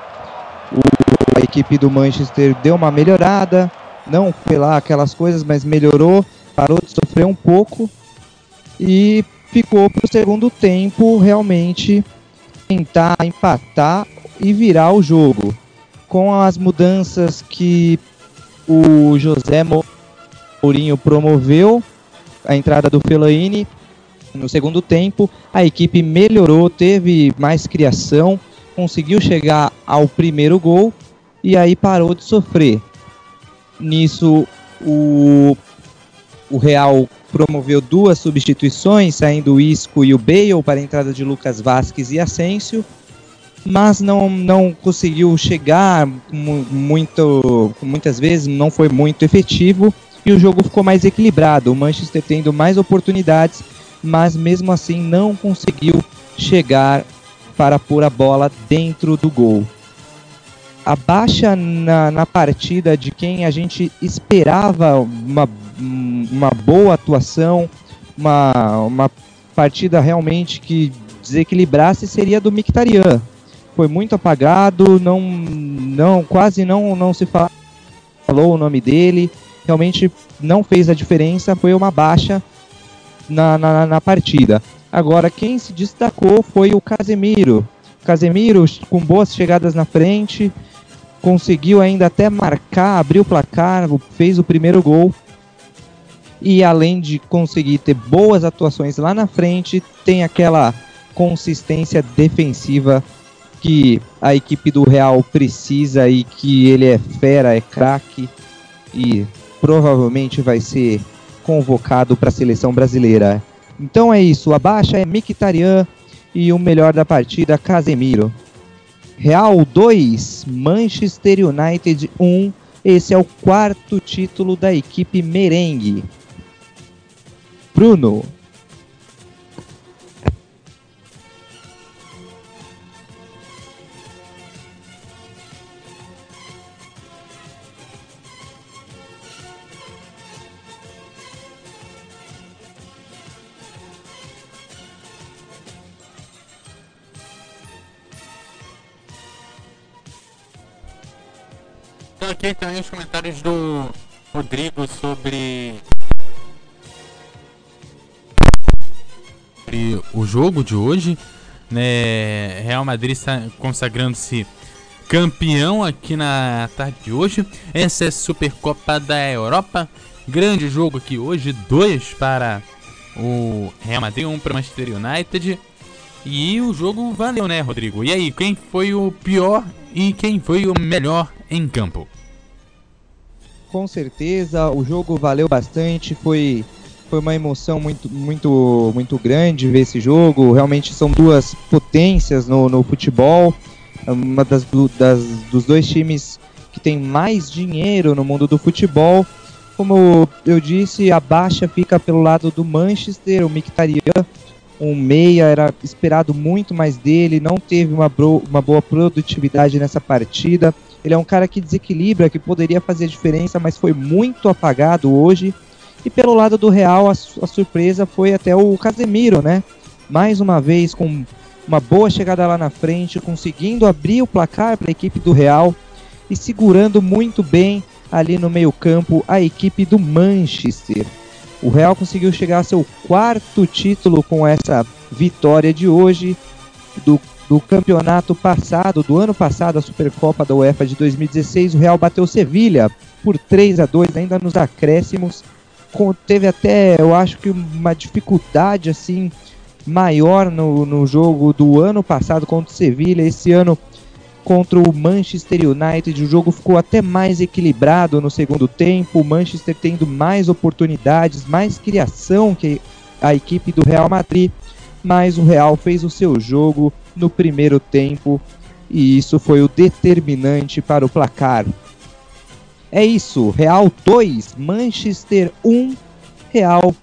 o, a equipe do Manchester deu uma melhorada. Não foi lá aquelas coisas, mas melhorou, parou de sofrer um pouco e ficou para o segundo tempo realmente tentar empatar e virar o jogo. Com as mudanças que o José Mourinho promoveu a entrada do Fellaini no segundo tempo, a equipe melhorou, teve mais criação, conseguiu chegar ao primeiro gol e aí parou de sofrer. Nisso, o, o Real promoveu duas substituições, saindo o Isco e o Bale para a entrada de Lucas Vasquez e Asensio mas não, não conseguiu chegar muito, muitas vezes, não foi muito efetivo e o jogo ficou mais equilibrado. O Manchester tendo mais oportunidades, mas mesmo assim não conseguiu chegar para pôr a bola dentro do gol. A baixa na, na partida de quem a gente esperava uma, uma boa atuação, uma, uma partida realmente que desequilibrasse seria do Mictarian foi muito apagado, não, não quase não, não se falou o nome dele, realmente não fez a diferença, foi uma baixa na, na, na partida. Agora, quem se destacou foi o Casemiro. Casemiro, com boas chegadas na frente, conseguiu ainda até marcar, abriu o placar, fez o primeiro gol. E além de conseguir ter boas atuações lá na frente, tem aquela consistência defensiva que a equipe do Real precisa e que ele é fera, é craque e provavelmente vai ser convocado para a seleção brasileira. Então é isso, a baixa é Mkhitaryan e o melhor da partida Casemiro. Real 2, Manchester United 1. Esse é o quarto título da equipe merengue. Bruno, Então aqui também os comentários do Rodrigo sobre sobre o jogo de hoje, né? Real Madrid consagrando-se campeão aqui na tarde de hoje. Essa é a Supercopa da Europa. Grande jogo aqui hoje, dois para o Real Madrid, um para o Manchester United. E o jogo valeu, né, Rodrigo? E aí, quem foi o pior e quem foi o melhor em campo? Com certeza, o jogo valeu bastante, foi foi uma emoção muito muito muito grande ver esse jogo. Realmente são duas potências no, no futebol, uma das, das dos dois times que tem mais dinheiro no mundo do futebol. Como eu disse, a baixa fica pelo lado do Manchester, o Mkhitaryan um meia, era esperado muito mais dele, não teve uma, bro, uma boa produtividade nessa partida. Ele é um cara que desequilibra, que poderia fazer diferença, mas foi muito apagado hoje. E pelo lado do Real, a, a surpresa foi até o Casemiro, né? Mais uma vez com uma boa chegada lá na frente, conseguindo abrir o placar para a equipe do Real e segurando muito bem ali no meio-campo a equipe do Manchester. O Real conseguiu chegar ao seu quarto título com essa vitória de hoje do, do campeonato passado, do ano passado, a Supercopa da UEFA de 2016. O Real bateu Sevilha por 3 a 2 ainda nos acréscimos. Teve até, eu acho que uma dificuldade assim maior no, no jogo do ano passado contra o Sevilha. Esse ano contra o Manchester United. O jogo ficou até mais equilibrado no segundo tempo. O Manchester tendo mais oportunidades, mais criação que a equipe do Real Madrid. Mas o Real fez o seu jogo no primeiro tempo e isso foi o determinante para o placar. É isso, Real 2, Manchester 1, Real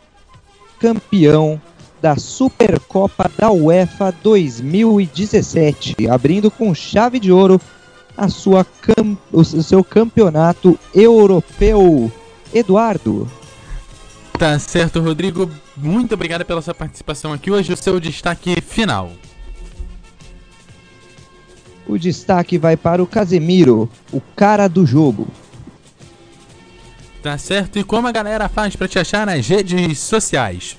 campeão da Supercopa da UEFA 2017, abrindo com chave de ouro a sua cam- o seu campeonato europeu. Eduardo, Tá certo, Rodrigo. Muito obrigado pela sua participação aqui hoje. O seu destaque final. o destaque vai para o Casemiro, o cara do jogo. Tá certo? E como a galera faz pra te achar nas redes sociais?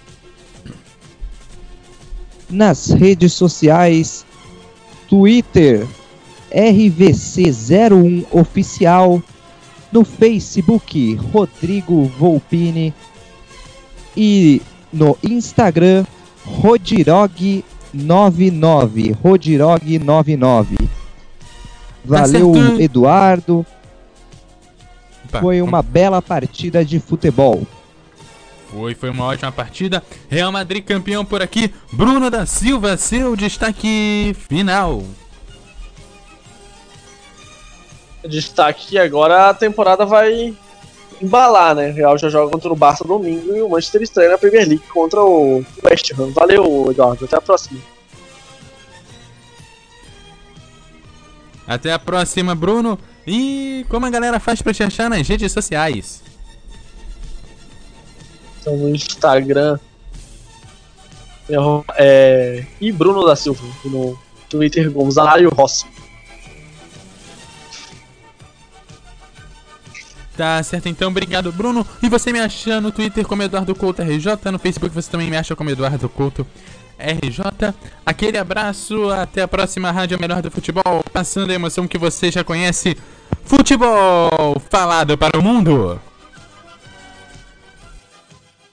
nas redes sociais, Twitter, RVC01 Oficial, no Facebook, Rodrigo Volpini e no Instagram, Rodirog99, Rodirog99. Valeu, certo. Eduardo. Opa, Foi uma bela partida de futebol. Foi, foi uma ótima partida. Real Madrid campeão por aqui. Bruno da Silva, seu destaque final. Destaque que agora a temporada vai embalar, né? O Real já joga contra o Barça domingo e o Manchester estreia na Premier League contra o West Ham. Valeu, Eduardo. Até a próxima. Até a próxima, Bruno. E como a galera faz pra te achar nas redes sociais? Então no Instagram. é É, e Bruno da Silva. No Twitter, Gonzalo Rossi. Tá certo, então, obrigado, Bruno. E você me acha no Twitter como Eduardo Couto RJ, no Facebook você também me acha como Eduardo Couto RJ. Aquele abraço, até a próxima Rádio Melhor do Futebol, passando a emoção que você já conhece. Futebol falado para o mundo.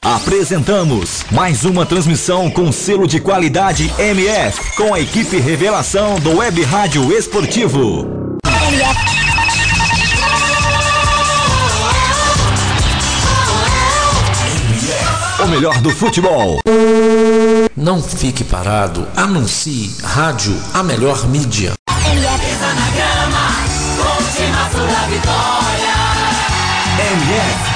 Apresentamos mais uma transmissão com selo de qualidade MF, com a equipe Revelação do Web Rádio Esportivo. O melhor do futebol. Não fique parado, anuncie Rádio A Melhor Mídia. MF